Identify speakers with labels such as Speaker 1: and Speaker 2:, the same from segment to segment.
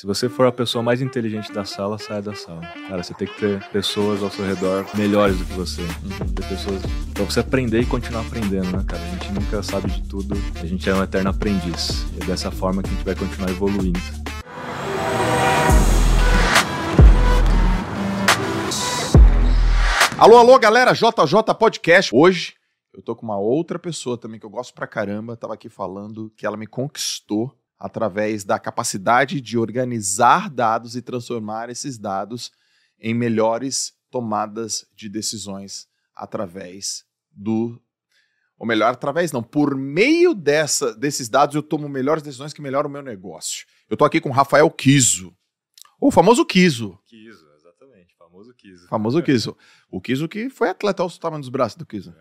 Speaker 1: Se você for a pessoa mais inteligente da sala, saia da sala. Cara, você tem que ter pessoas ao seu redor melhores do que você. Ter pessoas pra você aprender e continuar aprendendo, né, cara? A gente nunca sabe de tudo. A gente é um eterno aprendiz. E é dessa forma que a gente vai continuar evoluindo.
Speaker 2: Alô, alô, galera, JJ Podcast. Hoje eu tô com uma outra pessoa também que eu gosto pra caramba. Tava aqui falando que ela me conquistou através da capacidade de organizar dados e transformar esses dados em melhores tomadas de decisões através do ou melhor, através não, por meio dessa, desses dados eu tomo melhores decisões que melhoram o meu negócio. Eu tô aqui com o Rafael Kiso, o famoso Kiso.
Speaker 1: Kiso, exatamente, famoso Kiso.
Speaker 2: Famoso Kiso. O Kiso que foi atleta, olha o tamanho dos braços do Kiso.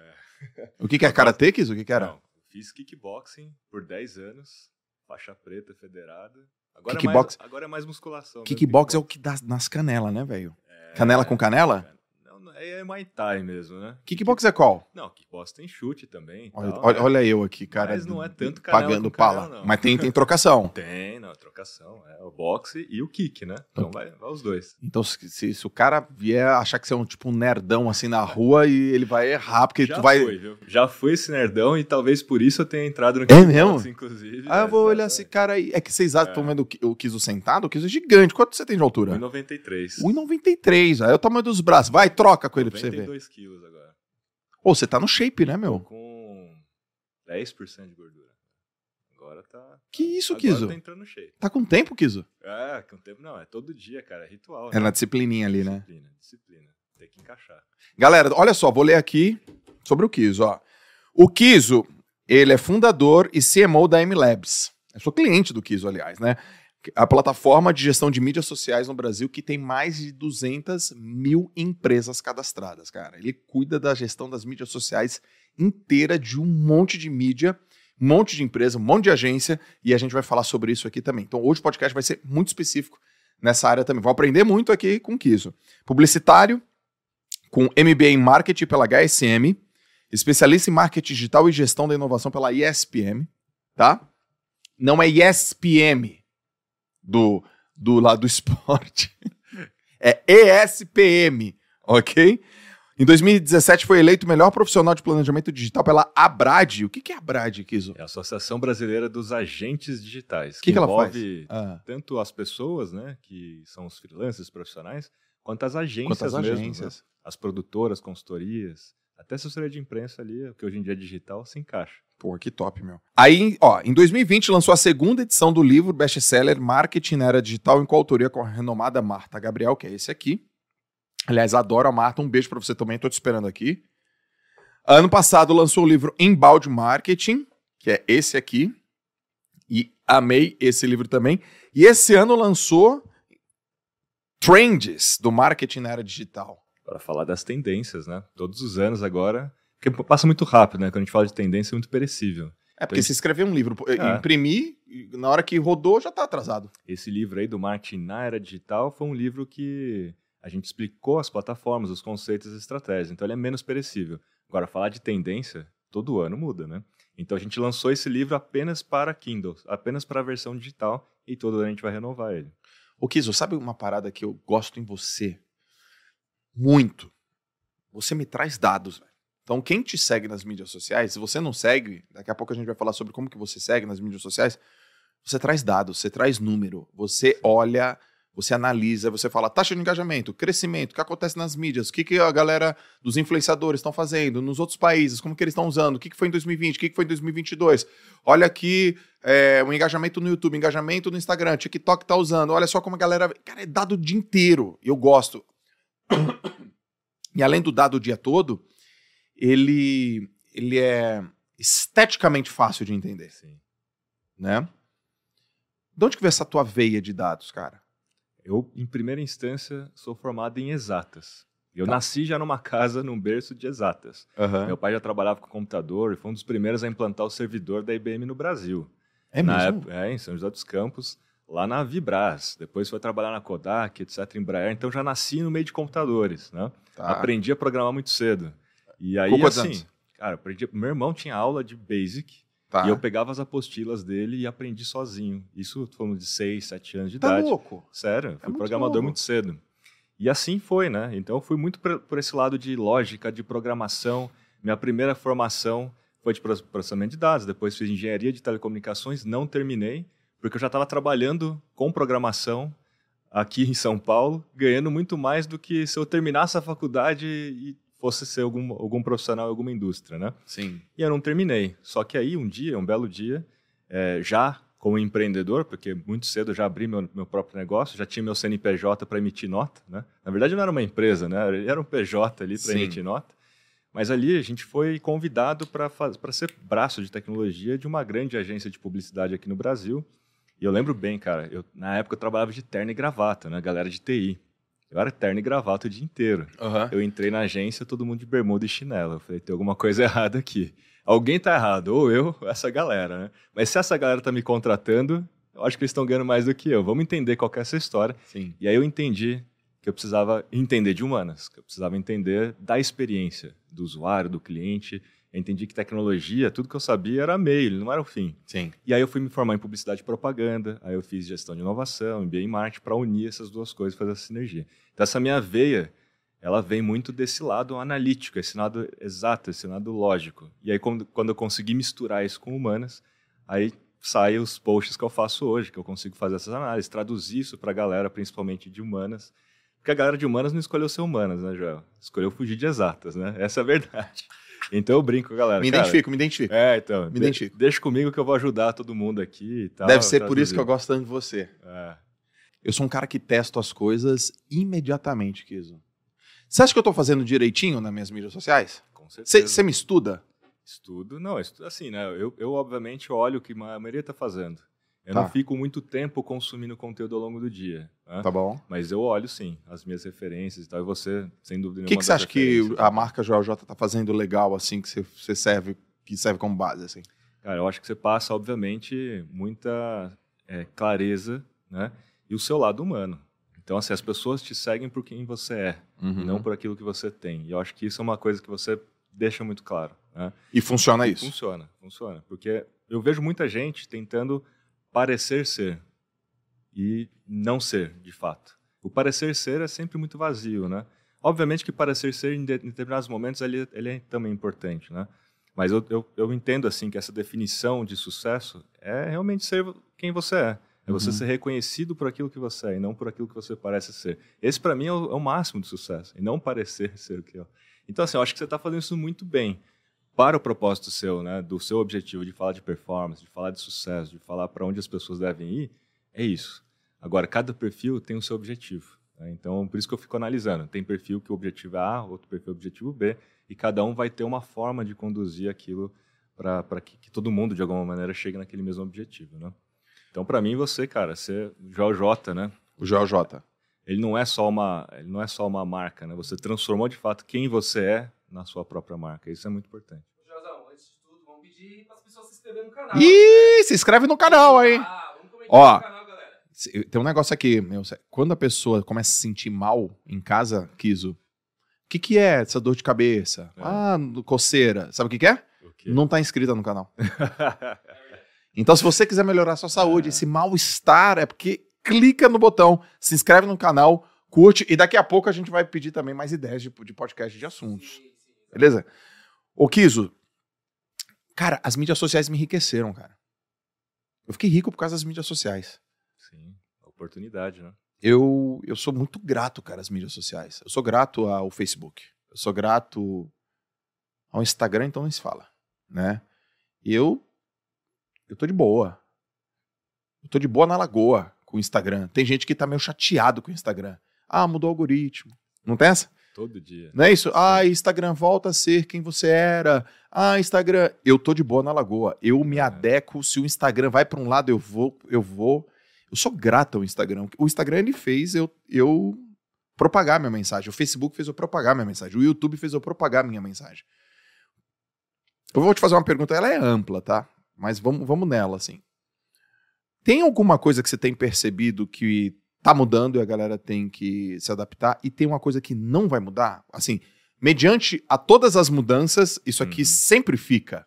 Speaker 2: É. O que, que é karatê, Kiso? O que, que era? Não,
Speaker 1: fiz kickboxing por 10 anos faixa preta federada. Agora,
Speaker 2: Kickbox...
Speaker 1: é, mais, agora é mais musculação.
Speaker 2: Kickbox, é o que dá nas canelas, né, velho? É... Canela com canela?
Speaker 1: Não, é Muay Thai mesmo, né?
Speaker 2: Kickbox é qual?
Speaker 1: Não, kickbox tem chute também.
Speaker 2: Olha, tal, olha, né? olha, eu aqui, cara.
Speaker 1: Mas não é tanto
Speaker 2: Pagando pala. Canela, Mas tem, tem trocação.
Speaker 1: tem, não, trocação. É o boxe e o kick, né? Então vai, vai os dois.
Speaker 2: Então, se, se, se, o cara vier achar que você é um tipo um nerdão assim na rua e ele vai errar, porque
Speaker 1: Já
Speaker 2: tu vai.
Speaker 1: Foi, viu? Já foi esse nerdão e talvez por isso eu tenha entrado no
Speaker 2: kickbox, é mesmo?
Speaker 1: inclusive.
Speaker 2: Ah, eu vou olhar esse cara aí. É que vocês estão é. vendo o Kiso sentado? O Kiso é gigante. Quanto você tem de altura?
Speaker 1: 1,93.
Speaker 2: 1,93. Aí é o tamanho dos braços. Vai, troca com ele pra você ver.
Speaker 1: 2 quilos agora.
Speaker 2: Ô, você tá no shape, né, meu?
Speaker 1: Tô com 10% de gordura. Agora tá.
Speaker 2: Que isso,
Speaker 1: agora
Speaker 2: Kizo?
Speaker 1: Tá entrando no shape.
Speaker 2: Tá com tempo, Kizo?
Speaker 1: É, com tempo não. É todo dia, cara. É ritual.
Speaker 2: É né? na disciplininha ali,
Speaker 1: disciplina,
Speaker 2: né?
Speaker 1: Disciplina, disciplina. Tem que encaixar.
Speaker 2: Galera, olha só, vou ler aqui sobre o Kizo, ó. O Kizo, ele é fundador e CMO da M-Labs. Eu sou cliente do Kizo, aliás, né? A plataforma de gestão de mídias sociais no Brasil que tem mais de 200 mil empresas cadastradas, cara. Ele cuida da gestão das mídias sociais inteira de um monte de mídia, um monte de empresa, um monte de agência, e a gente vai falar sobre isso aqui também. Então hoje o podcast vai ser muito específico nessa área também. Vou aprender muito aqui com o Kiso. Publicitário, com MBA em Marketing pela HSM, especialista em Marketing Digital e Gestão da Inovação pela ISPM, tá? Não é ISPM, do, do lado do esporte. É ESPM, ok? Em 2017 foi eleito o melhor profissional de planejamento digital pela Abrad. O que, que é a Abrad, Kizo?
Speaker 1: É a Associação Brasileira dos Agentes Digitais.
Speaker 2: O que, que, ela
Speaker 1: faz?
Speaker 2: Ah.
Speaker 1: tanto as pessoas, né, que são os freelancers profissionais, quanto as agências
Speaker 2: quanto as
Speaker 1: mesmo.
Speaker 2: Agências.
Speaker 1: Né? As produtoras, consultorias, até assessoria de imprensa ali, que hoje em dia é digital, se encaixa.
Speaker 2: Pô, que top, meu. Aí, ó, em 2020 lançou a segunda edição do livro best-seller Marketing na Era Digital, em coautoria com a renomada Marta Gabriel, que é esse aqui. Aliás, adoro a Marta, um beijo para você também, tô te esperando aqui. Ano passado lançou o livro Embalde Marketing, que é esse aqui. E amei esse livro também. E esse ano lançou Trends do Marketing na Era Digital.
Speaker 1: Para falar das tendências, né? Todos os anos agora porque passa muito rápido, né? Quando a gente fala de tendência, é muito perecível.
Speaker 2: É, porque então, se escrever um livro, é. imprimir, na hora que rodou, já está atrasado.
Speaker 1: Esse livro aí do Martin na era digital foi um livro que a gente explicou as plataformas, os conceitos, as estratégias. Então ele é menos perecível. Agora, falar de tendência, todo ano muda, né? Então a gente lançou esse livro apenas para Kindle, apenas para a versão digital, e todo ano a gente vai renovar ele.
Speaker 2: Ô Kizo, sabe uma parada que eu gosto em você? Muito. Você me traz dados, velho. Então, quem te segue nas mídias sociais, se você não segue, daqui a pouco a gente vai falar sobre como que você segue nas mídias sociais, você traz dados, você traz número, você olha, você analisa, você fala taxa de engajamento, crescimento, o que acontece nas mídias, o que, que a galera dos influenciadores estão fazendo nos outros países, como que eles estão usando, o que, que foi em 2020, o que, que foi em 2022. Olha aqui é, o engajamento no YouTube, engajamento no Instagram, TikTok tá usando, olha só como a galera... Cara, é dado o dia inteiro, eu gosto. e além do dado o dia todo ele, ele é esteticamente fácil de entender.
Speaker 1: Sim.
Speaker 2: Né? De onde que veio essa tua veia de dados, cara?
Speaker 1: Eu, em primeira instância, sou formado em exatas. Eu
Speaker 2: Tá.
Speaker 1: nasci já numa casa, num berço de exatas.
Speaker 2: Aham.
Speaker 1: Meu pai já trabalhava com computador e foi um dos primeiros a implantar o servidor da IBM no Brasil.
Speaker 2: É
Speaker 1: na
Speaker 2: mesmo?
Speaker 1: época, é, em São José dos Campos, lá na Vibras. Depois foi trabalhar na Kodak, etc, em Embraer. Então já nasci no meio de computadores, né?
Speaker 2: Tá.
Speaker 1: Aprendi a programar muito cedo. E aí, assim, cara, aprendi, meu irmão tinha aula de Basic
Speaker 2: Tá.
Speaker 1: E eu pegava as apostilas dele e aprendi sozinho. Isso falando de 6, 7 anos de
Speaker 2: Tá
Speaker 1: idade.
Speaker 2: louco.
Speaker 1: Sério, fui
Speaker 2: muito
Speaker 1: programador
Speaker 2: novo.
Speaker 1: muito cedo. E assim foi, né? Então eu fui muito por, esse lado de lógica, de programação. Minha primeira formação foi de pro- processamento de dados, depois fiz engenharia de telecomunicações, não terminei, porque eu já estava trabalhando com programação aqui em São Paulo, ganhando muito mais do que se eu terminasse a faculdade e fosse ser algum, algum profissional em alguma indústria, né?
Speaker 2: Sim.
Speaker 1: E eu não terminei. Só que aí, um dia, um belo dia, eh, já como empreendedor, porque muito cedo eu já abri meu, meu próprio negócio, já tinha meu CNPJ para emitir nota, né? Na verdade, não era uma empresa, né? Ele Era um PJ ali para emitir nota. Mas ali a gente foi convidado para ser braço de tecnologia de uma grande agência de publicidade aqui no Brasil. E eu lembro bem, cara, eu, na época eu trabalhava de terno e gravata, né? Galera de TI. Eu era terno e gravata o dia inteiro.
Speaker 2: Aham.
Speaker 1: Eu entrei na agência, todo mundo de bermuda e chinelo. Eu falei, tem alguma coisa errada aqui. Alguém tá errado, ou eu, ou essa galera, né? Mas se essa galera tá me contratando, eu acho que eles estão ganhando mais do que eu. Vamos entender qual é essa história.
Speaker 2: Sim.
Speaker 1: E aí eu entendi que eu precisava entender de humanas, que eu precisava entender da experiência do usuário, do cliente. Eu entendi que tecnologia, tudo que eu sabia era meio, não era o fim.
Speaker 2: Sim.
Speaker 1: E aí eu fui me formar em publicidade e propaganda, aí eu fiz gestão de inovação, MBA em marketing, para unir essas duas coisas, fazer essa sinergia. Então essa minha veia, ela vem muito desse lado analítico, esse lado exato, esse lado lógico. E aí quando, quando eu consegui misturar isso com humanas, aí saem os posts que eu faço hoje, que eu consigo fazer essas análises, traduzir isso para a galera, principalmente de humanas. Porque a galera de humanas não escolheu ser humanas, né, Joel? Escolheu fugir de exatas, né? Essa é a verdade. Então eu brinco galera.
Speaker 2: Me
Speaker 1: cara,
Speaker 2: identifico, me identifico.
Speaker 1: é, então.
Speaker 2: Me
Speaker 1: de-
Speaker 2: identifico.
Speaker 1: Deixa comigo que eu vou ajudar todo mundo aqui e tal.
Speaker 2: Deve ser por isso que eu gosto tanto de você.
Speaker 1: É.
Speaker 2: Eu sou um cara que testo as coisas imediatamente, Kiso. Você acha que eu tô fazendo direitinho nas minhas mídias sociais?
Speaker 1: Com certeza.
Speaker 2: Você me estuda?
Speaker 1: Estudo, não, estudo assim, né? Eu, eu obviamente olho o que a maioria está fazendo. Eu
Speaker 2: Tá.
Speaker 1: não fico muito tempo consumindo conteúdo ao longo do dia. né?
Speaker 2: Tá bom.
Speaker 1: Mas eu olho sim, as minhas referências e tal. E você, sem dúvida
Speaker 2: O
Speaker 1: nenhuma.
Speaker 2: que, que você acha que a marca Joel J tá fazendo legal, assim, que você- serve, que serve como base, assim?
Speaker 1: Cara, eu acho que você passa, obviamente, muita é, clareza, né? E o seu lado humano. Então, assim, as pessoas te seguem por quem você é,
Speaker 2: Uhum.
Speaker 1: não por aquilo que você tem. E eu acho que isso é uma coisa que você deixa muito claro, né?
Speaker 2: E funciona isso.
Speaker 1: Funciona, funciona. Porque eu vejo muita gente tentando parecer ser e não ser, de fato. O parecer ser é sempre muito vazio, né? Obviamente que parecer ser, em, de- em determinados momentos, ele, ele é também importante, né? Mas eu, eu, eu entendo, assim, que essa definição de sucesso é realmente ser quem você é. É você
Speaker 2: Uhum.
Speaker 1: ser reconhecido por aquilo que você é e não por aquilo que você parece ser. Esse, para mim, é o, é o máximo de sucesso. E não parecer ser o que é. Então, assim, eu acho que você está fazendo isso muito bem para o propósito seu, né, do seu objetivo de falar de performance, de falar de sucesso, de falar para onde as pessoas devem ir, é isso. Agora, cada perfil tem o seu objetivo. né? Então, por isso que eu fico analisando. Tem perfil que o objetivo é A, outro perfil é o objetivo B, e cada um vai ter uma forma de conduzir aquilo para que, que todo mundo, de alguma maneira, chegue naquele mesmo objetivo. Né? Então, para mim, você, cara, você, Joel J, né?
Speaker 2: O Joel J.
Speaker 1: Ele não é só uma, ele não é só uma marca, né? Você transformou de fato quem você é na sua própria marca. Isso é muito importante.
Speaker 3: Josão, antes de tudo, vamos pedir para as pessoas se inscreverem no canal.
Speaker 2: Ih, se inscreve no canal aí.
Speaker 3: Ah, vamos comentar
Speaker 2: Ó.
Speaker 3: no canal, galera.
Speaker 2: Tem um negócio aqui, meu, quando a pessoa começa a se sentir mal em casa, Kiso, o que, que é essa dor de cabeça?
Speaker 1: É.
Speaker 2: Ah, coceira. Sabe o que, que é? Não tá inscrita no canal. Então, se você quiser melhorar a sua saúde,
Speaker 1: É.
Speaker 2: esse mal-estar, é porque clica no botão, se inscreve no canal, curte, e daqui a pouco a gente vai pedir também mais ideias de, de podcast de assuntos.
Speaker 3: Sim.
Speaker 2: Beleza? Ô, Kiso, cara, as mídias sociais me enriqueceram, cara. Eu fiquei rico por causa das mídias sociais.
Speaker 1: Sim, oportunidade, né?
Speaker 2: Eu, eu sou muito grato, cara, às mídias sociais. Eu sou grato ao Facebook. Eu sou grato ao Instagram, então nem se fala, né? E eu eu tô de boa. Eu tô de boa na lagoa com o Instagram. Tem gente que tá meio chateado com o Instagram. Ah, mudou o algoritmo. Não tem essa?
Speaker 1: Todo dia.
Speaker 2: Não é isso? Ah, Instagram volta a ser quem você era. Ah, Instagram. Eu tô de boa na lagoa. Eu me
Speaker 1: É.
Speaker 2: adequo. Se o Instagram vai para um lado, eu vou, eu vou. Eu sou grato ao Instagram. O Instagram ele fez eu, eu propagar minha mensagem. O Facebook fez eu propagar minha mensagem. O YouTube fez eu propagar minha mensagem. Eu vou te fazer uma pergunta, ela é ampla, tá? Mas vamos, vamos nela, assim. Tem alguma coisa que você tem percebido que tá mudando e a galera tem que se adaptar? E tem uma coisa que não vai mudar? Assim, mediante a todas as mudanças, isso aqui
Speaker 1: Uhum.
Speaker 2: sempre fica.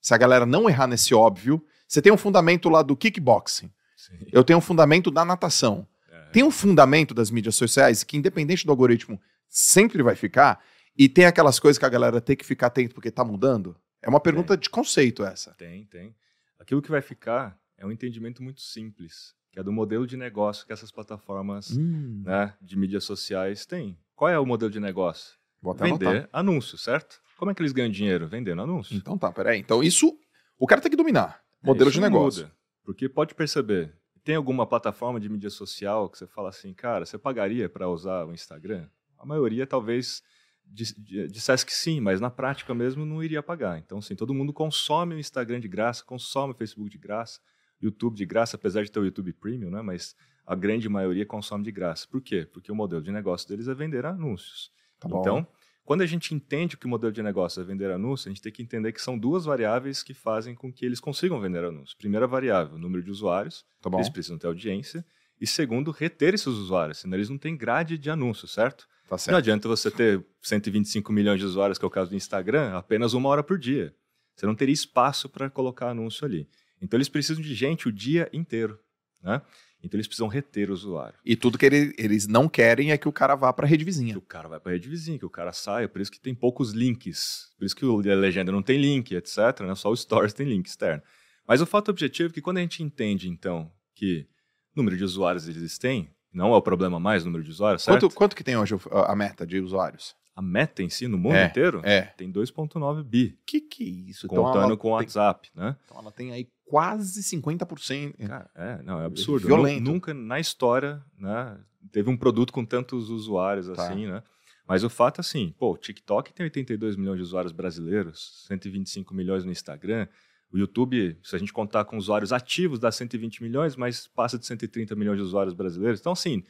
Speaker 2: se a galera não errar nesse óbvio, você tem um fundamento lá do kickboxing,
Speaker 1: Sim.
Speaker 2: eu tenho um fundamento da natação,
Speaker 1: É.
Speaker 2: tem um fundamento das mídias sociais que, independente do algoritmo, sempre vai ficar, e tem aquelas coisas que a galera tem que ficar atento porque tá mudando? É uma pergunta de conceito essa.
Speaker 1: Tem, tem. Aquilo que vai ficar é um entendimento muito simples, que é do modelo de negócio que essas plataformas
Speaker 2: Hum,
Speaker 1: né, de mídias sociais têm. Qual é o modelo de negócio? Vender
Speaker 2: anotar.
Speaker 1: anúncio, certo? Como é que eles ganham dinheiro? Vendendo anúncio.
Speaker 2: Então tá, peraí. Então isso, o cara tem que dominar. Modelo
Speaker 1: É,
Speaker 2: de negócio.
Speaker 1: muda, porque pode perceber, tem alguma plataforma de mídia social que você fala assim, cara, você pagaria para usar o Instagram? A maioria talvez dis- di- dissesse que sim, mas na prática mesmo não iria pagar. Então, assim, todo mundo consome o Instagram de graça, consome o Facebook de graça, YouTube de graça, apesar de ter o YouTube Premium, né? Mas a grande maioria consome de graça. Por quê? Porque o modelo de negócio deles é vender anúncios.
Speaker 2: Tá.
Speaker 1: Então, quando a gente entende que o modelo de negócio é vender anúncio, a gente tem que entender que são duas variáveis que fazem com que eles consigam vender anúncio. Primeira variável, o número de usuários,
Speaker 2: tá
Speaker 1: eles precisam ter audiência. E segundo, reter esses usuários, senão eles não têm grade de anúncio, certo?
Speaker 2: Tá
Speaker 1: Não
Speaker 2: certo.
Speaker 1: adianta você ter 125 milhões de usuários, que é o caso do Instagram, apenas uma hora por dia. Você não teria espaço para colocar anúncio ali. Então eles precisam de gente o dia inteiro, né? Então eles precisam reter o usuário.
Speaker 2: E tudo que ele- eles não querem é que o cara vá pra rede
Speaker 1: Que
Speaker 2: vizinha.
Speaker 1: o cara vai para rede vizinha, que o cara saia, por isso que tem poucos links. Por isso que a legenda não tem link, etc. Né? Só o Stories tem link externo. Mas o fato objetivo é que quando a gente entende, então, que número de usuários eles têm, não é o problema mais o número de usuários, certo?
Speaker 2: Quanto, quanto que tem hoje a a meta de usuários?
Speaker 1: A meta em si, no mundo
Speaker 2: É,
Speaker 1: inteiro,
Speaker 2: É.
Speaker 1: tem 2,9 bi,
Speaker 2: Que que é isso?
Speaker 1: contando
Speaker 2: ela
Speaker 1: com o
Speaker 2: tem,
Speaker 1: WhatsApp, né?
Speaker 2: então ela tem aí quase 50%.
Speaker 1: Cara, é, não, é absurdo.
Speaker 2: Violento.
Speaker 1: Nu- Nunca na história, né, teve um produto com tantos usuários
Speaker 2: Tá.
Speaker 1: assim, né? Mas o fato é assim, pô, o TikTok tem 82 milhões de usuários brasileiros, 125 milhões no Instagram. O YouTube, se a gente contar com usuários ativos, dá 120 milhões, mas passa de 130 milhões de usuários brasileiros. Então, assim,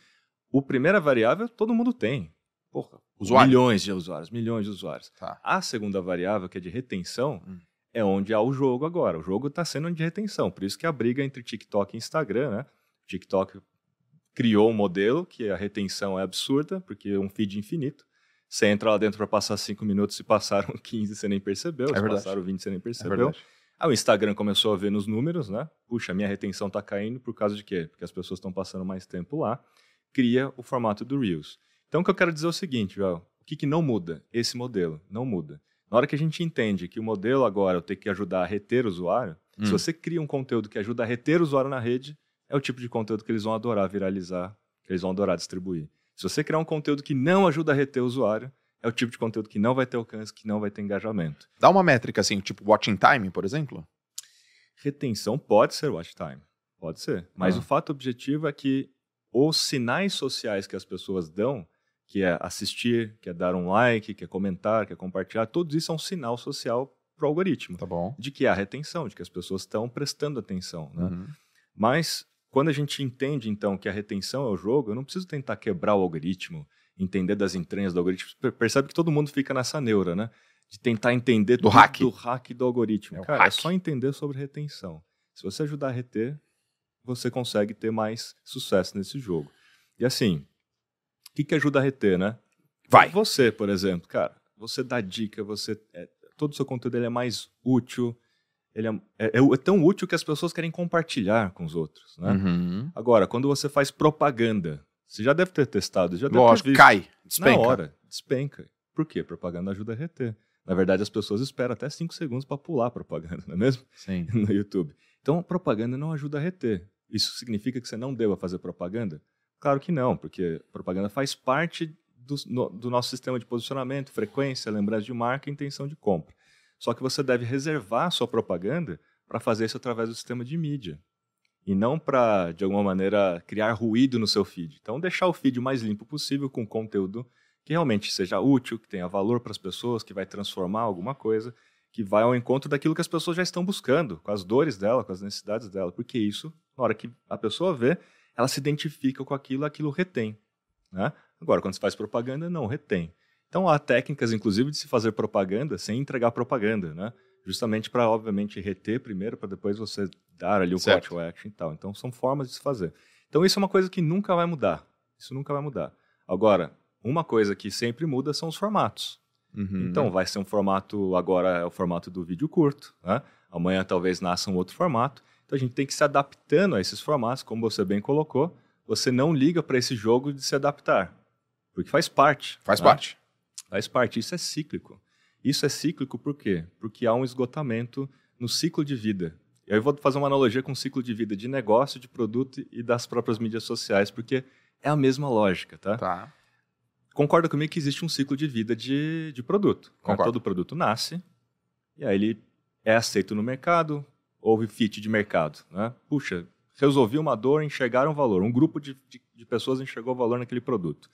Speaker 1: o primeira variável todo mundo tem. Porra,
Speaker 2: Usuário.
Speaker 1: milhões de usuários, milhões de usuários.
Speaker 2: Tá.
Speaker 1: A segunda variável, que é de retenção,
Speaker 2: Hum.
Speaker 1: é onde há o jogo agora. O jogo está sendo de retenção. Por isso que a briga entre TikTok e Instagram, né? TikTok criou um modelo que a retenção é absurda, porque é um feed infinito. Você entra lá dentro para passar 5 minutos e passaram 15 você nem percebeu,
Speaker 2: É
Speaker 1: se
Speaker 2: verdade.
Speaker 1: passaram 20 você nem
Speaker 2: É
Speaker 1: percebeu.
Speaker 2: verdade.
Speaker 1: Aí o Instagram começou a ver nos números, né? Puxa, minha retenção está caindo por causa de quê? Porque as pessoas estão passando mais tempo lá. Cria o formato do Reels. Então o que eu quero dizer é o seguinte, Joel. O que, que não muda? Esse modelo não muda. Na hora que a gente entende que o modelo agora ter que ajudar a reter o usuário, se
Speaker 2: Hum.
Speaker 1: você cria um conteúdo que ajuda a reter o usuário na rede, é o tipo de conteúdo que eles vão adorar viralizar, que eles vão adorar distribuir. Se você criar um conteúdo que não ajuda a reter o usuário, é o tipo de conteúdo que não vai ter alcance, que não vai ter engajamento.
Speaker 2: Dá uma métrica assim, tipo watching time, por exemplo?
Speaker 1: Retenção pode ser watch time, pode ser. Mas
Speaker 2: Ah.
Speaker 1: o fato objetivo é que os sinais sociais que as pessoas dão, que é assistir, que é dar um like, que é comentar, que é compartilhar, tudo isso é um sinal social para o algoritmo.
Speaker 2: Tá bom.
Speaker 1: De que há retenção, de que as pessoas estão prestando atenção. Né?
Speaker 2: Uhum.
Speaker 1: Mas quando a gente entende, então, que a retenção é o jogo, eu não preciso tentar quebrar o algoritmo, entender das entranhas do algoritmo. Per- Percebe que todo mundo fica nessa neura, né? De tentar entender
Speaker 2: Do hack.
Speaker 1: do hack do algoritmo.
Speaker 2: É
Speaker 1: Cara, é
Speaker 2: hack.
Speaker 1: só entender sobre retenção. Se você ajudar a reter, você consegue ter mais sucesso nesse jogo. E assim, que, que ajuda a reter, né?
Speaker 2: Vai.
Speaker 1: Você, por exemplo, cara, você dá dica, você é, todo o seu conteúdo ele é mais útil, ele é, é- é tão útil que as pessoas querem compartilhar com os outros, né?
Speaker 2: Uhum.
Speaker 1: Agora, quando você faz propaganda, você já deve ter testado, já deve
Speaker 2: Lógico,
Speaker 1: ter visto.
Speaker 2: cai, despenca.
Speaker 1: Na hora, despenca. Por quê? Propaganda ajuda a reter. Na verdade, as pessoas esperam até 5 segundos para pular a propaganda, não é mesmo?
Speaker 2: Sim.
Speaker 1: No YouTube. Então, propaganda não ajuda a reter. Isso significa que você não deva fazer propaganda? Claro que não, porque propaganda faz parte do, no- do nosso sistema de posicionamento, frequência, lembrança de marca e intenção de compra. Só que você deve reservar a sua propaganda para fazer isso através do sistema de mídia. E não para, de alguma maneira, criar ruído no seu feed. Então, deixar o feed o mais limpo possível com conteúdo que realmente seja útil, que tenha valor para as pessoas, que vai transformar alguma coisa, que vai ao encontro daquilo que as pessoas já estão buscando, com as dores dela, com as necessidades dela. Porque isso, na hora que a pessoa vê, ela se identifica com aquilo, aquilo retém. Né? Agora, quando se faz propaganda, não retém. Então, há técnicas, inclusive, de se fazer propaganda sem entregar propaganda, né? Justamente para, obviamente, reter primeiro, para depois você dar ali o call to action e tal. Então, são formas de se fazer. Então, isso é uma coisa que nunca vai mudar. Isso nunca vai mudar. Agora, uma coisa que sempre muda são os formatos.
Speaker 2: Uhum.
Speaker 1: Então, vai ser um formato, agora é o formato do vídeo curto, né? amanhã talvez nasça um outro formato. Então a gente tem que se adaptando a esses formatos, como você bem colocou. Você não liga para esse jogo de se adaptar, porque faz parte.
Speaker 2: Faz
Speaker 1: né?
Speaker 2: parte.
Speaker 1: Faz parte. Isso é cíclico. Isso é cíclico por quê? Porque há um esgotamento no ciclo de vida. Eu vou fazer uma analogia com o ciclo de vida de negócio, de produto e das próprias mídias sociais, porque é a mesma lógica, tá?
Speaker 2: Tá.
Speaker 1: Concorda comigo que existe um ciclo de vida de, de produto. né?
Speaker 2: Concordo.
Speaker 1: Todo produto nasce, e aí ele é aceito no mercado, houve fit de mercado. Né? Puxa, resolvi uma dor, enxergaram valor. Um grupo de, de, de pessoas enxergou valor naquele produto.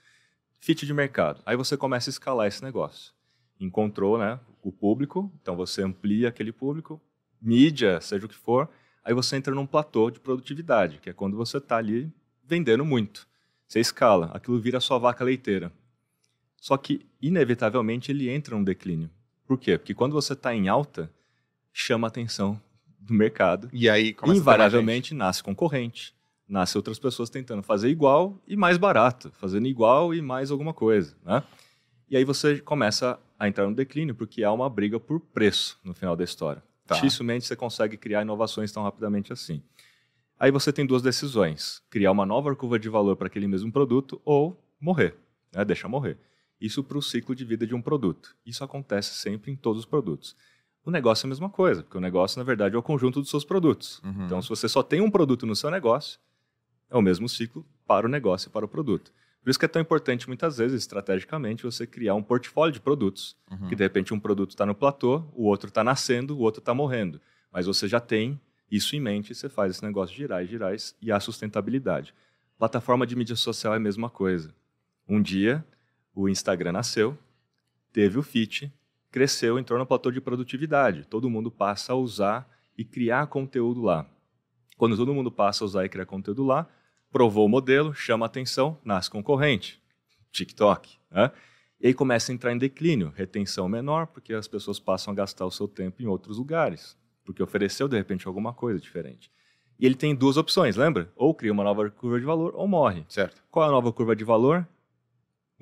Speaker 1: Fit de mercado. Aí você começa a escalar esse negócio. Encontrou né, o público, então você amplia aquele público, mídia, seja o que for, aí você entra num platô de produtividade, que é quando você está ali vendendo muito. Você escala, aquilo vira sua vaca leiteira. Só que, inevitavelmente, ele entra num declínio. Por quê? Porque quando você está em alta, chama a atenção do mercado.
Speaker 2: E aí
Speaker 1: Invariavelmente nasce concorrente, nasce outras pessoas tentando fazer igual e mais barato, fazendo igual e mais alguma coisa, né? E aí você começa a entrar no declínio porque há uma briga por preço no final da história.
Speaker 2: Tá.
Speaker 1: Dificilmente você consegue criar inovações tão rapidamente assim. Aí você tem duas decisões: criar uma nova curva de valor para aquele mesmo produto ou morrer, né? deixar morrer. Isso para o ciclo de vida de um produto. Isso acontece sempre em todos os produtos. O negócio é a mesma coisa, porque o negócio, na verdade, é o conjunto dos seus produtos.
Speaker 2: Uhum.
Speaker 1: Então, se você só tem um produto no seu negócio, é o mesmo ciclo para o negócio e para o produto. Por isso que é tão importante, muitas vezes, estrategicamente, você criar um portfólio de produtos.
Speaker 2: Uhum.
Speaker 1: Que, de repente, um produto está no platô, o outro está nascendo, o outro está morrendo. Mas você já tem isso em mente e você faz esse negócio girar e girar e a sustentabilidade. Plataforma de mídia social é a mesma coisa. Um dia, o Instagram nasceu, teve o fit, cresceu em torno do platô de produtividade. Todo mundo passa a usar e criar conteúdo lá. Quando todo mundo passa a usar e criar conteúdo lá, provou o modelo, chama atenção, nasce concorrente. TikTok. Né? E aí começa a entrar em declínio, retenção menor, porque as pessoas passam a gastar o seu tempo em outros lugares, porque ofereceu de repente alguma coisa diferente. E ele tem duas opções, lembra? Ou cria uma nova curva de valor ou morre.
Speaker 2: Certo.
Speaker 1: Qual é a nova curva de valor?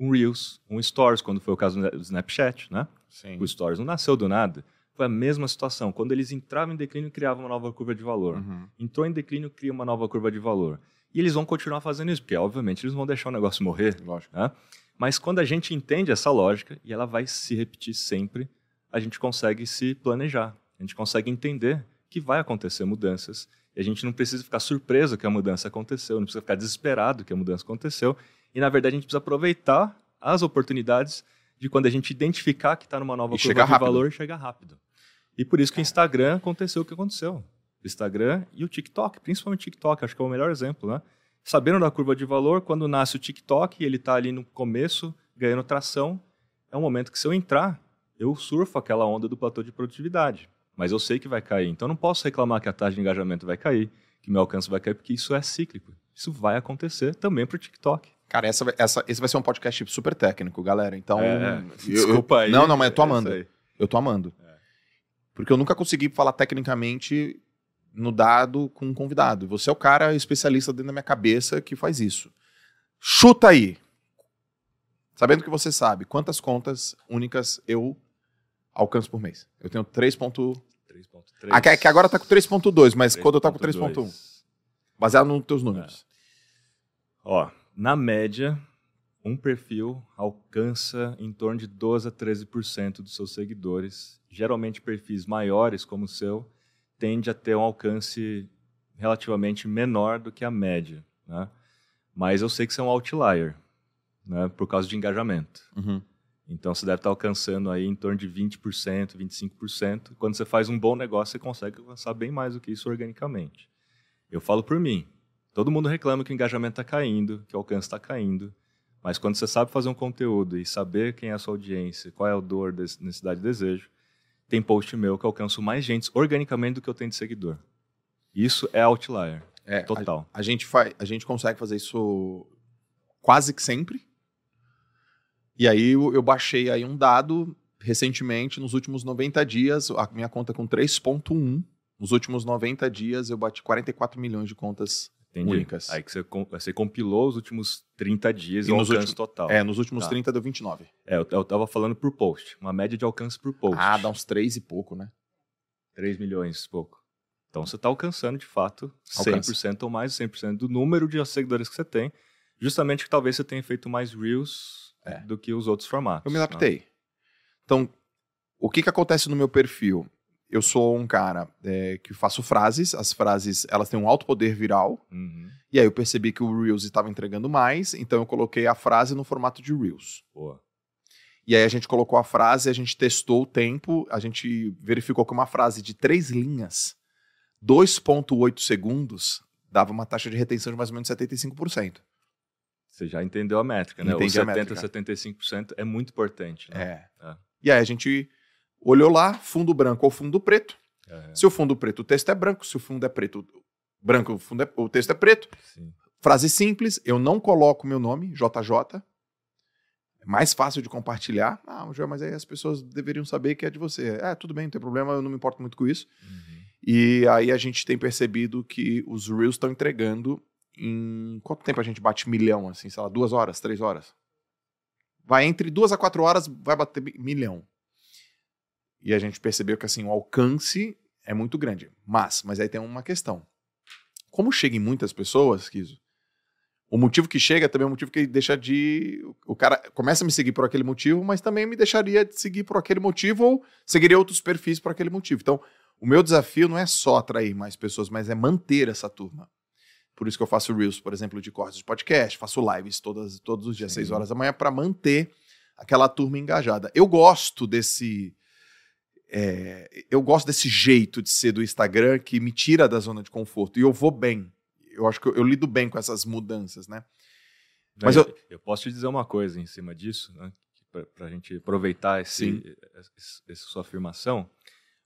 Speaker 1: Um Reels, um Stories, quando foi o caso do Snapchat, né?
Speaker 2: Sim.
Speaker 1: O Stories não nasceu do nada. Foi a mesma situação. Quando eles entravam em declínio, criavam uma nova curva de valor.
Speaker 2: Uhum.
Speaker 1: Entrou em declínio, cria uma nova curva de valor. E eles vão continuar fazendo isso, porque obviamente eles vão deixar o negócio morrer.
Speaker 2: Lógico.
Speaker 1: né? Mas quando a gente entende essa lógica, e ela vai se repetir sempre, a gente consegue se planejar. A gente consegue entender que vai acontecer mudanças. E a gente não precisa ficar surpreso que a mudança aconteceu, não precisa ficar desesperado que a mudança aconteceu. E, na verdade, a gente precisa aproveitar as oportunidades de quando a gente identificar que está numa nova
Speaker 2: E
Speaker 1: curva de
Speaker 2: rápido.
Speaker 1: valor, chegar rápido. E por isso que o Instagram aconteceu o que aconteceu. O Instagram e o TikTok, principalmente o TikTok, acho que é o melhor exemplo, né? Sabendo da curva de valor, quando nasce o TikTok e ele está ali no começo, ganhando tração, é um momento que se eu entrar, eu surfo aquela onda do platô de produtividade. Mas eu sei que vai cair. Então eu não posso reclamar que a taxa de engajamento vai cair, que meu alcance vai cair, porque isso é cíclico. Isso vai acontecer também para o TikTok.
Speaker 2: Cara, essa, essa, esse vai ser um podcast super técnico, galera. Então.
Speaker 1: É,
Speaker 2: eu-
Speaker 1: desculpa
Speaker 2: eu-
Speaker 1: aí.
Speaker 2: Não, não, mas eu tô
Speaker 1: é
Speaker 2: amando. Eu tô amando. Porque eu nunca consegui falar tecnicamente no dado com um convidado. Você é o cara especialista dentro da minha cabeça que faz isso. Chuta aí. Sabendo que você sabe, quantas contas únicas eu alcanço por mês? Eu tenho 3. ponto-
Speaker 1: 3.3.
Speaker 2: Ah, que, agora tá com 3.2, mas quando eu tava com 3.1.
Speaker 1: 3.2.
Speaker 2: Baseado nos teus números.
Speaker 1: Ó, na média, um perfil alcança em torno de 12 a 13% dos seus seguidores. Geralmente, perfis maiores como o seu tende a ter um alcance relativamente menor do que a média. Né? Mas eu sei que você é um outlier, né? por causa de engajamento.
Speaker 2: Uhum.
Speaker 1: Então, você deve estar alcançando aí em torno de 20%, 25%. Quando você faz um bom negócio, você consegue alcançar bem mais do que isso organicamente. Eu falo por mim. Todo mundo reclama que o engajamento está caindo, que o alcance está caindo. Mas quando você sabe fazer um conteúdo e saber quem é a sua audiência, qual é o dor, necessidade e desejo, tem post meu que alcanço mais gente organicamente do que eu tenho de seguidor. Isso é outlier,
Speaker 2: É,
Speaker 1: total.
Speaker 2: A gente, faz, a gente consegue fazer isso quase que sempre. E aí eu, eu baixei aí um dado recentemente, nos últimos 90 dias, a minha conta com 3.1. Nos últimos 90 dias eu bati 44 milhões de contas.
Speaker 1: Entendi.
Speaker 2: únicas.
Speaker 1: Aí que você, você compilou os últimos 30 dias
Speaker 2: E
Speaker 1: e o alcance
Speaker 2: últimos-
Speaker 1: total.
Speaker 2: É, nos últimos
Speaker 1: Tá.
Speaker 2: 30 deu 29.
Speaker 1: É, eu, eu tava falando por post, uma média de alcance por post.
Speaker 2: Ah, dá uns 3 e pouco, né?
Speaker 1: 3 milhões, pouco. Então você está alcançando de fato 100%
Speaker 2: Alcança.
Speaker 1: ou mais de 100% do número de seguidores que você tem, justamente que talvez você tenha feito mais reels
Speaker 2: É.
Speaker 1: do que os outros formatos.
Speaker 2: Eu me
Speaker 1: né?
Speaker 2: adaptei. Então, o que que acontece no meu perfil? Eu sou um cara é, que faço frases, as frases elas têm um alto poder viral,
Speaker 1: Uhum.
Speaker 2: e aí eu percebi que o Reels estava entregando mais, então eu coloquei a frase no formato de Reels.
Speaker 1: Boa.
Speaker 2: E aí a gente colocou a frase, a gente testou o tempo, a gente verificou que uma frase de três linhas, 2,8 segundos, dava uma taxa de retenção de mais ou menos 75%.
Speaker 1: Você já entendeu a métrica, né?
Speaker 2: Entendi
Speaker 1: o
Speaker 2: a
Speaker 1: 70,
Speaker 2: métrica.
Speaker 1: 75% é muito importante, né?
Speaker 2: É.
Speaker 1: É.
Speaker 2: E aí a gente olhou lá, fundo branco ou fundo preto.
Speaker 1: É,
Speaker 2: Se o fundo preto, o texto é branco. Se o fundo é preto, branco, o, fundo é- o texto é preto.
Speaker 1: sim.
Speaker 2: Frase simples, eu não coloco meu nome, JJ. É mais fácil de compartilhar. Ah, João, mas aí as pessoas deveriam saber que é de você. É, tudo bem, não tem problema, eu não me importo muito com isso.
Speaker 1: Uhum.
Speaker 2: E aí a gente tem percebido que os Reels estão entregando em. Quanto tempo a gente bate milhão, assim? Sei lá, duas horas, três horas? Vai entre duas a quatro horas, vai bater mi- milhão. E a gente percebeu que assim, o alcance é muito grande. Mas, mas aí tem uma questão. Como chega em muitas pessoas, Kiso, o motivo que chega também é o motivo que deixa de. O cara começa a me seguir por aquele motivo, mas também me deixaria de seguir por aquele motivo ou seguiria outros perfis por aquele motivo. Então, o meu desafio não é só atrair mais pessoas, mas é manter essa turma. Por isso que eu faço Reels, por exemplo, de cortes de podcast, faço lives todas, todos os dias,
Speaker 1: Sim.
Speaker 2: 6 horas da manhã, para manter aquela turma engajada. Eu gosto desse. É, eu gosto desse jeito de ser do Instagram que me tira da zona de conforto. E eu vou bem. Eu acho que eu, eu lido bem com essas mudanças, né? Mas
Speaker 1: eu,
Speaker 2: eu-
Speaker 1: eu posso te dizer uma coisa em cima disso, né? Para a gente aproveitar esse, essa sua afirmação,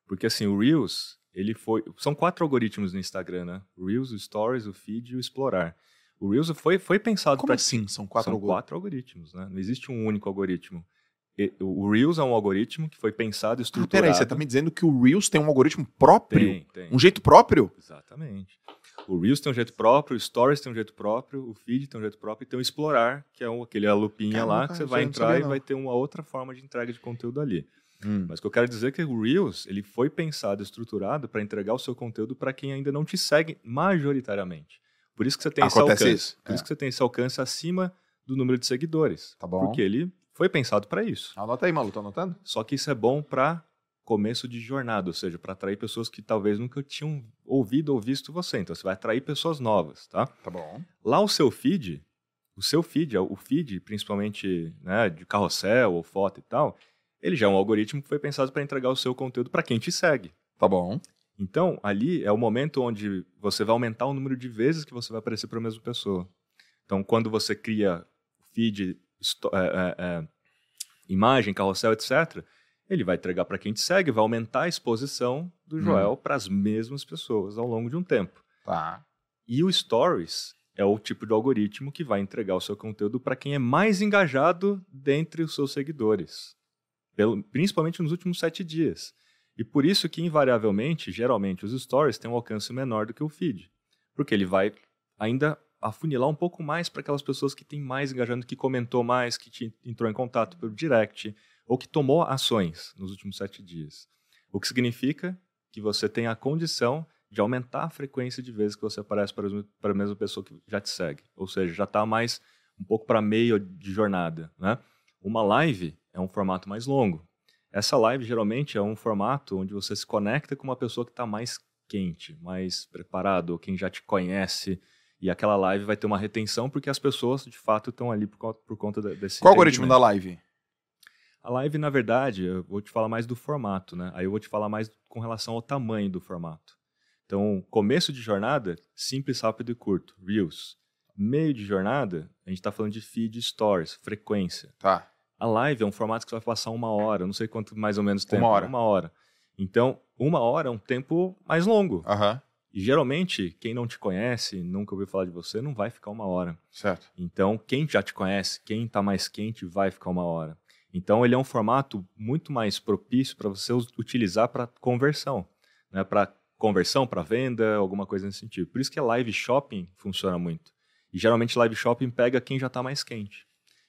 Speaker 1: porque assim, o Reels, ele foi. São quatro algoritmos no Instagram, né? O Reels, o Stories, o Feed e o Explorar. O Reels foi, foi pensado
Speaker 2: Como
Speaker 1: para
Speaker 2: assim? São quatro
Speaker 1: São
Speaker 2: algo-
Speaker 1: quatro algoritmos, né? Não existe um único algoritmo. O Reels é um algoritmo que foi pensado e
Speaker 2: Ah,
Speaker 1: estruturado.
Speaker 2: peraí, você tá me dizendo que o Reels tem um algoritmo próprio?
Speaker 1: Tem, tem.
Speaker 2: Um jeito próprio?
Speaker 1: Exatamente. O Reels tem um jeito próprio, o Stories tem um jeito próprio, o Feed tem um jeito próprio e tem o Explorar, que é um, aquele a lupinha
Speaker 2: Caramba,
Speaker 1: lá, que você vai
Speaker 2: não
Speaker 1: entrar
Speaker 2: sabia,
Speaker 1: e vai ter uma outra forma de entrega de conteúdo ali.
Speaker 2: Hum.
Speaker 1: Mas o que eu quero dizer é que o Reels, ele foi pensado e estruturado para entregar o seu conteúdo para quem ainda não te segue majoritariamente. Por isso que você tem esse
Speaker 2: Acontece
Speaker 1: alcance.
Speaker 2: isso,
Speaker 1: Por
Speaker 2: é.
Speaker 1: isso que você tem esse alcance acima do número de seguidores.
Speaker 2: Tá bom.
Speaker 1: Porque ele foi pensado para isso.
Speaker 2: Anota aí, Malu, tá anotando?
Speaker 1: Só que isso é bom para começo de jornada, ou seja, para atrair pessoas que talvez nunca tinham ouvido ou visto você. Então você vai atrair pessoas novas, tá?
Speaker 2: Tá bom.
Speaker 1: Lá o seu feed, o seu feed, o feed principalmente né, de carrossel ou foto e tal, ele já é um algoritmo que foi pensado para entregar o seu conteúdo para quem te segue.
Speaker 2: Tá bom.
Speaker 1: Então, ali é o momento onde você vai aumentar o número de vezes que você vai aparecer para a mesma pessoa. Então, quando você cria feed, esto- é, é, é, imagem, carrossel, etc., ele vai entregar para quem te segue, vai aumentar a exposição do
Speaker 2: Hum.
Speaker 1: Joel para as mesmas pessoas ao longo de um tempo.
Speaker 2: Tá.
Speaker 1: E o Stories é o tipo de algoritmo que vai entregar o seu conteúdo para quem é mais engajado dentre os seus seguidores, Pelo- principalmente nos últimos sete dias. E por isso que, invariavelmente, geralmente, os Stories têm um alcance menor do que o feed, porque ele vai ainda afunilar um pouco mais para aquelas pessoas que têm mais engajamento, que comentou mais, que te entrou em contato pelo direct, ou que tomou ações nos últimos sete dias. O que significa que você tem a condição de aumentar a frequência de vezes que você aparece para, a mesma pessoa que já te segue. Ou seja, já está mais um pouco para meio de jornada. Né? Uma live é um formato mais longo. Essa live geralmente é um formato onde você se conecta com uma pessoa que está mais quente, mais preparado, ou quem já te conhece. E aquela live vai ter uma retenção porque as pessoas de fato estão ali por, por conta de- desse.
Speaker 2: Qual o algoritmo da live?
Speaker 1: A live, na verdade, eu vou te falar mais do formato, né? Aí eu vou te falar mais com relação ao tamanho do formato. Então, começo de jornada, simples, rápido e curto, Reels. Meio de jornada, a gente está falando de feed stories, frequência.
Speaker 2: Tá.
Speaker 1: A live é um formato que você vai passar uma hora, não sei quanto mais ou menos tempo.
Speaker 2: Uma hora.
Speaker 1: Uma hora. Então, uma hora é um tempo mais longo.
Speaker 2: Aham.
Speaker 1: E geralmente, quem não te conhece, nunca ouviu falar de você, não vai ficar uma hora.
Speaker 2: Certo.
Speaker 1: Então, quem já te conhece, quem está mais quente, vai ficar uma hora. Então, ele é um formato muito mais propício para você utilizar para conversão, né? para conversão, para venda, alguma coisa nesse sentido. Por isso que a live shopping funciona muito. E geralmente live shopping pega quem já está mais quente.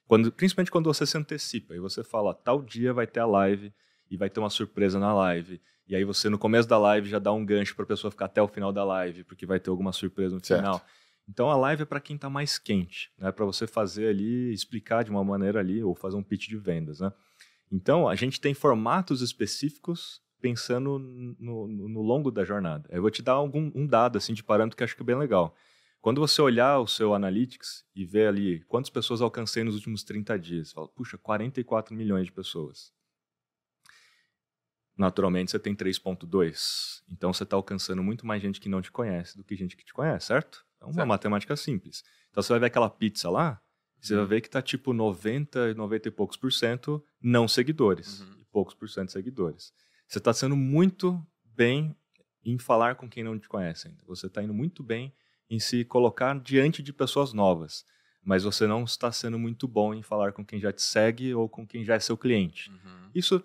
Speaker 1: Quando, principalmente quando você se antecipa e você fala, tal dia vai ter a live e vai ter uma surpresa na live E aí você, no começo da live, já dá um gancho para a pessoa ficar até o final da live, porque vai ter alguma surpresa no
Speaker 2: Certo.
Speaker 1: final. Então a live é para quem está mais quente, né? Para você fazer ali, explicar de uma maneira ali, ou fazer um pitch de vendas, né? Então a gente tem formatos específicos pensando no, no- no longo da jornada. Eu vou te dar algum um dado assim de parâmetro que eu acho que é bem legal. Quando você olhar o seu Analytics e ver ali quantas pessoas alcancei nos últimos 30 dias, você fala, puxa, 44 milhões de pessoas. Naturalmente você tem 3.2. Então você está alcançando muito mais gente que não te conhece do que gente que te conhece, certo? É uma
Speaker 2: Certo.
Speaker 1: matemática simples. Então você vai ver aquela pizza lá, você
Speaker 2: Uhum.
Speaker 1: vai ver que tá tipo 90, 90 e poucos por cento não seguidores.
Speaker 2: Uhum.
Speaker 1: E poucos por cento seguidores. Você está sendo muito bem em falar com quem não te conhece ainda. Você está indo muito bem em se colocar diante de pessoas novas. Mas você não está sendo muito bom em falar com quem já te segue ou com quem já é seu cliente. Isso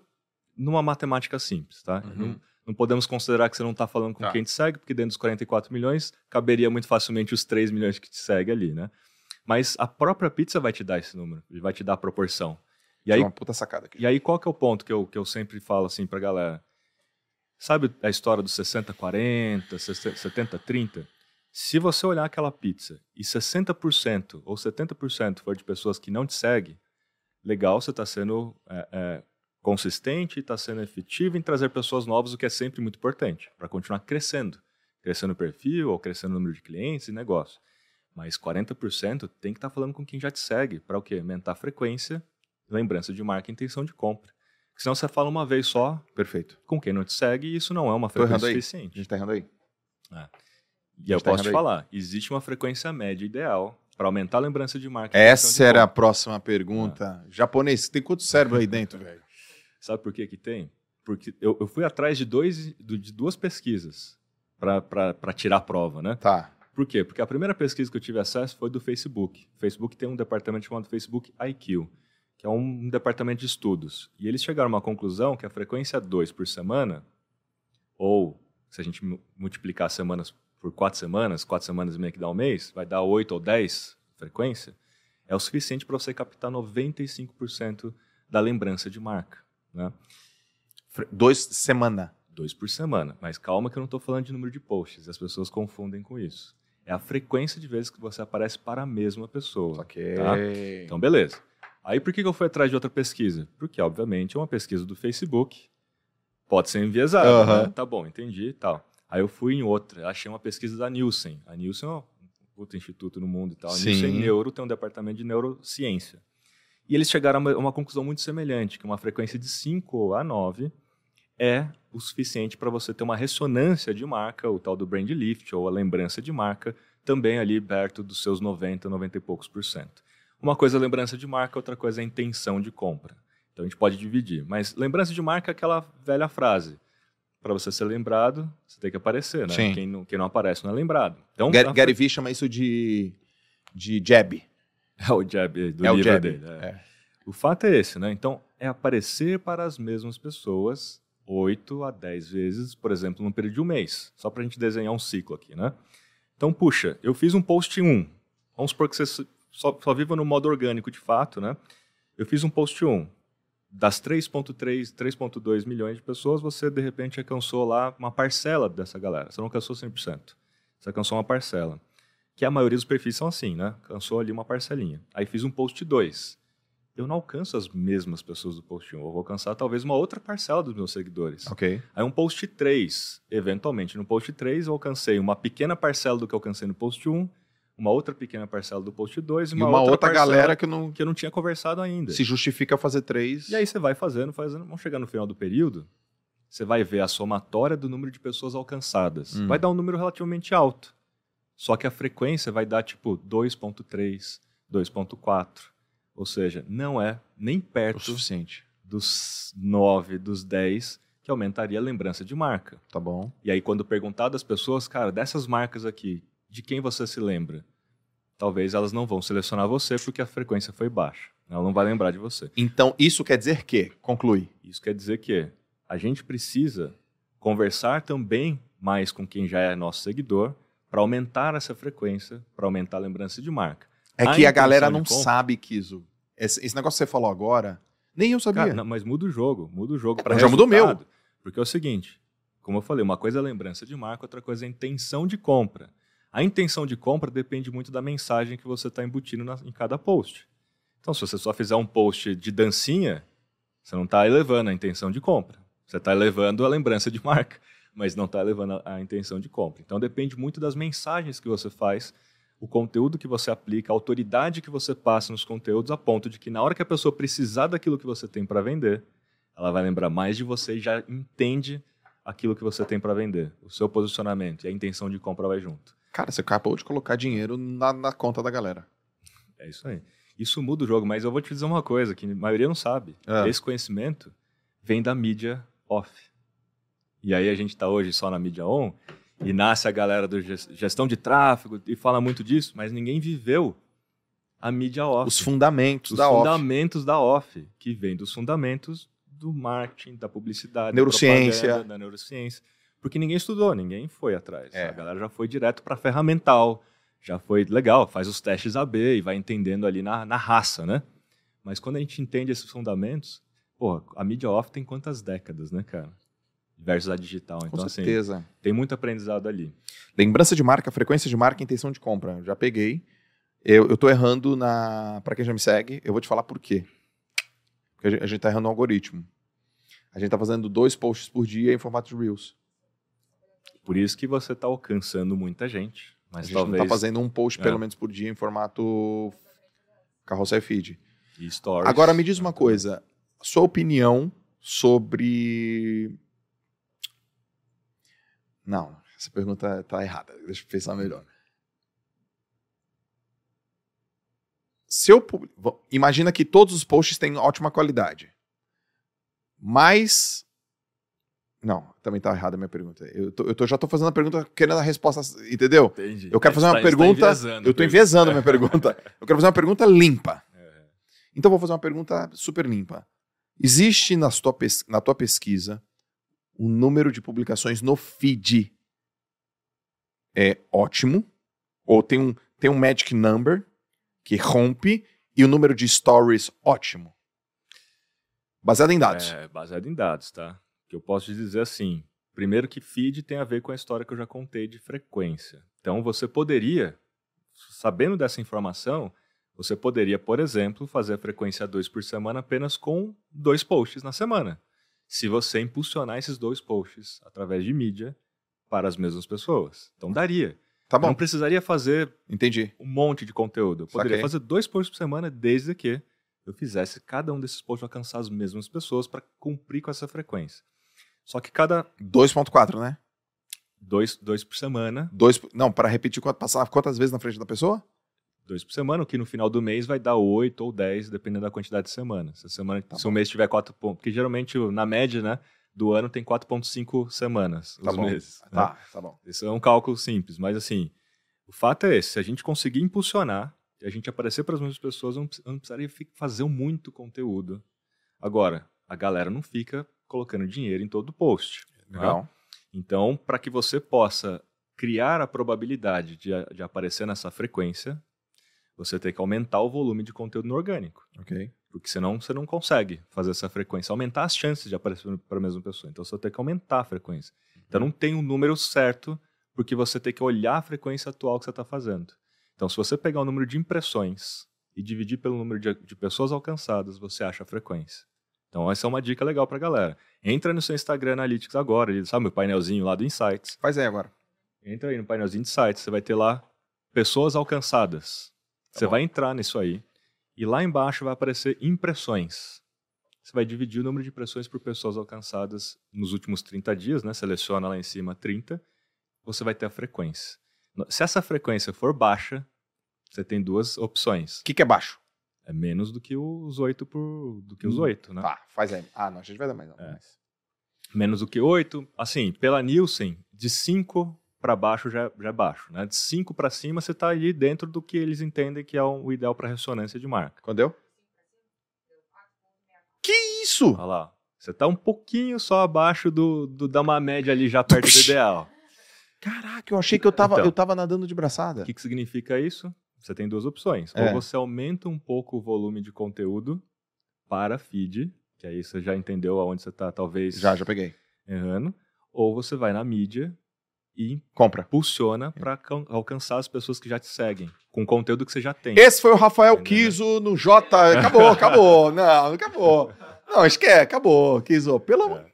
Speaker 1: numa matemática simples, tá?
Speaker 2: Uhum.
Speaker 1: Não, não podemos considerar que você não está falando com
Speaker 2: Tá.
Speaker 1: quem te segue, porque dentro dos 44 milhões caberia muito facilmente os 3 milhões que te segue ali, né? Mas a própria pizza vai te dar esse número, ele vai te dar a proporção. E
Speaker 2: E
Speaker 1: aí,
Speaker 2: uma puta sacada aqui.
Speaker 1: e aí qual que é o ponto que eu, que eu sempre falo assim pra galera? Sabe a história dos 60-40, 70-30? Se você olhar aquela pizza e 60% ou 70% for de pessoas que não te seguem, legal, você está sendo é, é, consistente, está sendo efetivo em trazer pessoas novas, o que é sempre muito importante, para continuar crescendo. Crescendo o perfil, ou crescendo o número de clientes e negócio. Mas 40% tem que estar falando com quem já te segue, para o quê? Aumentar a frequência, lembrança de marca e intenção de compra. Porque senão você fala uma vez só
Speaker 2: Perfeito.
Speaker 1: com quem não te segue e isso não é uma frequência
Speaker 2: aí? A
Speaker 1: suficiente.
Speaker 2: gente tá errando aí?
Speaker 1: E eu
Speaker 2: tá
Speaker 1: posso te
Speaker 2: aí.
Speaker 1: falar, existe uma frequência média ideal para aumentar a lembrança de marca.
Speaker 2: Essa
Speaker 1: de
Speaker 2: era a próxima pergunta. Japonês, tem quanto cérebro aí dentro, velho?
Speaker 1: Sabe por que que tem? Porque eu, eu fui atrás de, dois, do- de duas pesquisas para tirar a prova, né?
Speaker 2: Tá.
Speaker 1: Por quê? Porque a primeira pesquisa que eu tive acesso foi do Facebook. O Facebook tem um departamento chamado Facebook IQ, que é um, um departamento de estudos. E eles chegaram a uma conclusão que a frequência 2 por semana, ou se a gente mu- multiplicar as semanas por quatro semanas, quatro semanas e meia que dá um mês, vai dar 8 ou 10 frequência, é o suficiente para você captar 95% da lembrança de marca. Né?
Speaker 2: Dois semana.
Speaker 1: Dois por semana. Mas calma que eu não estou falando de número de posts. As pessoas confundem com isso. É a frequência de vezes que você aparece para a mesma pessoa.
Speaker 2: Que.
Speaker 1: Tá. Então, beleza. Aí por que eu fui atrás de outra pesquisa? Porque, obviamente, é uma pesquisa do Facebook. Pode ser enviesada,
Speaker 2: Aham.
Speaker 1: né? Tá bom, entendi e tal. Aí eu fui em outra. Achei uma pesquisa da Nielsen. A Nielsen é um puto instituto no mundo e tal. A
Speaker 2: Sim.
Speaker 1: Nielsen Neuro tem um departamento de neurociência. E eles chegaram a uma, uma conclusão muito semelhante, que uma frequência de 5 a 9 é o suficiente para você ter uma ressonância de marca, o tal do brand lift, ou a lembrança de marca, também ali perto dos seus 90, 90 e poucos por cento. Uma coisa é lembrança de marca, outra coisa é intenção de compra. Então a gente pode dividir. Mas lembrança de marca é aquela velha frase. Para você ser lembrado, você tem que aparecer, né? Quem não, quem não aparece não é lembrado. Então,
Speaker 2: Gary, Gary Vee chama isso de. de jab.
Speaker 1: É o jab do
Speaker 2: É o
Speaker 1: livro
Speaker 2: jab,
Speaker 1: dele. é.
Speaker 2: é.
Speaker 1: O fato é esse, né? Então, é aparecer para as mesmas pessoas 8 a 10 vezes, por exemplo, num período de um mês. Só para a gente desenhar um ciclo aqui, né? Então, puxa, eu fiz um post 1. Vamos supor que você só, só viva no modo orgânico de fato, né? Eu fiz um post 1. Das 3.3, 3.2 milhões de pessoas, você de repente alcançou lá uma parcela dessa galera. Você não alcançou 100%. Você alcançou uma parcela. Que a maioria dos perfis são assim, né? Alcançou ali uma parcelinha. Aí fiz um post 2. Eu não alcanço as mesmas pessoas do post 1. Eu vou alcançar talvez uma outra parcela dos meus seguidores.
Speaker 2: Ok.
Speaker 1: Aí um post 3, eventualmente no post 3 eu alcancei uma pequena parcela do que eu alcancei no post 1, uma outra pequena parcela do post 2 e
Speaker 2: E
Speaker 1: uma,
Speaker 2: uma, outra,
Speaker 1: parcela
Speaker 2: galera que não
Speaker 1: que eu não tinha conversado ainda.
Speaker 2: se justifica fazer três.
Speaker 1: E aí você vai fazendo, fazendo, vamos chegar no final do período, você vai ver a somatória do número de pessoas alcançadas.
Speaker 2: Hum.
Speaker 1: Vai dar um número relativamente alto. Só que a frequência vai dar tipo 2.3, 2.4. Ou seja, não é nem
Speaker 2: o
Speaker 1: perto
Speaker 2: suficiente.
Speaker 1: dos 9, dos 10 que aumentaria a lembrança de marca.
Speaker 2: Tá bom.
Speaker 1: E aí, quando perguntar das pessoas, cara, dessas marcas aqui, de quem você se lembra? Talvez elas não vão selecionar você porque a frequência foi baixa. Ela não vai lembrar de você.
Speaker 2: Então, isso quer dizer que, conclui.
Speaker 1: Isso quer dizer que a gente precisa conversar também mais com quem já é nosso seguidor para aumentar essa frequência, para aumentar a lembrança de marca.
Speaker 2: É
Speaker 1: A
Speaker 2: que a galera não
Speaker 1: compra-
Speaker 2: sabe, Kiso. Esse, esse negócio que você falou agora, nem eu sabia.
Speaker 1: Cara, não, mas muda o jogo, muda o jogo para
Speaker 2: Já mudou o meu.
Speaker 1: Porque é o seguinte, como eu falei, uma coisa é lembrança de marca, outra coisa é intenção de compra. A intenção de compra depende muito da mensagem que você está embutindo na, em cada post. Então, se você só fizer um post de dancinha, você não está elevando a intenção de compra. Você está elevando a lembrança de marca, mas não está elevando a, a intenção de compra. Então, depende muito das mensagens que você faz, o conteúdo que você aplica, a autoridade que você passa nos conteúdos, a ponto de que na hora que a pessoa precisar daquilo que você tem para vender, ela vai lembrar mais de você e já entende aquilo que você tem para vender, o seu posicionamento e a intenção de compra vai junto.
Speaker 2: Cara, você acabou de colocar dinheiro na, na conta da galera.
Speaker 1: É isso aí. Isso muda o jogo, mas eu vou te dizer uma coisa que a maioria não sabe.
Speaker 2: É.
Speaker 1: Esse conhecimento vem da mídia off. E aí a gente está hoje só na mídia on e nasce a galera do ges- gestão de tráfego e fala muito disso, mas ninguém viveu a mídia off.
Speaker 2: Os fundamentos
Speaker 1: Os
Speaker 2: da off.
Speaker 1: fundamentos da off, que vem dos fundamentos do marketing, da publicidade,
Speaker 2: Neurociência.
Speaker 1: da neurociência. Porque ninguém estudou, ninguém foi atrás.
Speaker 2: É.
Speaker 1: A galera já foi direto para ferramental, já foi legal, faz os testes AB e vai entendendo ali na, na raça, né? Mas quando a gente entende esses fundamentos, pô, a mídia off tem quantas décadas, né, cara? Versus a digital.
Speaker 2: Com
Speaker 1: Então, assim,
Speaker 2: certeza.
Speaker 1: tem muito aprendizado ali.
Speaker 2: Lembrança de marca, frequência de marca, intenção de compra. Já peguei. Eu, eu tô errando na. Pra quem já me segue, eu vou te falar por quê. Porque a gente, a gente tá errando no algoritmo. A gente tá fazendo dois posts por dia em formato de Reels.
Speaker 1: Por isso que você está alcançando muita gente.
Speaker 2: A
Speaker 1: Mas
Speaker 2: gente
Speaker 1: talvez
Speaker 2: não tá fazendo um post
Speaker 1: É.
Speaker 2: pelo menos por dia em formato carrossel feed.
Speaker 1: e stories.
Speaker 2: Agora me diz uma coisa. Sua opinião sobre. Não, essa pergunta tá errada. Deixa eu pensar melhor. Se eu imagina que todos os posts têm ótima qualidade. Mas. Não, também tá errada a minha pergunta. Eu, tô- eu tô- já tô fazendo a pergunta querendo a resposta, entendeu?
Speaker 1: Entendi.
Speaker 2: Eu quero fazer uma
Speaker 1: tá-
Speaker 2: pergunta. eu
Speaker 1: a
Speaker 2: enviesando a minha pergunta. Eu quero fazer uma pergunta limpa. Então vou fazer uma pergunta super limpa. Existe na tua, na tua pesquisa um número de publicações no feed é ótimo? Ou tem um, tem um magic number que rompe e o número de stories ótimo? Baseado em dados.
Speaker 1: É, baseado em dados, tá? Que eu posso te dizer assim. Primeiro que feed tem a ver com a história que eu já contei de frequência. Então você poderia, sabendo dessa informação, você poderia, por exemplo, fazer a frequência 2 por semana apenas com dois posts na semana. Se você impulsionar esses dois posts através de mídia para as mesmas pessoas. Então daria.
Speaker 2: Tá bom,
Speaker 1: não precisaria fazer
Speaker 2: entendi.
Speaker 1: um monte de conteúdo. Eu poderia
Speaker 2: Saquei.
Speaker 1: fazer dois posts por semana desde que eu fizesse cada um desses posts alcançar as mesmas pessoas para cumprir com essa frequência. Só que cada
Speaker 2: 2.4, né?
Speaker 1: dois, dois por semana,
Speaker 2: Dois, não, para repetir, passar quantas vezes na frente da pessoa?
Speaker 1: Dois por semana, o que no final do mês vai dar oito ou dez, dependendo da quantidade de semanas. Se, a semana,
Speaker 2: Tá
Speaker 1: se o mês tiver quatro pontos, porque geralmente na média, né, do ano tem 4.5 semanas
Speaker 2: Tá
Speaker 1: os
Speaker 2: bom.
Speaker 1: meses. né?
Speaker 2: Tá, tá bom.
Speaker 1: Isso é um cálculo simples, mas assim, o fato é esse: se a gente conseguir impulsionar e a gente aparecer para as mesmas pessoas, eu não, precisaria fazer muito conteúdo. Agora, a galera não fica colocando dinheiro em todo post. né?
Speaker 2: Legal.
Speaker 1: Então, para que você possa criar a probabilidade de, de aparecer nessa frequência, você tem que aumentar o volume de conteúdo no orgânico.
Speaker 2: Ok.
Speaker 1: Porque senão você não consegue fazer essa frequência, aumentar as chances de aparecer para a mesma pessoa. Então você tem que aumentar a frequência. Então não tem um número certo, porque você tem que olhar a frequência atual que você está fazendo. Então se você pegar o número de impressões e dividir pelo número de, de pessoas alcançadas, você acha a frequência. Então essa é uma dica legal para galera. Entra no seu Instagram Analytics agora, sabe o painelzinho lá do Insights.
Speaker 2: Faz aí agora.
Speaker 1: Entra aí no painelzinho de sites, você vai ter lá pessoas alcançadas.
Speaker 2: Tá
Speaker 1: você
Speaker 2: bom.
Speaker 1: vai entrar nisso aí e lá embaixo vai aparecer impressões. Você vai dividir o número de impressões por pessoas alcançadas nos últimos 30 dias, né? Seleciona lá em cima 30, você vai ter a frequência. Se essa frequência for baixa, você tem duas opções.
Speaker 2: O que, que é baixo?
Speaker 1: É menos do que os 8 por do que os
Speaker 2: Hum,
Speaker 1: 8, né?
Speaker 2: Tá, faz aí. Ah, não, a gente vai dar mais. Não,
Speaker 1: É. menos do que 8. Assim, pela Nielsen, de 5 para baixo já, já é baixo. Né? De 5 para cima, você está ali dentro do que eles entendem que é o ideal para ressonância de marca.
Speaker 2: Quando deu? Que isso?
Speaker 1: Olha lá. Você está um pouquinho só abaixo do, do da uma média ali já perto do ideal.
Speaker 2: Caraca, eu achei que eu tava,
Speaker 1: Então.
Speaker 2: eu tava nadando de braçada.
Speaker 1: O que, que significa isso? Você tem duas opções.
Speaker 2: É.
Speaker 1: Ou você aumenta um pouco o volume de conteúdo para feed, que aí você já entendeu aonde você está talvez
Speaker 2: Já, já peguei.
Speaker 1: errando. ou você vai na mídia e
Speaker 2: Compra.
Speaker 1: impulsiona para alcançar as pessoas que já te seguem, com conteúdo que você já tem.
Speaker 2: Esse foi o Rafael
Speaker 1: Entendeu?
Speaker 2: Kiso no J. Acabou, acabou. Não, acabou. Não, esquece, acabou. Kiso, pelo amor.
Speaker 1: É.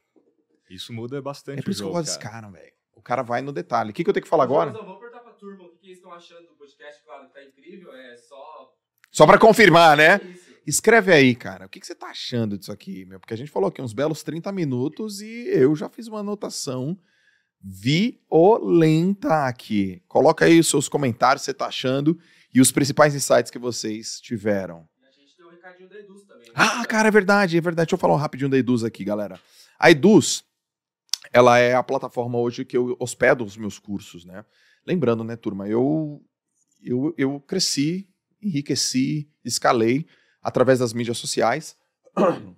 Speaker 1: Isso muda bastante
Speaker 2: É por
Speaker 1: o
Speaker 2: isso que eu
Speaker 1: jogo,
Speaker 2: gosto desse
Speaker 1: cara.
Speaker 2: velho. O cara vai no detalhe. O que, que eu tenho que falar agora?
Speaker 3: Joãozão, Vamos perguntar pra turma o que, que eles estão achando do podcast. Claro que tá incrível, é só
Speaker 2: Só pra confirmar, né?
Speaker 3: isso.
Speaker 2: Escreve aí, cara. O que, que você tá achando disso aqui, meu? Porque a gente falou aqui uns belos 30 minutos e eu já fiz uma anotação violenta aqui. Coloca aí os seus comentários, você tá achando e os principais insights que vocês tiveram.
Speaker 3: A gente deu um recadinho da Eduz também. né?
Speaker 2: Ah, cara, é verdade, é verdade. Deixa eu falar um rapidinho da Eduz aqui, galera. A Eduz, ela é a plataforma hoje que eu hospedo os meus cursos, né? Lembrando, né, turma, eu, eu, eu cresci, enriqueci, escalei através das mídias sociais.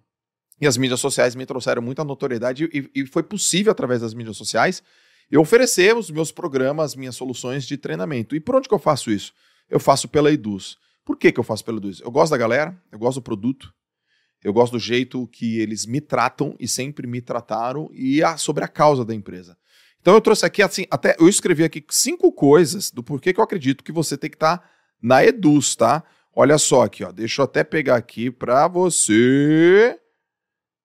Speaker 2: E as mídias sociais me trouxeram muita notoriedade e, e foi possível, através das mídias sociais, eu oferecer os meus programas, minhas soluções de treinamento. E por onde que eu faço isso? Eu faço pela Eduz. Por que, que eu faço pela Eduz? Eu gosto da galera, eu gosto do produto, eu gosto do jeito que eles me tratam e sempre me trataram e a- sobre a causa da empresa. Então eu trouxe aqui, assim, até eu escrevi aqui cinco coisas do porquê que eu acredito que você tem que estar na Eduz, tá? Olha só aqui, ó. Deixa eu até pegar aqui pra você.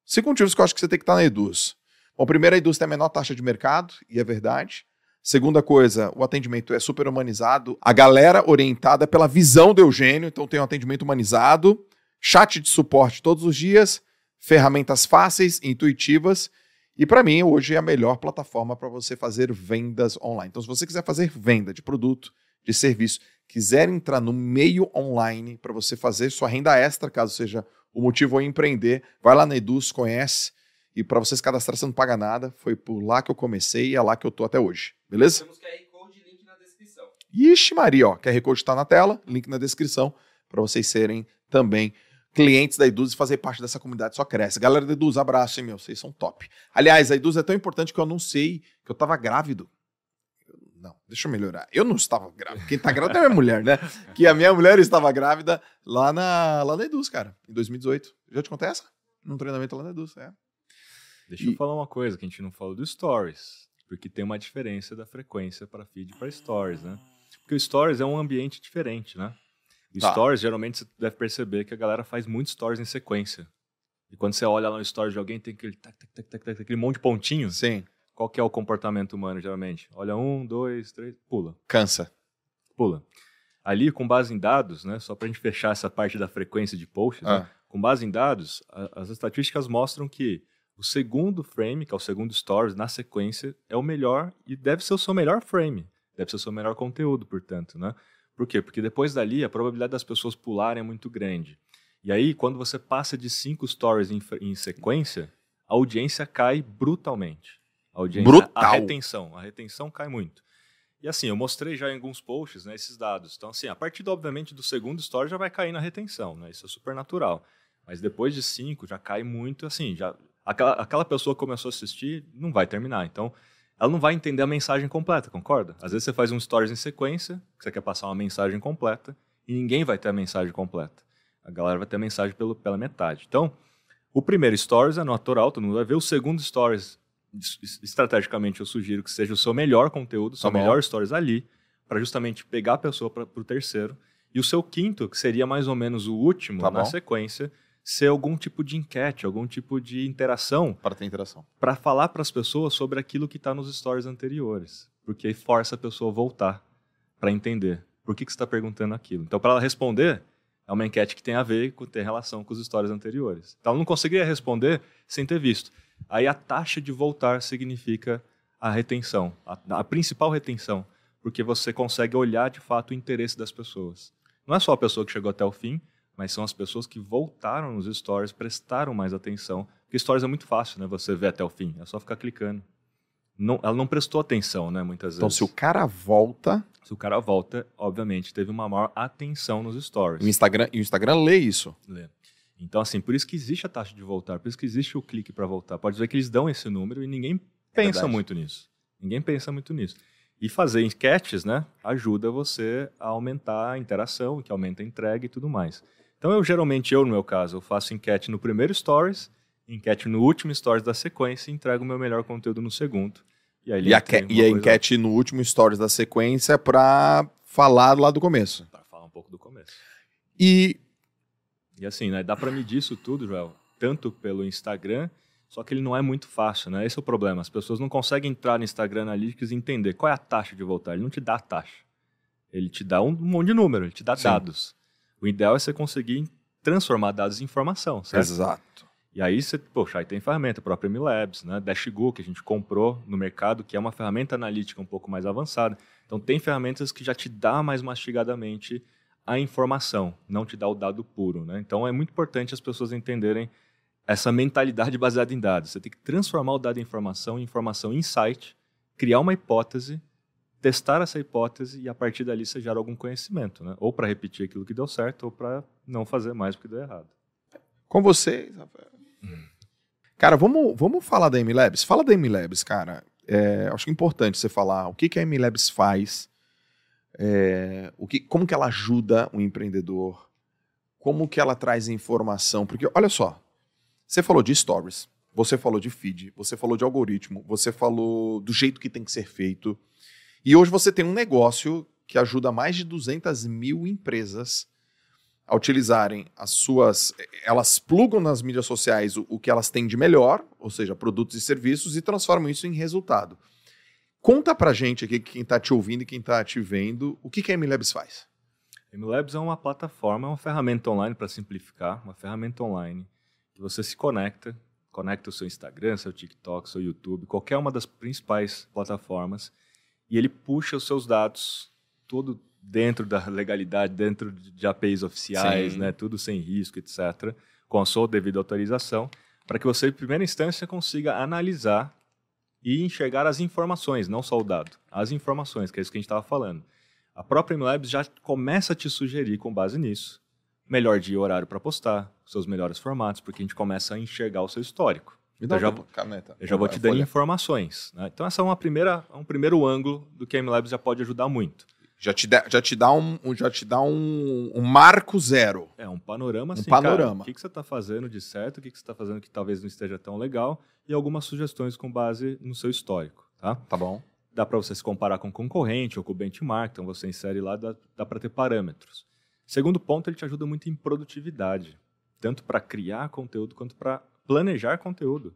Speaker 2: Cinco motivos que eu acho que você tem que estar na Eduz. Bom, primeiro, a Eduz tem a menor taxa de mercado, e é verdade. Segunda coisa, o atendimento é super humanizado. A galera orientada pela visão do Eugênio, então tem um atendimento humanizado. Chat de suporte todos os dias. Ferramentas fáceis, intuitivas. E para mim, hoje é a melhor plataforma para você fazer vendas online. Então, se você quiser fazer venda de produto, de serviço, quiser entrar no meio online para você fazer sua renda extra, caso seja o motivo ou empreender, vai lá na Eduz, conhece. E para você se cadastrar, você não paga nada. Foi por lá que eu comecei e é lá que eu tô até hoje. Beleza?
Speaker 3: Temos QR Code e link na descrição.
Speaker 2: Ixi, Maria, ó. QR Code está na tela, link na descrição, para vocês serem também clientes da Eduz e fazer parte dessa comunidade só cresce. Galera da Eduz, abraço, hein, meu? Vocês são top. Aliás, a Eduz é tão importante que eu anunciei que eu tava grávido. Não, deixa eu melhorar. Eu não estava grávido. Quem tá grávida é a minha mulher, né? Que a minha mulher estava grávida lá na, lá na Eduz, cara, em 2018. Já te contei essa? Num treinamento lá na Eduz, é.
Speaker 1: Deixa
Speaker 2: E-
Speaker 1: eu falar uma coisa que a gente não falou do Stories, porque tem uma diferença da frequência para feed para Stories, né? Porque o Stories é um ambiente diferente, né? O
Speaker 2: Tá.
Speaker 1: Stories, geralmente, você deve perceber que a galera faz muitos Stories em sequência. E quando você olha lá no Stories de alguém, tem aquele, tac, tac, tac, tac, tac, aquele monte de pontinhos.
Speaker 2: Sim,
Speaker 1: Qual que é o comportamento humano, geralmente? Olha um, dois, três, pula,
Speaker 2: cansa.
Speaker 1: pula. Ali, com base em dados, né? Só para a gente fechar essa parte da frequência de posts, né?
Speaker 2: Ah,
Speaker 1: Com base em dados, a- as estatísticas mostram que o segundo frame, que é o segundo stories, na sequência, é o melhor e deve ser o seu melhor frame. Deve ser o seu melhor conteúdo, portanto, né? Por quê? Porque depois dali, a probabilidade das pessoas pularem é muito grande. E aí, quando você passa de cinco stories em, em sequência, a audiência cai brutalmente. A audiência,
Speaker 2: Brutal.
Speaker 1: A retenção. A retenção cai muito. E assim, eu mostrei já em alguns posts né, esses dados. Então, assim, a partir, do, obviamente, do segundo story já vai cair na retenção, né? Isso é super natural. Mas depois de cinco já cai muito, assim, já aquela, aquela pessoa que começou a assistir não vai terminar. Então, ela não vai entender a mensagem completa, concorda? Às vezes você faz um stories em sequência, que você quer passar uma mensagem completa, e ninguém vai ter a mensagem completa. A galera vai ter a mensagem pelo, pela metade. Então, o primeiro stories é natural, todo mundo vai ver. O segundo stories, es- es- estrategicamente, eu sugiro que seja o seu melhor conteúdo, seu
Speaker 2: Tá
Speaker 1: melhor stories ali, para justamente pegar a pessoa para o terceiro. E o seu quinto, que seria mais ou menos o último
Speaker 2: Tá
Speaker 1: na
Speaker 2: bom.
Speaker 1: sequência, ser algum tipo de enquete, algum tipo de interação
Speaker 2: para ter interação.
Speaker 1: para falar para as pessoas sobre aquilo que está nos stories anteriores, porque aí força a pessoa a voltar para entender por que, que você está perguntando aquilo. Então, para ela responder, é uma enquete que tem a ver com ter relação com os stories anteriores. Então, ela não conseguiria responder sem ter visto. Aí a taxa de voltar significa a retenção, a, a principal retenção, porque você consegue olhar de fato o interesse das pessoas. Não é só a pessoa que chegou até o fim, mas são as pessoas que voltaram nos stories, prestaram mais atenção. Porque stories é muito fácil, né? Você ver até o fim, é só ficar clicando. Não, ela não prestou atenção, né? Muitas
Speaker 2: Então,
Speaker 1: vezes.
Speaker 2: se o cara volta,
Speaker 1: Se o cara volta, obviamente, teve uma maior atenção nos stories.
Speaker 2: o Instagram, e o Instagram lê isso.
Speaker 1: Lê. Então, assim, por isso que existe a taxa de voltar, por isso que existe o clique para voltar. Pode ver que eles dão esse número e ninguém pensa
Speaker 2: verdade.
Speaker 1: muito nisso. Ninguém pensa muito nisso. E fazer enquetes, né, ajuda você a aumentar a interação, que aumenta a entrega e tudo mais. Então, eu geralmente, eu no meu caso, eu faço enquete no primeiro stories enquete no último stories da sequência e entrego o meu melhor conteúdo no segundo. E, aí
Speaker 2: E a, e a enquete no último stories da sequência pra falar lá do começo.
Speaker 1: Para falar um pouco do começo.
Speaker 2: E
Speaker 1: E assim, né, dá para medir isso tudo, Joel, tanto pelo Instagram, só que ele não é muito fácil, né? Esse é o problema. As pessoas não conseguem entrar no Instagram Analytics e entender qual é a taxa de voltar. Ele não te dá a taxa. Ele te dá um, um monte de número, ele te dá
Speaker 2: Sim.
Speaker 1: dados. O ideal é você conseguir transformar dados em informação, certo?
Speaker 2: exato.
Speaker 1: E aí você, poxa, aí tem ferramenta, a própria MLabs, né? Dashgo, que a gente comprou no mercado, que é uma ferramenta analítica um pouco mais avançada. Então tem ferramentas que já te dá mais mastigadamente a informação, não te dá o dado puro, né? Então é muito importante as pessoas entenderem essa mentalidade baseada em dados. Você tem que transformar o dado em informação em informação insight, criar uma hipótese, testar essa hipótese e a partir dali você gera algum conhecimento, né? Ou para repetir aquilo que deu certo ou para não fazer mais porque deu errado.
Speaker 2: Com vocês, Rafael. Cara, vamos, vamos falar da MLabs? Fala da MLabs, cara. É, acho que é importante você falar o que, que a MLabs faz, é, o que, como que ela ajuda o empreendedor, como que ela traz informação. Porque, olha só, você falou de stories, você falou de feed, você falou de algoritmo, você falou do jeito que tem que ser feito. E hoje você tem um negócio que ajuda mais de 200 mil empresas a utilizarem as suas. Elas plugam nas mídias sociais o, o que elas têm de melhor, ou seja, produtos e serviços, e transformam isso em resultado. Conta pra gente aqui, quem tá te ouvindo e quem tá te vendo, o que, que a MLabs faz?
Speaker 1: MLabs é uma plataforma, é uma ferramenta online para simplificar, uma ferramenta online que você se conecta, conecta o seu Instagram, seu TikTok, seu YouTube, qualquer uma das principais plataformas, e ele puxa os seus dados todo dentro da legalidade, dentro de APIs oficiais,
Speaker 2: Sim.
Speaker 1: né, tudo sem risco, etc., com a sua devida autorização, para que você, em primeira instância, consiga analisar e enxergar as informações, não só o dado, as informações, que é isso que a gente estava falando. A própria MLabs já começa a te sugerir, com base nisso, melhor dia e horário para postar, seus melhores formatos, porque a gente começa a enxergar o seu histórico.
Speaker 2: Me dá
Speaker 1: Eu já
Speaker 2: uma caneta.
Speaker 1: Eu já vou te dando informações. né? Então, essa é uma primeira, um primeiro ângulo do que a MLabs já pode ajudar muito.
Speaker 2: Já te, dá- já te dá um, um- já te dá um, um marco zero.
Speaker 1: É um panorama assim,
Speaker 2: panorama.
Speaker 1: cara, o que, que você está fazendo de certo, o que, que você está fazendo que talvez não esteja tão legal, e algumas sugestões com base no seu histórico. Tá?
Speaker 2: Tá bom.
Speaker 1: Dá para você se comparar com concorrente ou com o benchmark, então você insere lá, dá, dá para ter parâmetros. Segundo ponto, ele te ajuda muito em produtividade, tanto para criar conteúdo quanto para planejar conteúdo.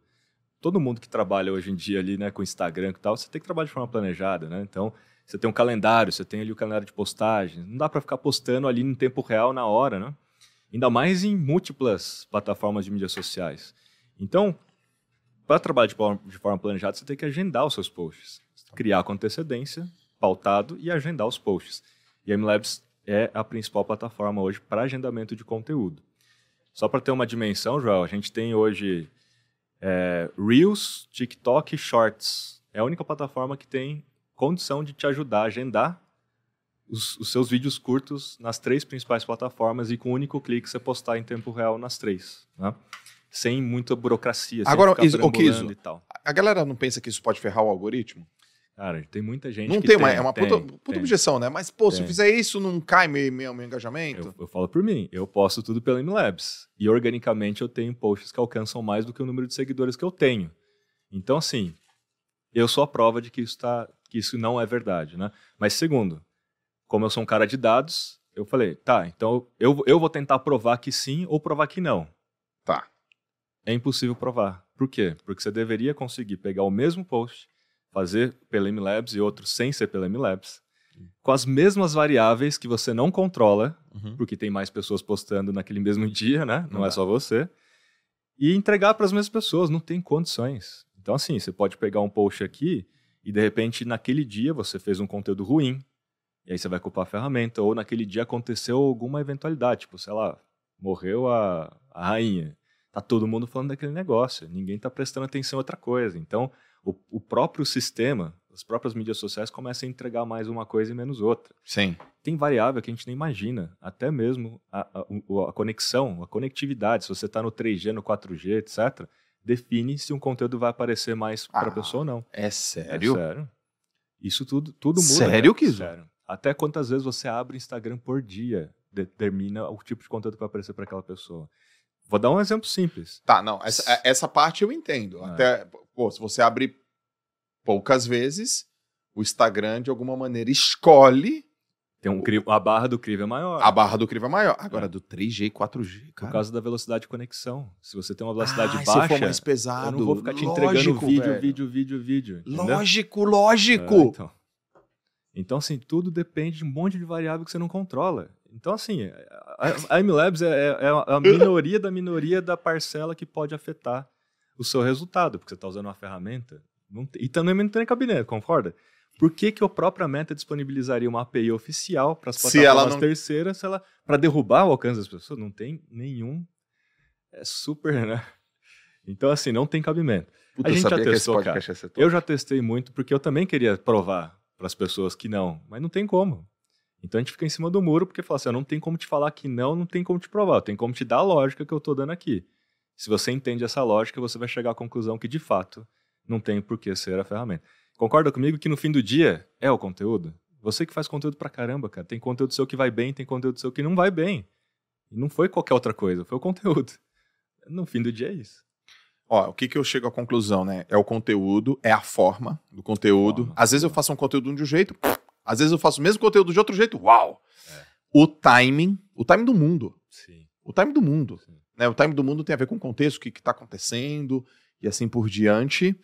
Speaker 1: Todo mundo que trabalha hoje em dia ali, né, com Instagram e tal, você tem que trabalhar de forma planejada, né? Então, você tem um calendário, você tem ali o calendário de postagem, não dá para ficar postando ali no tempo real na hora, né? Ainda mais em múltiplas plataformas de mídias sociais. Então, para trabalhar de forma, de forma planejada, você tem que agendar os seus posts. Criar com antecedência, pautado e agendar os posts. E a MLabs é a principal plataforma hoje para agendamento de conteúdo. Só para ter uma dimensão, Joel, a gente tem hoje é, Reels, TikTok e Shorts. É a única plataforma que tem condição de te ajudar a agendar os, os seus vídeos curtos nas três principais plataformas e com um único clique você postar em tempo real nas três. Né? Sem muita burocracia, sem
Speaker 2: Agora,
Speaker 1: ficar
Speaker 2: Is- ô,
Speaker 1: perambulando
Speaker 2: Kiso,
Speaker 1: e tal.
Speaker 2: A galera não pensa que isso pode ferrar o algoritmo?
Speaker 1: Cara, tem muita gente
Speaker 2: Não tem, uma, é uma
Speaker 1: tem,
Speaker 2: puta, puta
Speaker 1: tem.
Speaker 2: objeção, né? Mas, pô, se eu
Speaker 1: Tem.
Speaker 2: fizer isso, não cai meu, meu, meu engajamento?
Speaker 1: Eu, eu falo por mim, eu posto tudo pela MLabs. E organicamente eu tenho posts que alcançam mais do que o número de seguidores que eu tenho. Então, assim, eu sou a prova de que isso, tá, que isso não é verdade, né? Mas segundo, como eu sou um cara de dados, eu falei, tá, então eu, eu vou tentar provar que sim ou provar que não.
Speaker 2: Tá.
Speaker 1: É impossível provar. Por quê? Porque você deveria conseguir pegar o mesmo post, fazer pela MLabs e outro sem ser pela MLabs, com as mesmas variáveis que você não controla,
Speaker 2: Uhum.
Speaker 1: porque tem mais pessoas postando naquele mesmo dia, né? Não,
Speaker 2: Não
Speaker 1: é
Speaker 2: dá.
Speaker 1: só você. E entregar para as mesmas pessoas, não tem condições. Então, assim, você pode pegar um post aqui e, de repente, naquele dia você fez um conteúdo ruim, e aí você vai culpar a ferramenta, ou naquele dia aconteceu alguma eventualidade, tipo, sei lá, morreu a, a rainha. Tá todo mundo falando daquele negócio, ninguém tá prestando atenção em outra coisa. Então, o, o próprio sistema, as próprias mídias sociais começam a entregar mais uma coisa e menos outra
Speaker 2: Sim.
Speaker 1: tem variável que a gente nem imagina, até mesmo a, a- a conexão, a conectividade, se você está no 3G, no 4G, etc., define se um conteúdo vai aparecer mais para a
Speaker 2: Ah,
Speaker 1: pessoa ou não.
Speaker 2: É
Speaker 1: É
Speaker 2: sério?
Speaker 1: sério. Isso tudo, tudo muda.
Speaker 2: Sério,
Speaker 1: né?
Speaker 2: Kizo?
Speaker 1: Sério. Até quantas vezes você abre Instagram por dia determina o tipo de conteúdo que vai aparecer para aquela pessoa. Vou dar um exemplo simples.
Speaker 2: Tá, não, essa, é- essa parte eu entendo.
Speaker 1: Ah.
Speaker 2: Até, pô, se você abre poucas vezes, o Instagram, de alguma maneira, escolhe
Speaker 1: Tem um a barra do crivo é maior.
Speaker 2: a barra do crivo é maior. Agora,
Speaker 1: É.
Speaker 2: do 3G e 4G,
Speaker 1: Por
Speaker 2: cara.
Speaker 1: causa da velocidade de conexão. Se você tem uma velocidade
Speaker 2: ah, se
Speaker 1: baixa,
Speaker 2: for mais
Speaker 1: eu
Speaker 2: pesado.
Speaker 1: não vou ficar te
Speaker 2: lógico,
Speaker 1: entregando vídeo,
Speaker 2: velho.
Speaker 1: vídeo, vídeo, vídeo. entendeu?
Speaker 2: Lógico, lógico.
Speaker 1: É, então. então, assim, tudo depende de um monte de variável que você não controla. Então, assim, a, a MLabs é, é- é a minoria da minoria da parcela que pode afetar o seu resultado, porque você está usando uma ferramenta. Não e também não tem gabinete, concorda? Por que, que a própria Meta disponibilizaria uma API oficial para as plataformas
Speaker 2: não-
Speaker 1: terceiras para derrubar o alcance das pessoas? Não tem nenhum. É super, né? Então, assim, não tem cabimento.
Speaker 2: Puta,
Speaker 1: A gente já testou,
Speaker 2: top.
Speaker 1: Eu já testei muito porque eu também queria provar para as pessoas que não, mas não tem como. Então a gente fica em cima do muro porque fala assim, "Ah, não tem como te falar que não, não tem como te provar, tem como te dar a lógica que eu tô dando aqui. Se você entende essa lógica, você vai chegar à conclusão que de fato não tem por que ser a ferramenta. Concorda comigo que no fim do dia é o conteúdo? Você que faz conteúdo pra caramba, cara, tem conteúdo seu que vai bem, tem conteúdo seu que não vai bem. E não foi qualquer outra coisa, foi o conteúdo. No fim do dia é isso.
Speaker 2: Ó, o que, que eu chego à conclusão, né? É o conteúdo, é a forma do conteúdo.
Speaker 1: Forma.
Speaker 2: Às vezes eu faço um conteúdo de um jeito, às vezes eu faço o mesmo conteúdo de outro jeito. Uau!
Speaker 1: É.
Speaker 2: O timing, o timing do mundo.
Speaker 1: Sim.
Speaker 2: O timing do mundo.
Speaker 1: Sim.
Speaker 2: Né? O timing do mundo tem a ver com o contexto, o que está acontecendo e assim por diante.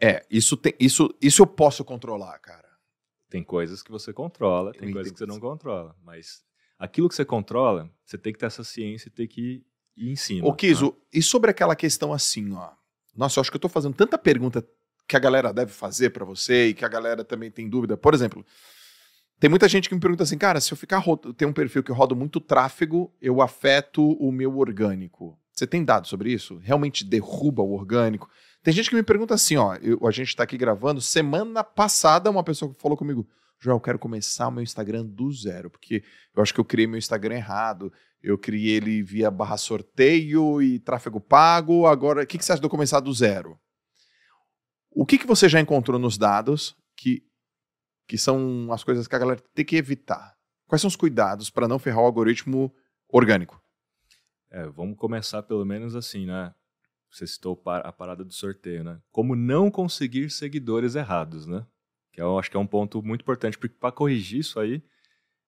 Speaker 2: É, isso, tem, isso, isso eu posso controlar, cara.
Speaker 1: Tem coisas que você controla, tem coisas que você não controla. Mas aquilo que você controla, você tem que ter essa ciência e ter que ir em cima.
Speaker 2: Ô, Kiso,
Speaker 1: tá?
Speaker 2: e sobre aquela questão assim, ó. Nossa, eu acho que eu tô fazendo tanta pergunta que a galera deve fazer pra você e que a galera também tem dúvida. Por exemplo, tem muita gente que me pergunta assim, cara, se eu ficar ro- tem um perfil que eu rodo muito tráfego, eu afeto o meu orgânico. Você tem dados sobre isso? Realmente derruba o orgânico? Tem gente que me pergunta assim, ó, eu- a gente tá aqui gravando, semana passada uma pessoa falou comigo, Joel, eu quero começar o meu Instagram do zero, porque eu acho que eu criei meu Instagram errado, eu criei ele via barra sorteio e tráfego pago. Agora, o que, que você acha de eu começar do zero? O que, que você já encontrou nos dados que, que são as coisas que a galera tem que evitar? Quais são os cuidados para não ferrar o algoritmo orgânico?
Speaker 1: É, vamos começar pelo menos assim, né? Você citou a parada do sorteio, né? Como não conseguir seguidores errados, né? Que eu acho que é um ponto muito importante, porque para corrigir isso aí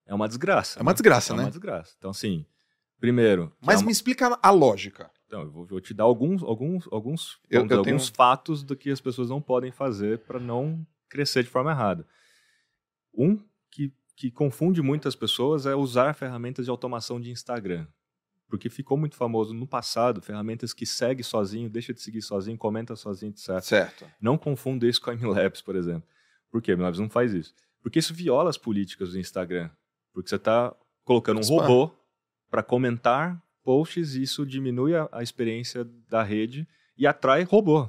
Speaker 1: é uma desgraça.
Speaker 2: É uma
Speaker 1: né?
Speaker 2: desgraça,
Speaker 1: é
Speaker 2: né?
Speaker 1: uma desgraça. Então, assim, primeiro.
Speaker 2: Mas
Speaker 1: é uma-
Speaker 2: me explica a lógica.
Speaker 1: Então, eu vou, te dar alguns, alguns, alguns,
Speaker 2: Eu-
Speaker 1: vamos dizer,
Speaker 2: eu tenho-
Speaker 1: alguns fatos do que as pessoas não podem fazer para não crescer de forma errada. Um que, que confunde muitas pessoas é usar ferramentas de automação de Instagram. Porque ficou muito famoso no passado, ferramentas que segue sozinho, deixa de seguir sozinho, comenta sozinho, etc.
Speaker 2: Certo.
Speaker 1: Não confunda isso com a MLabs, por exemplo. Por quê? A MLabs não faz isso. Porque isso viola as políticas do Instagram. Porque você está colocando um
Speaker 2: Spam.
Speaker 1: robô para comentar posts e isso diminui a, a experiência da rede e atrai robô.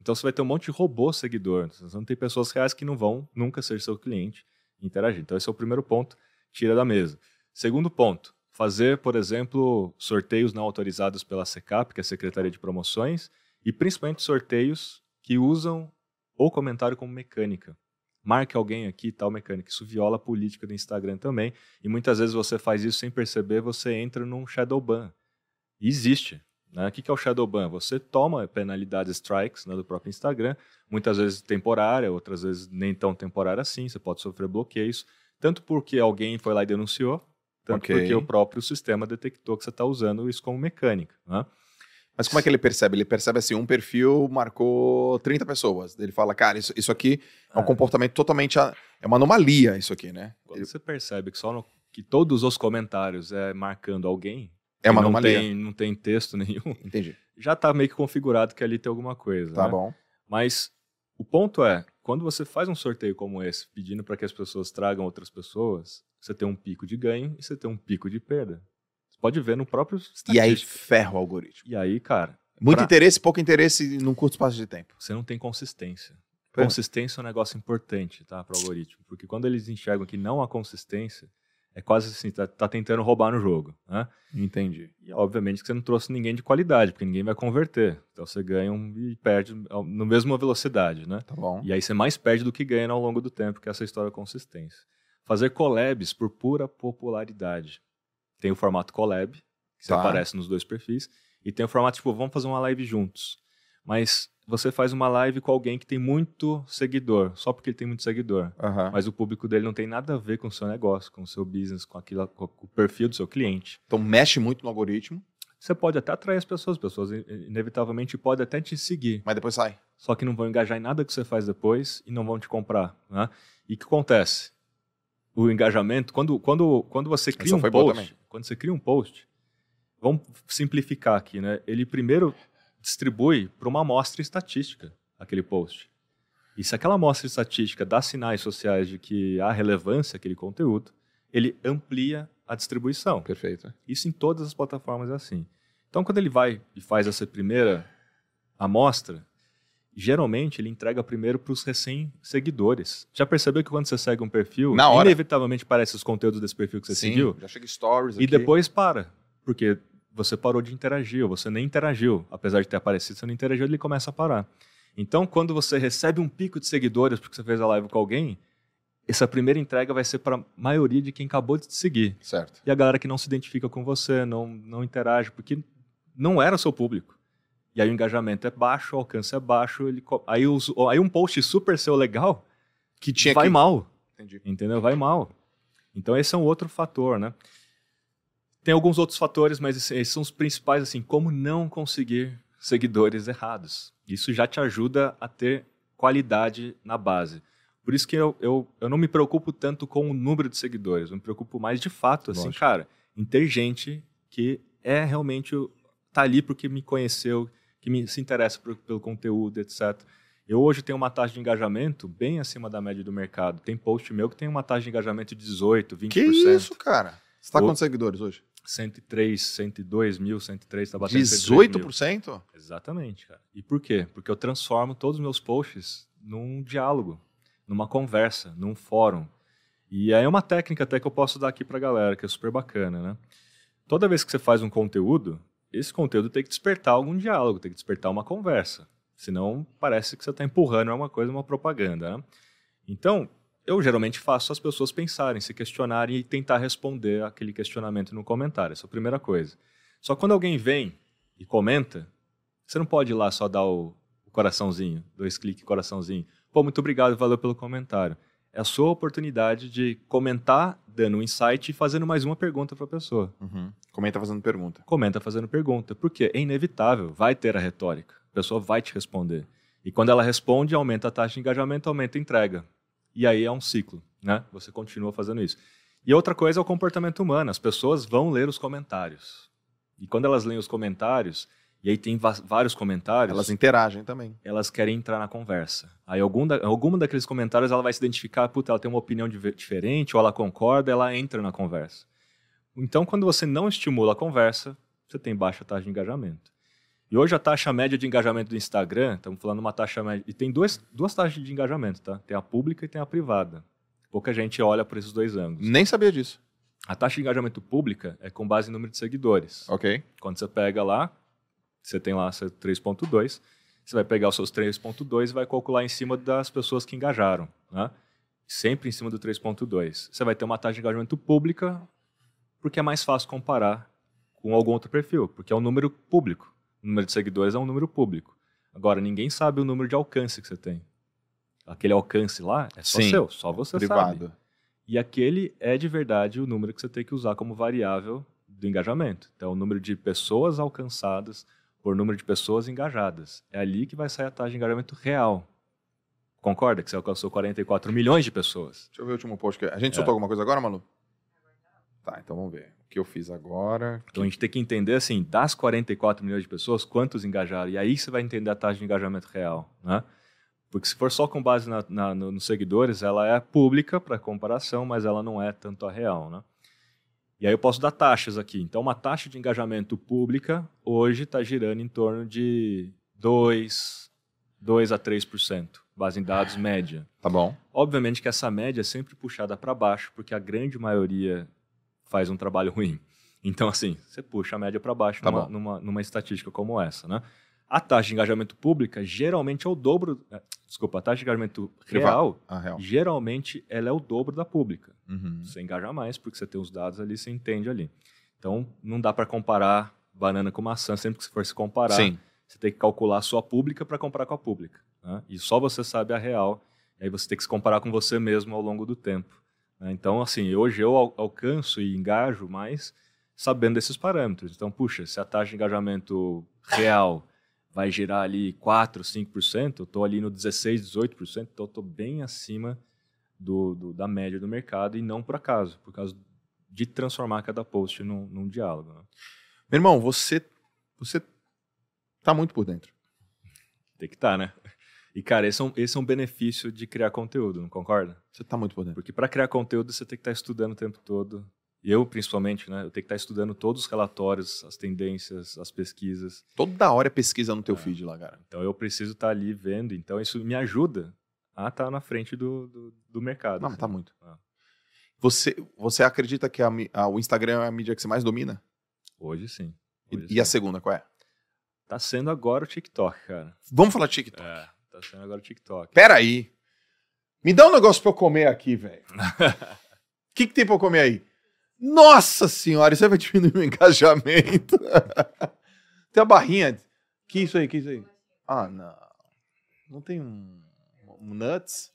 Speaker 1: Então você vai ter um monte de robô seguidor. Você não tem pessoas reais que não vão nunca ser seu cliente e interagir. Então esse é o primeiro ponto, tira da mesa. Segundo ponto, fazer, por exemplo, sorteios não autorizados pela SECAP, que é a Secretaria de Promoções, e principalmente sorteios que usam o comentário como mecânica. Marque alguém aqui, tal mecânica. Isso viola a política do Instagram também. E muitas vezes você faz isso sem perceber, você entra num shadow ban. E existe. Né? O que é o shadow ban? Você toma penalidades strikes né, do próprio Instagram, muitas vezes temporária, outras vezes nem tão temporária assim. Você pode sofrer bloqueios, tanto porque alguém foi lá e denunciou, tanto
Speaker 2: Ok.
Speaker 1: porque o próprio sistema detectou que você está usando isso como mecânica. Né?
Speaker 2: Mas como é que ele percebe? Ele percebe assim, um perfil marcou 30 pessoas. Ele fala, cara, isso, isso aqui é um
Speaker 1: Ah.
Speaker 2: comportamento totalmente... a- É uma anomalia isso aqui, né?
Speaker 1: Quando você percebe que só no- que todos os comentários é marcando alguém,
Speaker 2: É uma
Speaker 1: não
Speaker 2: anomalia.
Speaker 1: tem, não tem texto nenhum,
Speaker 2: Entendi.
Speaker 1: já está meio que configurado que ali tem alguma coisa.
Speaker 2: Tá
Speaker 1: né?
Speaker 2: bom.
Speaker 1: Mas o ponto é, quando você faz um sorteio como esse, pedindo para que as pessoas tragam outras pessoas, você tem um pico de ganho e você tem um pico de perda. Você pode ver no próprio
Speaker 2: E aí ferra o algoritmo.
Speaker 1: E aí, cara,
Speaker 2: Muito
Speaker 1: Pra-
Speaker 2: interesse, pouco interesse num curto espaço de tempo.
Speaker 1: você não tem consistência.
Speaker 2: É.
Speaker 1: Consistência é um negócio importante, tá, para o algoritmo, porque quando eles enxergam que não há consistência, é quase assim, tá, tá tentando roubar no jogo, né?
Speaker 2: Entendi.
Speaker 1: E obviamente que você não trouxe ninguém de qualidade, porque ninguém vai converter. Então você ganha um, e perde na mesma velocidade, né?
Speaker 2: Tá bom.
Speaker 1: E aí você mais perde do que ganha ao longo do tempo, que é essa história da consistência. Fazer collabs por pura popularidade. Tem o formato collab, que
Speaker 2: Tá.
Speaker 1: aparece nos dois perfis. E tem o formato tipo, vamos fazer uma live juntos. Mas você faz uma live com alguém que tem muito seguidor, só porque ele tem muito seguidor.
Speaker 2: Aham.
Speaker 1: Mas o público dele não tem nada a ver com o seu negócio, com o seu business, com, aquilo, com o perfil do seu cliente.
Speaker 2: Então mexe muito no algoritmo,
Speaker 1: Você pode até atrair as pessoas, as pessoas in- inevitavelmente podem até te seguir,
Speaker 2: mas depois sai.
Speaker 1: só que não vão engajar em nada que você faz depois e não vão te comprar. Né? E o que acontece? O engajamento, quando, quando, quando você cria
Speaker 2: Essa
Speaker 1: um post, quando você cria um post, vamos simplificar aqui, né? Ele primeiro distribui para uma amostra estatística aquele post. E se aquela amostra estatística dá sinais sociais de que há relevância aquele conteúdo, ele amplia a distribuição.
Speaker 2: Perfeito.
Speaker 1: Isso em todas as plataformas é assim. Então, quando ele vai e faz essa primeira amostra, geralmente ele entrega primeiro para os recém-seguidores. Já percebeu que quando você segue um perfil, inevitavelmente aparecem os conteúdos desse perfil que você
Speaker 2: Sim,
Speaker 1: seguiu?
Speaker 2: já chega stories
Speaker 1: E
Speaker 2: aqui.
Speaker 1: depois para, porque você parou de interagir, ou você nem interagiu. Apesar de ter aparecido, você não interagiu, ele começa a parar. Então, quando você recebe um pico de seguidores porque você fez a live com alguém, essa primeira entrega vai ser para a maioria de quem acabou de te seguir
Speaker 2: Certo.
Speaker 1: e a galera que não se identifica com você, não, não interage, porque não era o seu público. E aí o engajamento é baixo, o alcance é baixo, ele, aí, os- aí um post super seu legal
Speaker 2: Que tinha
Speaker 1: vai
Speaker 2: que...
Speaker 1: mal,
Speaker 2: Entendi.
Speaker 1: entendeu? Vai mal. Então esse é um outro fator, né? Tem alguns outros fatores, mas esses, são os principais, assim, como não conseguir seguidores errados. Isso já te ajuda a ter qualidade na base. Por isso que eu, eu, eu não me preocupo tanto com o número de seguidores, eu me preocupo mais de fato, assim,
Speaker 2: Lógico.
Speaker 1: cara, em ter gente que é realmente, tá ali porque me conheceu, que me, se interessa por- pelo conteúdo, etc. Eu hoje tenho uma taxa de engajamento bem acima da média do mercado. Tem post meu que tem uma taxa de engajamento de 18, 20%.
Speaker 2: Que isso, cara? Você tá com
Speaker 1: O-
Speaker 2: quantos seguidores hoje?
Speaker 1: 103, 102 mil, 103, tá batendo 103 mil.
Speaker 2: 18%?
Speaker 1: Exatamente, cara. E por quê? Porque eu transformo todos os meus posts num diálogo, numa conversa, num fórum. E aí é uma técnica até que eu posso dar aqui pra galera, que é super bacana, né? Toda vez que você faz um conteúdo, esse conteúdo tem que despertar algum diálogo, tem que despertar uma conversa. Senão parece que você está empurrando uma coisa, uma propaganda, né? Então, eu geralmente faço as pessoas pensarem, se questionarem e tentar responder aquele questionamento no comentário. Essa é a primeira coisa. Só que quando alguém vem e comenta, você não pode ir lá só dar o, o coraçãozinho, dois cliques, coraçãozinho. Pô, muito obrigado, valeu pelo comentário. É a sua oportunidade de comentar, dando um insight e fazendo mais uma pergunta para a pessoa.
Speaker 2: Uhum. Comenta fazendo pergunta.
Speaker 1: Comenta fazendo pergunta, porque é inevitável, vai ter a retórica. A pessoa vai te responder. E quando ela responde, aumenta a taxa de engajamento, aumenta a entrega. E aí é um ciclo, né? Você continua fazendo isso. E outra coisa é o comportamento humano. As pessoas vão ler os comentários. E quando elas leem os comentários, e aí tem vários comentários,
Speaker 2: Elas interagem também.
Speaker 1: elas querem entrar na conversa. Aí algum da, alguma daqueles comentários ela vai se identificar, puta, ela tem uma opinião diferente, ou ela concorda, ela entra na conversa. Então, quando você não estimula a conversa, você tem baixa taxa de engajamento. E hoje a taxa média de engajamento do Instagram, estamos falando uma taxa média, e tem duas, duas taxas de engajamento, tá? Tem a pública e tem a privada. Pouca gente olha por esses dois ângulos.
Speaker 2: Nem sabia disso.
Speaker 1: A taxa de engajamento pública é com base em número de seguidores.
Speaker 2: Ok.
Speaker 1: Quando você pega lá, você tem lá seu 3.2, você vai pegar os seus 3.2 e vai calcular em cima das pessoas que engajaram, né? Sempre em cima do 3.2. Você vai ter uma taxa de engajamento pública, porque é mais fácil comparar com algum outro perfil, porque é um número público. O número de seguidores é um número público. Agora, ninguém sabe o número de alcance que você tem. Aquele alcance lá é só
Speaker 2: Sim.
Speaker 1: seu, só você sabe.
Speaker 2: Privado.
Speaker 1: E aquele é de verdade o número que você tem que usar como variável do engajamento. Então, o número de pessoas alcançadas por número de pessoas engajadas. É ali que vai sair a taxa de engajamento real. Concorda que você alcançou 44 milhões de pessoas?
Speaker 2: Deixa eu ver o último post. que- A gente
Speaker 1: É.
Speaker 2: soltou alguma coisa agora, Malu? Tá, então vamos ver. O que eu fiz agora.
Speaker 1: Então, a gente tem que entender, assim, das 44 milhões de pessoas, quantos engajaram. E aí você vai entender a taxa de engajamento real, né? Porque se for só com base na, na- no- nos seguidores, ela é pública para comparação, mas ela não é tanto a real, né? E aí eu posso dar taxas aqui. Então, uma taxa de engajamento pública hoje está girando em torno de 2, 2 a 3%, base em dados média.
Speaker 2: Tá bom.
Speaker 1: Obviamente que essa média é sempre puxada para baixo, porque a grande maioria faz um trabalho ruim. Então, assim, você puxa a média para baixo
Speaker 2: Tá
Speaker 1: numa, numa, numa estatística como essa, né? A taxa de engajamento pública geralmente é o dobro. eh, Desculpa, a taxa de engajamento real,
Speaker 2: Ah, real.
Speaker 1: geralmente, ela é o dobro da pública.
Speaker 2: Uhum.
Speaker 1: Você engaja mais, porque você tem os dados ali, você entende ali. Então, não dá para comparar banana com maçã. Sempre que você for se comparar,
Speaker 2: Sim.
Speaker 1: você tem que calcular a sua pública para comparar com a pública. né? E só você sabe a real. E aí você tem que se comparar com você mesmo ao longo do tempo. né? Então, assim, hoje eu al- alcanço e engajo mais sabendo desses parâmetros. Então, puxa, se a taxa de engajamento real vai girar ali 4, 5%, eu estou ali no 16, 18%, então estou bem acima do, do- da média do mercado e não por acaso, por causa de transformar cada post num, num diálogo. né?
Speaker 2: Meu irmão, você, você tá muito por dentro.
Speaker 1: Tem que estar, né? E, cara, esse é, um, esse é um benefício de criar conteúdo, não concorda?
Speaker 2: Você tá muito por dentro.
Speaker 1: Porque para criar conteúdo você tem que estar estudando o tempo todo. Eu, principalmente, né? Eu tenho que estar estudando todos os relatórios, as tendências, as pesquisas.
Speaker 2: Toda hora é pesquisa no teu
Speaker 1: É.
Speaker 2: feed lá, cara.
Speaker 1: Então eu preciso estar ali vendo. Então isso me ajuda a estar na frente do, do, do mercado.
Speaker 2: Não, mas
Speaker 1: assim.
Speaker 2: tá muito.
Speaker 1: Ah.
Speaker 2: Você, você acredita que a a- o Instagram é a mídia que você mais domina?
Speaker 1: Hoje sim.
Speaker 2: E,
Speaker 1: Hoje
Speaker 2: e a
Speaker 1: sim.
Speaker 2: segunda, qual é?
Speaker 1: Tá sendo agora o TikTok, cara.
Speaker 2: Vamos falar TikTok.
Speaker 1: É, tá sendo agora o TikTok.
Speaker 2: Pera aí. Me dá um negócio pra eu comer aqui, velho. O que, que tem pra eu comer aí? Nossa senhora, isso aí vai diminuir o engajamento. tem a barrinha. Que isso aí, que isso aí? Ah, não. Não tem um, um nuts?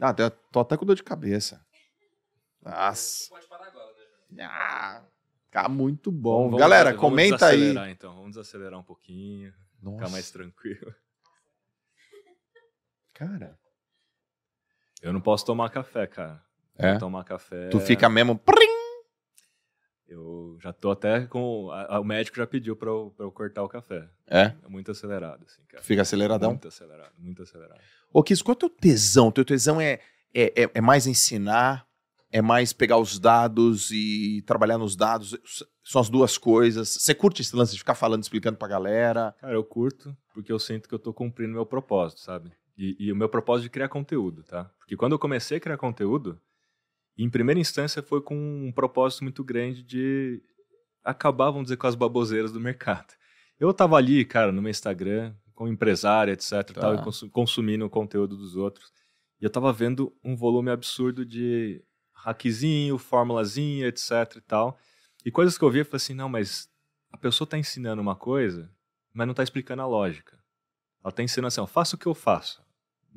Speaker 2: Ah, tô até com dor de cabeça. Nossa.
Speaker 3: Pode parar agora, né?
Speaker 2: Ah, tá muito bom.
Speaker 1: Vamos-
Speaker 2: Galera,
Speaker 1: vamos
Speaker 2: comenta aí.
Speaker 1: desacelerar, Então, vamos desacelerar um pouquinho, ficar
Speaker 2: Nossa,
Speaker 1: mais tranquilo.
Speaker 2: cara.
Speaker 1: Eu não posso tomar café, cara.
Speaker 2: É?
Speaker 1: Tomar café.
Speaker 2: Tu fica mesmo...
Speaker 1: Eu já tô até com. a- a- o médico já pediu pra eu, pra eu cortar o café.
Speaker 2: É?
Speaker 1: É muito acelerado, assim, cara.
Speaker 2: Fica aceleradão?
Speaker 1: Muito acelerado, muito acelerado.
Speaker 2: Ô, Kiss, qual é o teu tesão? Teu tesão é, é, é, é mais ensinar, é mais pegar os dados e trabalhar nos dados? São as duas coisas. Você curte esse lance de ficar falando, explicando pra galera?
Speaker 1: Cara, eu curto porque eu sinto que eu tô cumprindo meu propósito, sabe? E, e o meu propósito de criar conteúdo, tá? Porque quando eu comecei a criar conteúdo, em primeira instância foi com um propósito muito grande de acabar, vamos dizer, com as baboseiras do mercado. Eu tava ali, cara, no meu Instagram, como empresário, etc,
Speaker 2: Tá.
Speaker 1: tal, e consu- consumindo o conteúdo dos outros. E eu tava vendo um volume absurdo de hackzinho, formulazinha, etc e tal. E coisas que eu via, eu falei assim, não, mas a pessoa tá ensinando uma coisa, mas não tá explicando a lógica. Ela tá ensinando assim, ó, faça o que eu faço.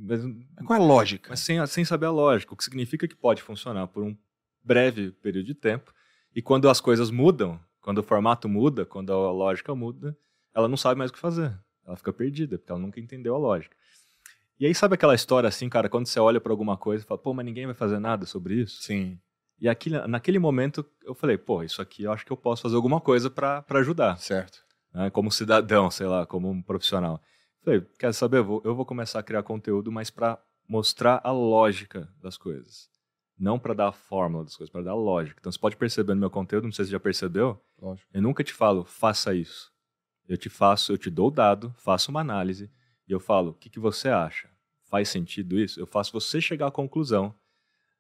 Speaker 1: Mas,
Speaker 2: Qual é a lógica?
Speaker 1: mas sem, sem saber a lógica, o que significa que pode funcionar por um breve período de tempo. E quando as coisas mudam, quando o formato muda, quando a lógica muda, ela não sabe mais o que fazer. Ela fica perdida, porque ela nunca entendeu a lógica. E aí, sabe aquela história assim, cara, quando você olha para alguma coisa e fala, pô, mas ninguém vai fazer nada sobre isso?
Speaker 2: Sim,
Speaker 1: E aquilo, naquele momento eu falei, pô, isso aqui eu acho que eu posso fazer alguma coisa para ajudar
Speaker 2: certo.
Speaker 1: né, como cidadão, sei lá, como um profissional. Falei, quer saber? Eu vou, eu vou começar a criar conteúdo, mas para mostrar a lógica das coisas. Não para dar a fórmula das coisas, para dar a lógica. Então você pode perceber no meu conteúdo, não sei se você já percebeu,
Speaker 2: Lógico.
Speaker 1: eu nunca te falo, faça isso. Eu te faço, eu te dou o dado, faço uma análise e eu falo, o que, que você acha? Faz sentido isso? Eu faço você chegar à conclusão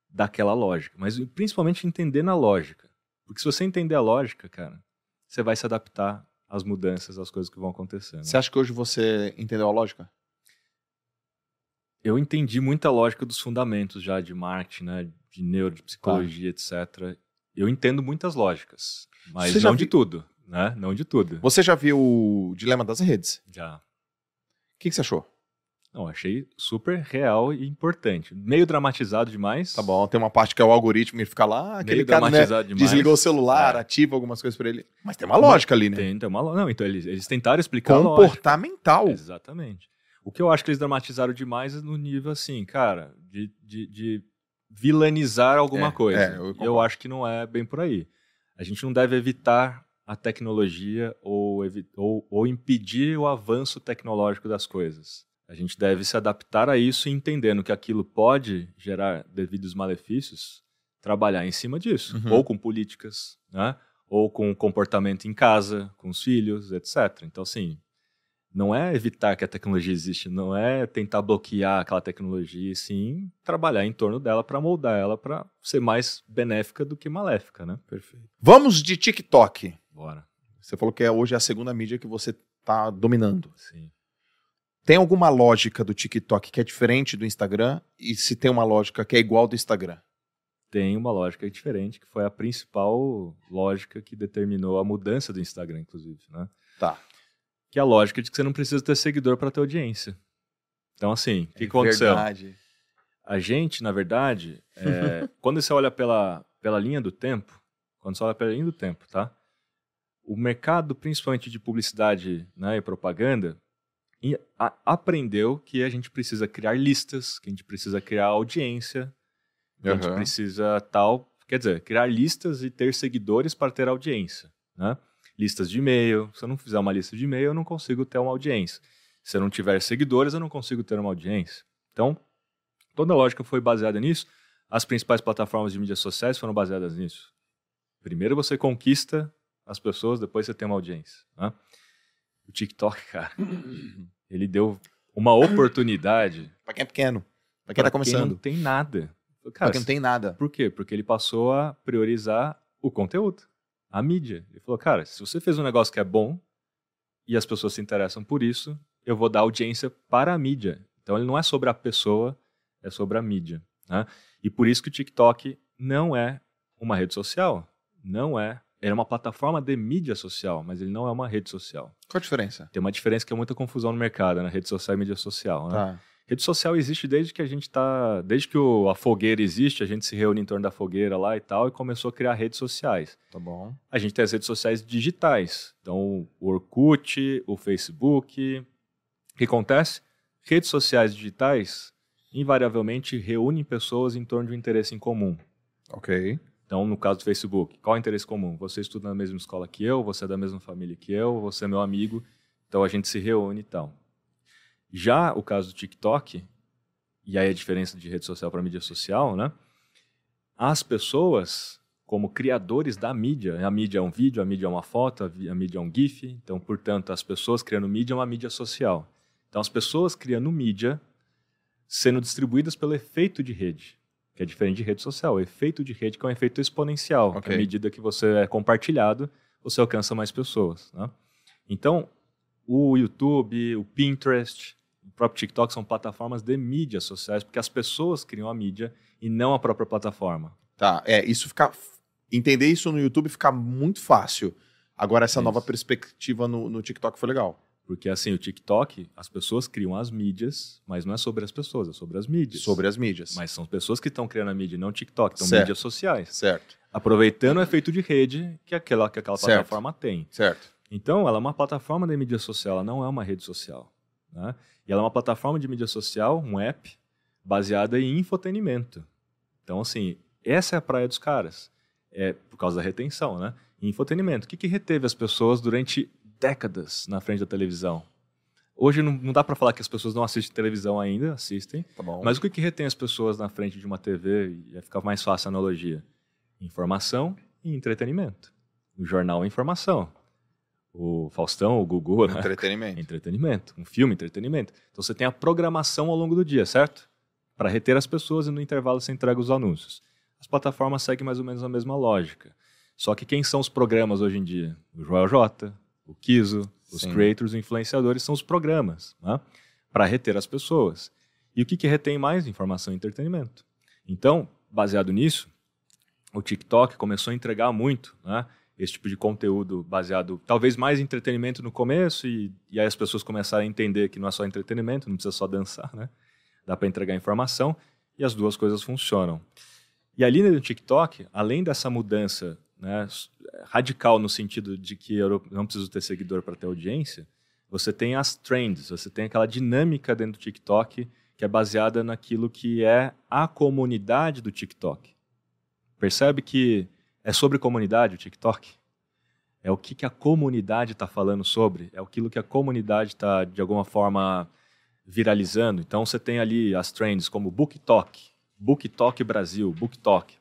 Speaker 1: daquela lógica, mas principalmente entender na lógica. Porque se você entender a lógica, cara, você vai se adaptar às mudanças, às coisas que vão acontecendo.
Speaker 2: Você acha que hoje você entendeu a lógica?
Speaker 1: Eu entendi muita lógica dos fundamentos já de marketing, né, de neuro, de psicologia, etc. Eu entendo muitas lógicas, mas
Speaker 2: Você
Speaker 1: não de
Speaker 2: vi-
Speaker 1: tudo, né? Não de tudo.
Speaker 2: Você já viu o Dilema das Redes?
Speaker 1: Já.
Speaker 2: O que, que você achou?
Speaker 1: Não, achei super real e importante. Meio dramatizado demais.
Speaker 2: Tá bom, tem uma parte que é o algoritmo, ele fica lá, aquele
Speaker 1: Meio
Speaker 2: cara né, desligou o celular,
Speaker 1: É.
Speaker 2: ativa algumas coisas pra ele. Mas tem uma lógica ali, né?
Speaker 1: Tem, tem uma lo- Não, então eles, eles tentaram explicar a lógica.
Speaker 2: Comportamental.
Speaker 1: Exatamente. O que eu acho que eles dramatizaram demais é no nível assim, cara, de, de, de vilanizar alguma
Speaker 2: É,
Speaker 1: coisa.
Speaker 2: é, eu
Speaker 1: eu, acho que não é bem por aí. A gente não deve evitar a tecnologia ou, ou, ou impedir o avanço tecnológico das coisas. A gente deve se adaptar a isso e entendendo que aquilo pode gerar devidos malefícios, trabalhar em cima disso.
Speaker 2: Uhum.
Speaker 1: Ou com políticas, né? ou com comportamento em casa, com os filhos, etc. Então, assim, não é evitar que a tecnologia existe, não é tentar bloquear aquela tecnologia, e sim trabalhar em torno dela para moldar ela para ser mais benéfica do que maléfica, né?
Speaker 2: Perfeito. Vamos de TikTok.
Speaker 1: Bora.
Speaker 2: Você falou que é hoje a segunda mídia que você tá dominando.
Speaker 1: Sim.
Speaker 2: Tem alguma lógica do TikTok que é diferente do Instagram? E se tem uma lógica que é igual do Instagram?
Speaker 1: tem uma lógica diferente, que foi a principal lógica que determinou a mudança do Instagram, inclusive, né?
Speaker 2: Tá.
Speaker 1: Que é a lógica de que você não precisa ter seguidor para ter audiência. Então, assim, o que,
Speaker 2: É
Speaker 1: que aconteceu?
Speaker 2: Verdade.
Speaker 1: A gente, na verdade, é, quando você olha pela, pela linha do tempo, quando você olha pela linha do tempo, tá? O mercado, principalmente de publicidade né, e propaganda, aprendeu que a gente precisa criar listas, que a gente precisa criar audiência, que a gente precisa tal, quer dizer, criar listas e ter seguidores para ter audiência, né? Listas de e-mail, se eu não fizer uma lista de e-mail, eu não consigo ter uma audiência. Se eu não tiver seguidores, eu não consigo ter uma audiência. Então, toda a lógica foi baseada nisso. As principais plataformas de mídias sociais foram baseadas nisso. Primeiro você conquista as pessoas, depois você tem uma audiência. né? O TikTok, cara, ele deu uma oportunidade
Speaker 2: Pra quem é pequeno. Pra quem tá
Speaker 1: não
Speaker 2: começando.
Speaker 1: tem nada.
Speaker 2: Pra
Speaker 1: Cara,
Speaker 2: quem não tem nada.
Speaker 1: por quê? Porque ele passou a priorizar o conteúdo, a mídia. Ele falou, cara, se você fez um negócio que é bom e as pessoas se interessam por isso, eu vou dar audiência para a mídia. Então ele não é sobre a pessoa, é sobre a mídia. né? E por isso que o TikTok não é uma rede social. Não é. Ele é uma plataforma de mídia social, mas ele não é uma rede social.
Speaker 2: Qual a diferença?
Speaker 1: Tem uma diferença que é muita confusão no mercado, né? Rede social e mídia social. Né?
Speaker 2: Tá.
Speaker 1: Rede social existe desde que a gente tá. Desde que o- a fogueira existe, a gente se reúne em torno da fogueira lá e tal, e começou a criar redes sociais.
Speaker 2: Tá bom.
Speaker 1: A gente tem as redes sociais digitais. Então, o Orkut, o Facebook. O que acontece? Redes sociais digitais, invariavelmente, reúnem pessoas em torno de um interesse em comum.
Speaker 2: Ok.
Speaker 1: Então, no caso do Facebook, qual é o interesse comum? Você estuda na mesma escola que eu, você é da mesma família que eu, você é meu amigo, então a gente se reúne e tal. Já o caso do TikTok, e aí a diferença de rede social para mídia social, né? As pessoas, como criadores da mídia, a mídia é um vídeo, a mídia é uma foto, a mídia é um GIF, então, portanto, as pessoas criando mídia é uma mídia social. Então, as pessoas criando mídia sendo distribuídas pelo efeito de rede que é diferente de rede social. O efeito de rede que é um efeito exponencial. que
Speaker 2: Ok.
Speaker 1: À medida que você é compartilhado, você alcança mais pessoas. né? Então, o YouTube, o Pinterest, o próprio TikTok são plataformas de mídias sociais, porque as pessoas criam a mídia e não a própria plataforma.
Speaker 2: Tá. É, isso fica. Entender isso no YouTube fica muito fácil. Agora, essa
Speaker 1: Isso.
Speaker 2: nova perspectiva no, no TikTok foi legal.
Speaker 1: Porque, assim, o TikTok, as pessoas criam as mídias, mas não é sobre as pessoas, é sobre as mídias.
Speaker 2: Sobre as mídias.
Speaker 1: Mas são pessoas que estão criando a mídia, não o TikTok, são
Speaker 2: Certo.
Speaker 1: mídias sociais.
Speaker 2: Certo.
Speaker 1: Aproveitando o efeito de rede que aquela, que aquela
Speaker 2: Certo.
Speaker 1: plataforma tem.
Speaker 2: Certo.
Speaker 1: Então, ela é uma plataforma de mídia social, ela não é uma rede social. Né? E ela é uma plataforma de mídia social, um app, baseada em infotenimento. Então, assim, essa é a praia dos caras. É por causa da retenção, né? Infotenimento. O que, que reteve as pessoas durante décadas na frente da televisão? Hoje não, não dá para falar que as pessoas não assistem televisão ainda, assistem.
Speaker 2: Tá.
Speaker 1: Mas o que, que retém as pessoas na frente de uma TV? Ia ficar mais fácil a analogia. Informação e entretenimento. O jornal é informação. O Faustão, o Gugu, né?
Speaker 2: Entretenimento.
Speaker 1: entretenimento. Um filme, entretenimento. Então você tem a programação ao longo do dia, certo? Para reter as pessoas e no intervalo você entrega os anúncios. As plataformas seguem mais ou menos a mesma lógica. Só que quem são os programas hoje em dia? O Joel J, o Kizo, os
Speaker 2: Sim.
Speaker 1: creators, os influenciadores são os programas, né? Para reter as pessoas. E o que, que retém mais? Informação e entretenimento. Então, baseado nisso, o TikTok começou a entregar muito, né? Esse tipo de conteúdo baseado, talvez mais em entretenimento no começo, e, e aí as pessoas começaram a entender que não é só entretenimento, não precisa só dançar, né? Dá para entregar informação, e as duas coisas funcionam. E ali no TikTok, além dessa mudança né, radical no sentido de que eu não preciso ter seguidor para ter audiência, você tem as trends, você tem aquela dinâmica dentro do TikTok que é baseada naquilo que é a comunidade do TikTok. Percebe que é sobre comunidade o TikTok? É o que, que a comunidade está falando sobre, é aquilo que a comunidade está, de alguma forma, viralizando. Então você tem ali as trends como BookTok, BookTok Brasil, BookTok.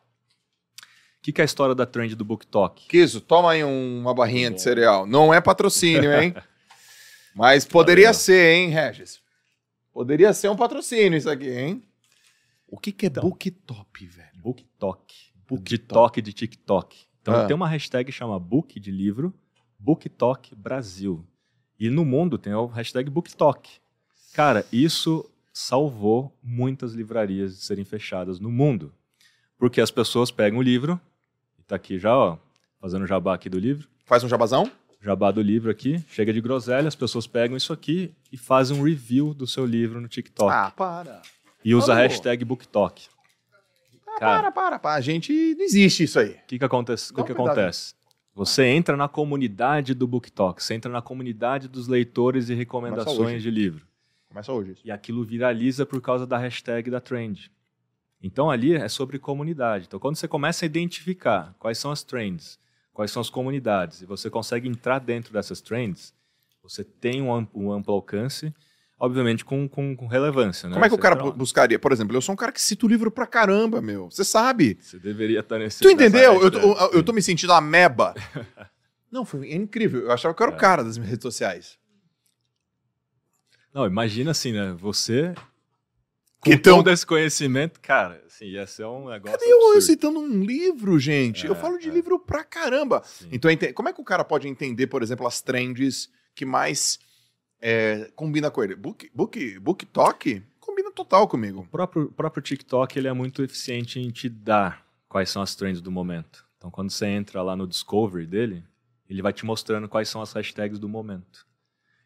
Speaker 1: O que, que é a história da trend do BookTok?
Speaker 2: Kiso, toma aí um- uma barrinha
Speaker 1: Bom.
Speaker 2: de cereal. Não é patrocínio, hein? Mas poderia
Speaker 1: legal.
Speaker 2: ser, hein, Regis? Poderia ser um patrocínio isso aqui, hein? O que, que é
Speaker 1: Então.
Speaker 2: booktop, velho?
Speaker 1: BookTok.
Speaker 2: BookTok.
Speaker 1: De toque de TikTok. Então
Speaker 2: Ah.
Speaker 1: tem uma hashtag que chama Book de livro, BookTok Brasil. E no mundo tem o hashtag BookTok. Cara, isso salvou muitas livrarias de serem fechadas no mundo. Porque as pessoas pegam o livro, tá aqui já, ó, fazendo jabá aqui do livro,
Speaker 2: Faz um jabazão?
Speaker 1: jabá do livro aqui, chega de groselha, as pessoas pegam isso aqui e fazem um review do seu livro no TikTok.
Speaker 2: Ah, para.
Speaker 1: e usa a hashtag BookTok.
Speaker 2: Ah,
Speaker 1: Cara.
Speaker 2: para, para, para. A gente não existe isso aí.
Speaker 1: O que, que, acontece, o
Speaker 2: Dá
Speaker 1: que, que acontece? Você entra na comunidade do BookTok, você entra na comunidade dos leitores e recomendações de livro.
Speaker 2: Começa hoje isso.
Speaker 1: E aquilo viraliza por causa da hashtag da trend. Então ali é sobre comunidade. Então quando você começa a identificar quais são as trends, quais são as comunidades, e você consegue entrar dentro dessas trends, você tem um amplo, um amplo alcance, obviamente com, com, com relevância. Né?
Speaker 2: Como é que o
Speaker 1: Você
Speaker 2: cara bu-
Speaker 1: lá.
Speaker 2: buscaria? Por exemplo, eu sou um cara que cita o livro pra caramba, meu. Você sabe.
Speaker 1: Você deveria estar nesse.
Speaker 2: Tu entendeu? Eu, tô- eu tô me sentindo ameba. Não, foi incrível. Eu achava que eu era o
Speaker 1: É.
Speaker 2: cara das minhas redes sociais.
Speaker 1: Não, imagina assim, né? Você.
Speaker 2: Que
Speaker 1: Com
Speaker 2: tão-
Speaker 1: todo esse conhecimento, cara, assim, ia ser um negócio.
Speaker 2: Cadê eu, eu citando um livro, gente? eu
Speaker 1: É,
Speaker 2: falo de
Speaker 1: é.
Speaker 2: livro pra caramba.
Speaker 1: Sim.
Speaker 2: Então, como é que o cara pode entender, por exemplo, as trends que mais é, combina com ele? Book, book, book Talk combina total comigo.
Speaker 1: O próprio, o próprio TikTok ele é muito eficiente em te dar quais são as trends do momento. Então, quando você entra lá no Discovery dele, ele vai te mostrando quais são as hashtags do momento.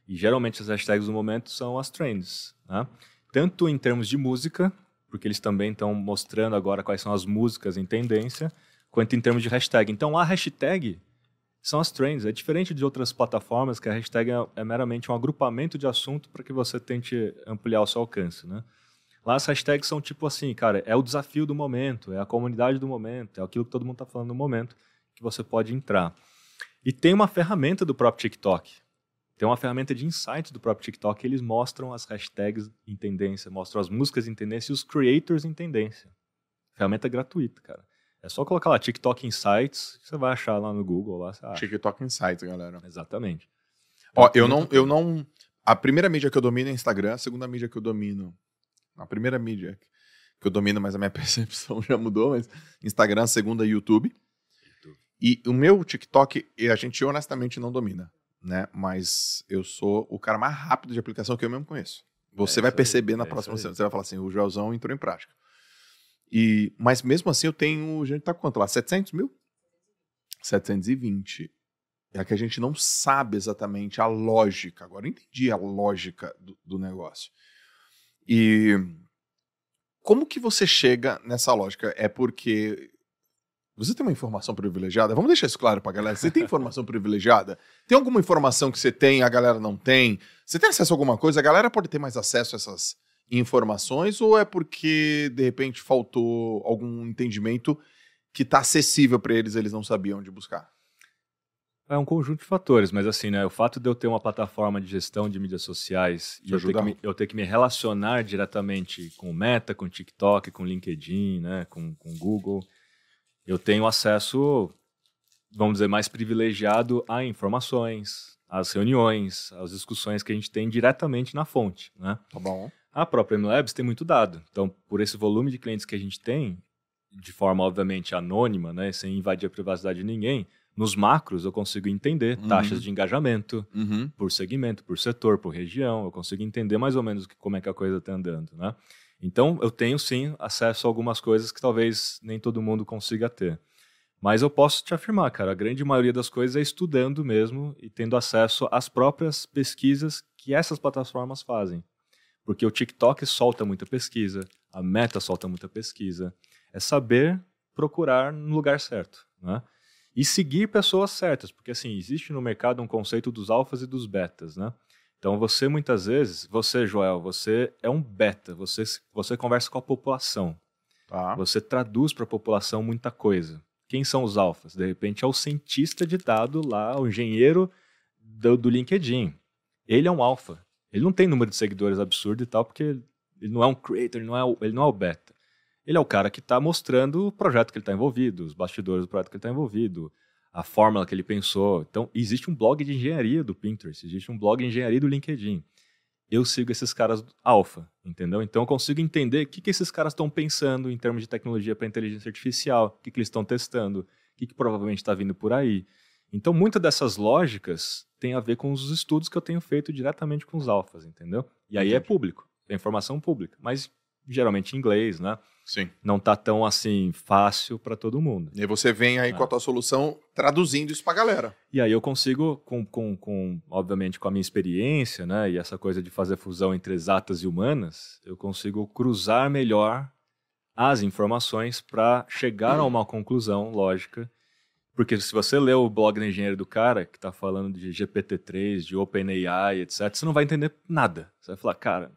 Speaker 1: E geralmente as hashtags do momento são as trends. Né? Tanto em termos de música, porque eles também estão mostrando agora quais são as músicas em tendência, quanto em termos de hashtag. Então, a hashtag são as trends. É diferente de outras plataformas que a hashtag é, é meramente um agrupamento de assunto para que você tente ampliar o seu alcance. Né? Lá as hashtags são tipo assim, cara, é o desafio do momento, é a comunidade do momento, é aquilo que todo mundo está falando no momento que você pode entrar. E tem uma ferramenta do próprio TikTok. Tem uma ferramenta de insights do próprio TikTok que eles mostram as hashtags em tendência, mostram as músicas em tendência e os creators em tendência. Ferramenta gratuita, cara. É só colocar lá TikTok Insights, você vai achar lá no Google, lá.
Speaker 2: TikTok Insights, galera.
Speaker 1: Exatamente.
Speaker 2: Ó, eu não, eu não. A primeira mídia que eu domino é Instagram, a segunda mídia que eu domino. A primeira mídia que eu domino, mas a minha percepção já mudou, mas Instagram, a segunda YouTube.
Speaker 1: YouTube.
Speaker 2: E o meu TikTok, a gente honestamente não domina, né? Mas eu sou o cara mais rápido de aplicação que eu mesmo conheço. Você
Speaker 1: É
Speaker 2: vai
Speaker 1: isso aí,
Speaker 2: perceber na
Speaker 1: é
Speaker 2: próxima semana. Você vai falar assim, o Joelzão entrou em prática. E, mas mesmo assim eu tenho, a gente tá quanto lá? 700 mil? 720. É que a gente não sabe exatamente a lógica. Agora eu entendi a lógica do, do negócio. E como que você chega nessa lógica? É porque você tem uma informação privilegiada? Vamos deixar isso claro pra galera. Você tem informação privilegiada? Tem alguma informação que você tem e a galera não tem? Você tem acesso a alguma coisa? A galera pode ter mais acesso a essas informações ou é porque de repente faltou algum entendimento que tá acessível para eles, eles não sabiam onde buscar?
Speaker 1: É um conjunto de fatores, mas assim, né, o fato de eu ter uma plataforma de gestão de mídias sociais e
Speaker 2: Te
Speaker 1: eu ter, me, eu ter que me relacionar diretamente com o Meta, com o TikTok, com o LinkedIn, né, com com o Google, eu tenho acesso, vamos dizer, mais privilegiado a informações, às reuniões, às discussões que a gente tem diretamente na fonte, né?
Speaker 2: Tá bom.
Speaker 1: A própria MLabs tem muito dado. Então, por esse volume de clientes que a gente tem, de forma obviamente anônima, né, sem invadir a privacidade de ninguém, nos macros eu consigo entender
Speaker 2: Uhum.
Speaker 1: taxas de engajamento
Speaker 2: Uhum.
Speaker 1: por segmento, por setor, por região, eu consigo entender mais ou menos como é que a coisa está andando, né? Então, eu tenho sim acesso a algumas coisas que talvez nem todo mundo consiga ter. Mas eu posso te afirmar, cara, a grande maioria das coisas é estudando mesmo e tendo acesso às próprias pesquisas que essas plataformas fazem. Porque o TikTok solta muita pesquisa, a Meta solta muita pesquisa. É saber procurar no lugar certo, né? E seguir pessoas certas, porque assim, existe no mercado um conceito dos alfas e dos betas, né? Então você muitas vezes, você Joel, você é um beta, você você conversa com a população,
Speaker 2: Tá.
Speaker 1: você traduz para a população muita coisa. Quem são os alfas? De repente é o cientista de dado lá, o engenheiro do, do LinkedIn. Ele é um alfa. Ele não tem número de seguidores absurdo e tal, porque ele não é um creator, ele não é o, ele não é o beta. Ele é o cara que está mostrando o projeto que ele está envolvido, os bastidores do projeto que ele está envolvido, a fórmula que ele pensou. Então, existe um blog de engenharia do Pinterest, existe um blog de engenharia do LinkedIn. Eu sigo esses caras alfa, entendeu? Então, eu consigo entender o que, que esses caras estão pensando em termos de tecnologia para inteligência artificial, o que, que eles estão testando, o que, que provavelmente está vindo por aí. Então, muitas dessas lógicas tem a ver com os estudos que eu tenho feito diretamente com os alfas, entendeu? E aí é
Speaker 2: Entendi.
Speaker 1: público, é informação pública. Mas geralmente em inglês, né?
Speaker 2: Sim.
Speaker 1: Não tá tão assim fácil para todo mundo.
Speaker 2: E aí você vem aí
Speaker 1: Ah.
Speaker 2: com a tua solução traduzindo isso pra galera.
Speaker 1: E aí eu consigo, com, com, com, obviamente, com a minha experiência, né, e essa coisa de fazer fusão entre exatas e humanas, eu consigo cruzar melhor as informações para chegar a uma conclusão lógica. Porque se você lê o blog do engenheiro do cara, que está falando de GPT-3, de OpenAI, etc., você não vai entender nada. Você vai falar, cara,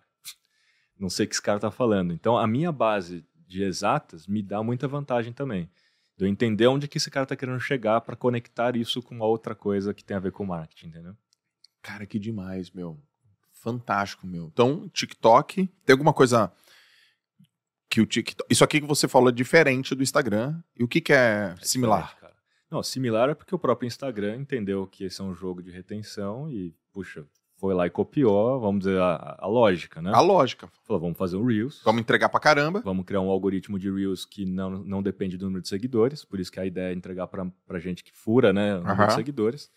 Speaker 1: não sei o que esse cara está falando. Então, a minha base de exatas me dá muita vantagem também de eu entender onde que esse cara tá querendo chegar para conectar isso com uma outra coisa que tem a ver com marketing, entendeu?
Speaker 2: Cara, que demais, meu. Fantástico, meu. Então, TikTok, tem alguma coisa que o TikTok. Isso aqui que você falou é diferente do Instagram. E o que, que é,
Speaker 1: É
Speaker 2: similar?
Speaker 1: cara. Não, similar é porque o próprio Instagram entendeu que esse é um jogo de retenção e, puxa, foi lá e copiou, vamos dizer, a, a lógica, né?
Speaker 2: A lógica.
Speaker 1: Falou, vamos fazer um Reels.
Speaker 2: Vamos entregar pra caramba.
Speaker 1: Vamos criar um algoritmo de Reels que não, não depende do número de seguidores, por isso que a ideia é entregar pra, pra gente que fura, né, o número
Speaker 2: Aham.
Speaker 1: de seguidores.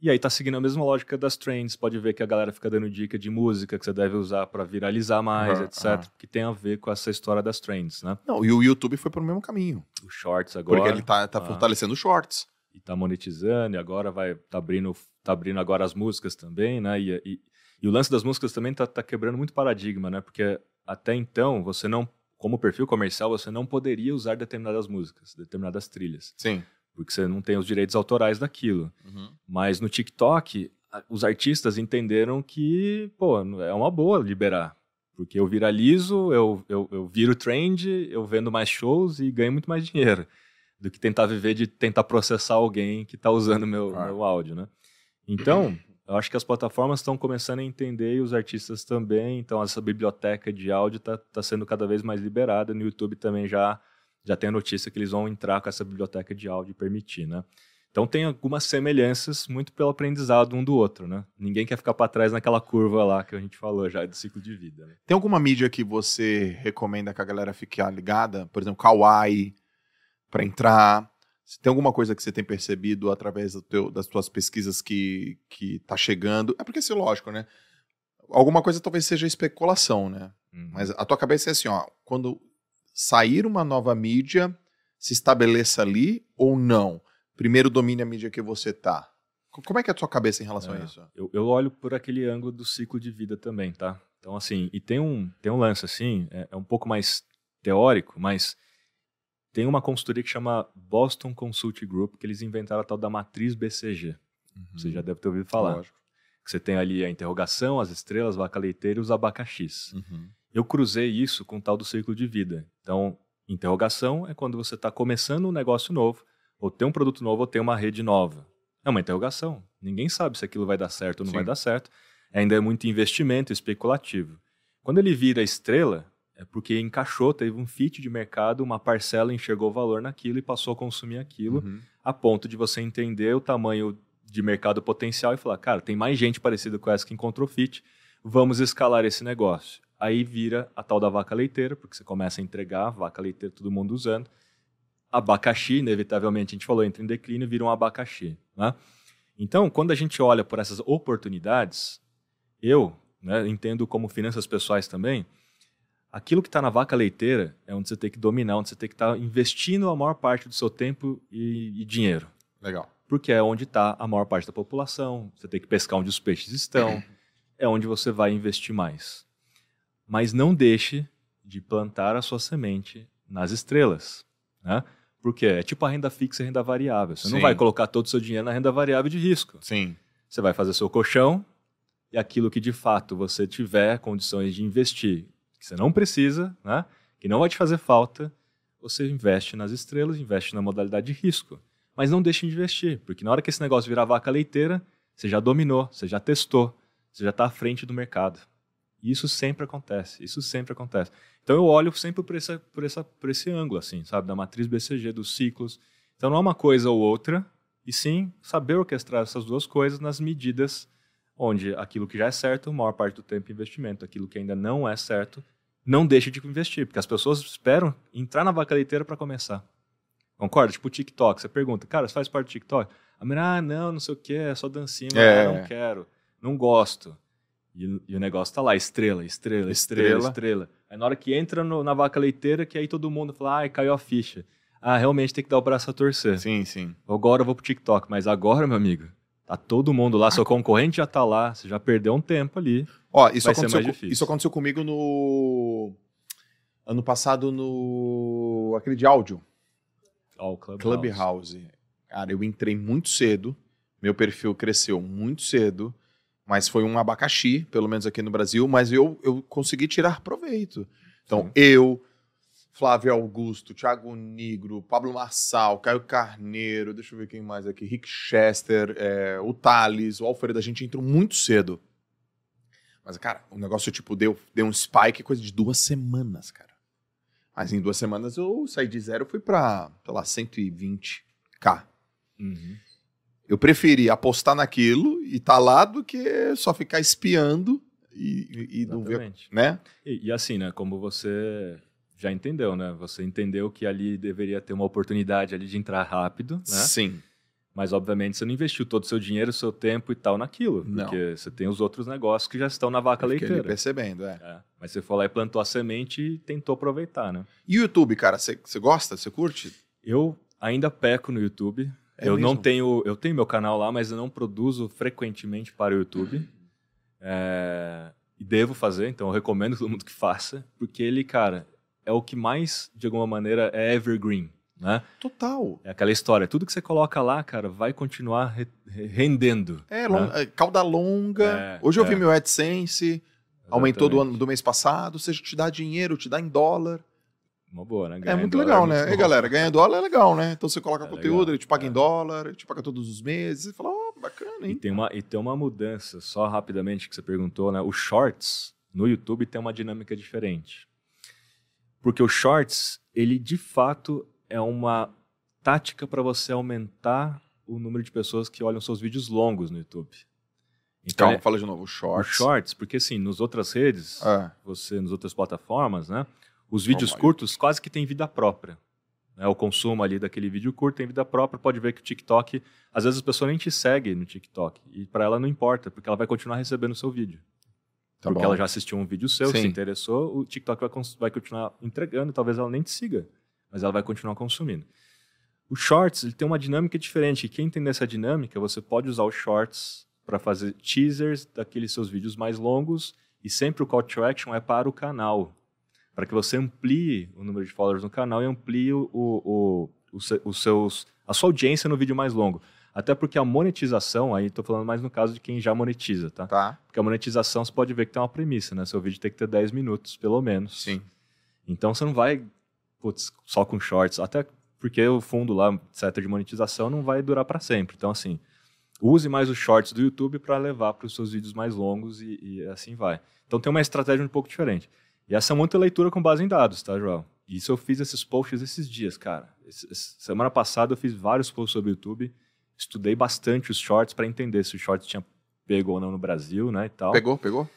Speaker 1: E aí tá seguindo a mesma lógica das trends, pode ver que a galera fica dando dica de música que você deve usar pra viralizar mais,
Speaker 2: Aham,
Speaker 1: etc,
Speaker 2: aham.
Speaker 1: que tem a ver com essa história das trends, né?
Speaker 2: Não, e o YouTube foi pro mesmo caminho.
Speaker 1: Os shorts agora
Speaker 2: Porque ele tá, tá
Speaker 1: Ah.
Speaker 2: fortalecendo os shorts.
Speaker 1: E tá monetizando e agora vai tá abrindo tá abrindo agora as músicas também, né? E, e, e o lance das músicas também tá, tá quebrando muito paradigma, né? Porque até então você não como perfil comercial você não poderia usar determinadas músicas, determinadas trilhas,
Speaker 2: Sim.
Speaker 1: porque você não tem os direitos autorais daquilo.
Speaker 2: Uhum.
Speaker 1: Mas no TikTok, os artistas entenderam que, pô, é uma boa liberar. Porque eu viralizo, eu, eu, eu viro trend, eu vendo mais shows e ganho muito mais dinheiro. Do que tentar viver de tentar processar alguém que está usando meu,
Speaker 2: Claro.
Speaker 1: meu áudio, né? Então, eu acho que as plataformas estão começando a entender e os artistas também. Então, essa biblioteca de áudio está tá sendo cada vez mais liberada. No YouTube também já, já tem a notícia que eles vão entrar com essa biblioteca de áudio e permitir, né? Então tem algumas semelhanças muito pelo aprendizado um do outro, né? Ninguém quer ficar para trás naquela curva lá que a gente falou já do ciclo de vida. Né?
Speaker 2: Tem alguma mídia que você recomenda que a galera fique ligada? Por exemplo, Kawaii, para entrar. Se tem alguma coisa que você tem percebido através do teu- das tuas pesquisas que, que tá chegando? É porque, assim, lógico, né? Alguma coisa talvez seja especulação, né?
Speaker 1: Uhum.
Speaker 2: Mas a tua cabeça é assim, ó, quando sair uma nova mídia, se estabeleça ali ou não? Primeiro domine a mídia que você tá. Co- Como é que é a tua cabeça em relação a
Speaker 1: É.
Speaker 2: isso?
Speaker 1: Eu, eu olho por aquele ângulo do ciclo de vida também, tá? Então, assim, e tem um, tem um lance, assim, é, é um pouco mais teórico, mas tem uma consultoria que chama Boston Consulting Group, que eles inventaram a tal da matriz BCG. Você já deve ter ouvido falar.
Speaker 2: Lógico.
Speaker 1: Que você tem ali a interrogação, as estrelas, vaca leiteira e os abacaxis.
Speaker 2: Uhum.
Speaker 1: Eu cruzei isso com o tal do ciclo de vida. Então, interrogação é quando você está começando um negócio novo, ou tem um produto novo, ou tem uma rede nova. É uma interrogação. Ninguém sabe se aquilo vai dar certo ou não
Speaker 2: Sim.
Speaker 1: vai dar certo. Ainda é muito investimento especulativo. Quando ele vira estrela, é porque encaixou, teve um fit de mercado, uma parcela enxergou valor naquilo e passou a consumir aquilo,
Speaker 2: Uhum.
Speaker 1: a ponto de você entender o tamanho de mercado potencial e falar, cara, tem mais gente parecida com essa que encontrou fit, vamos escalar esse negócio. Aí vira a tal da vaca leiteira, porque você começa a entregar vaca leiteira, todo mundo usando. Abacaxi, inevitavelmente, a gente falou, entra em declínio, vira um abacaxi. Né? Então, quando a gente olha por essas oportunidades, eu né, entendo como finanças pessoais também, aquilo que está na vaca leiteira é onde você tem que dominar, onde você tem que estar investindo a maior parte do seu tempo e, e dinheiro
Speaker 2: Legal.
Speaker 1: porque é onde está a maior parte da população. Você tem que pescar onde os peixes estão. É onde você vai investir mais. Mas não deixe de plantar a sua semente nas estrelas, né? Porque é tipo a renda fixa e a renda variável. Você não
Speaker 2: Sim.
Speaker 1: vai colocar todo o seu dinheiro na renda variável de risco.
Speaker 2: Sim.
Speaker 1: Você vai fazer seu colchão e aquilo que de fato você tiver condições de investir, que você não precisa, né? que não vai te fazer falta, você investe nas estrelas, investe na modalidade de risco. Mas não deixe de investir, porque na hora que esse negócio virar vaca leiteira, você já dominou, você já testou, você já está à frente do mercado. E isso sempre acontece, isso sempre acontece. Então eu olho sempre por, essa, por, essa, por esse ângulo, assim, sabe? Da matriz BCG, dos ciclos. Então não é uma coisa ou outra, e sim saber orquestrar essas duas coisas nas medidas onde aquilo que já é certo, maior parte do tempo é investimento, aquilo que ainda não é certo, não deixe de investir, porque as pessoas esperam entrar na vaca leiteira para começar. Concorda? Tipo o TikTok, você pergunta, cara, você faz parte do TikTok? A menina, ah, não, não sei o que, é só dancinha,
Speaker 2: É.
Speaker 1: ah, não quero, não gosto. E, e o negócio tá lá, estrela, estrela, estrela,
Speaker 2: Estrela.
Speaker 1: estrela. Aí na hora que entra no- na vaca leiteira, que aí todo mundo fala, ai, caiu a ficha. Ah, realmente tem que dar o braço a torcer.
Speaker 2: Sim, sim.
Speaker 1: Agora eu vou pro TikTok, mas agora, meu amigo, tá todo mundo lá, seu concorrente já tá lá, você já perdeu um tempo ali.
Speaker 2: Ó, isso
Speaker 1: Vai ser
Speaker 2: aconteceu,
Speaker 1: mais
Speaker 2: co-
Speaker 1: difícil.
Speaker 2: isso aconteceu comigo no. Ano passado no. aquele de áudio.
Speaker 1: Ó, o Clubhouse.
Speaker 2: Clubhouse. Cara, eu entrei muito cedo, meu perfil cresceu muito cedo, mas foi um abacaxi, pelo menos aqui no Brasil, mas eu, eu consegui tirar proveito. Então,
Speaker 1: Sim.
Speaker 2: eu, Flávio Augusto, Thiago Nigro, Pablo Marçal, Caio Carneiro, deixa eu ver quem mais aqui, Rick Chester, é, o Thales, o Alfredo, a gente entrou muito cedo. Mas, cara, o negócio, tipo, deu, deu um spike coisa de duas semanas, cara. Mas em duas semanas eu saí de zero e fui pra, sei lá, 120k.
Speaker 1: Uhum.
Speaker 2: Eu preferi apostar naquilo e tá lá do que só ficar espiando e, e- e não ver, né?
Speaker 1: E, e assim, né, como você já entendeu, né? Você entendeu que ali deveria ter uma oportunidade ali de entrar rápido, né?
Speaker 2: Sim.
Speaker 1: Mas, obviamente, você não investiu todo o seu dinheiro, seu tempo e tal naquilo.
Speaker 2: Não.
Speaker 1: Porque você tem os outros negócios que já estão na vaca leiteira.
Speaker 2: percebendo, é.
Speaker 1: É, Mas você foi lá e plantou a semente e tentou aproveitar, né?
Speaker 2: E o YouTube, cara, você gosta? Você curte?
Speaker 1: Eu ainda peco no YouTube.
Speaker 2: É
Speaker 1: eu não
Speaker 2: mesmo?
Speaker 1: tenho. Eu tenho meu canal lá, mas eu não produzo frequentemente para o YouTube. É, e devo fazer, então eu recomendo todo mundo que faça, porque ele, cara, é o que mais, de alguma maneira, é evergreen. Né?
Speaker 2: Total.
Speaker 1: É aquela história, tudo que você coloca lá, cara, vai continuar re- re- rendendo.
Speaker 2: É, lon- é, cauda longa.
Speaker 1: É,
Speaker 2: Hoje eu
Speaker 1: é.
Speaker 2: vi meu AdSense, aumentou do,
Speaker 1: Exatamente.
Speaker 2: ano, do mês passado, ou seja, te dá dinheiro, te dá em dólar.
Speaker 1: Uma boa, né?
Speaker 2: É
Speaker 1: Ganhar
Speaker 2: muito
Speaker 1: dólar
Speaker 2: legal,
Speaker 1: é
Speaker 2: né?
Speaker 1: muito
Speaker 2: E
Speaker 1: bom.
Speaker 2: galera, ganhar em dólar é legal, né? Então você coloca
Speaker 1: É
Speaker 2: conteúdo,
Speaker 1: legal,
Speaker 2: ele te paga
Speaker 1: é.
Speaker 2: em dólar, ele te paga todos os meses. Você fala, ó, bacana,
Speaker 1: E
Speaker 2: hein?
Speaker 1: tem, uma, e tem uma mudança, só rapidamente que você perguntou, né? O Shorts no YouTube tem uma dinâmica diferente. Porque o Shorts, ele de fato é uma tática para você aumentar o número de pessoas que olham seus vídeos longos no YouTube. Então,
Speaker 2: Calma,
Speaker 1: é-
Speaker 2: fala de novo.
Speaker 1: o
Speaker 2: Shorts.
Speaker 1: Shorts, porque assim, nas outras redes,
Speaker 2: É.
Speaker 1: você nas outras plataformas, né? Os vídeos
Speaker 2: aí.
Speaker 1: curtos quase que têm vida própria. Né? O consumo ali daquele vídeo curto tem vida própria. Pode ver que o TikTok, às vezes a pessoa nem te segue no TikTok e para ela não importa, porque ela vai continuar recebendo o seu vídeo.
Speaker 2: Tá
Speaker 1: porque
Speaker 2: bom.
Speaker 1: ela já assistiu um vídeo seu,
Speaker 2: Sim.
Speaker 1: se interessou, o TikTok vai, vai continuar entregando. Talvez ela nem te siga, mas ela vai continuar consumindo. O Shorts ele tem uma dinâmica diferente. E quem entender essa dinâmica, você pode usar o Shorts para fazer teasers daqueles seus vídeos mais longos e sempre o call to action é para o canal, para que você amplie o número de followers no canal e amplie o, o, o- o os seus, a sua audiência no vídeo mais longo. Até porque a monetização, aí estou falando mais no caso de quem já monetiza, tá?
Speaker 2: Tá?
Speaker 1: Porque a monetização você pode ver que tem uma premissa, né? Seu vídeo tem que ter 10 minutos, pelo menos.
Speaker 2: Sim.
Speaker 1: Então você não vai, putz, só com shorts, até porque o fundo lá, etc, de monetização não vai durar para sempre. Então assim, use mais os shorts do YouTube para levar para os seus vídeos mais longos e, e assim vai. Então tem uma estratégia um pouco diferente. E essa é muita leitura com base em dados, tá, João? Isso eu fiz esses posts esses dias, cara. Esse- semana passada eu fiz vários posts sobre o YouTube, estudei bastante os shorts para entender se os shorts tinha pego ou não no Brasil, né, e tal.
Speaker 2: Pegou, pegou?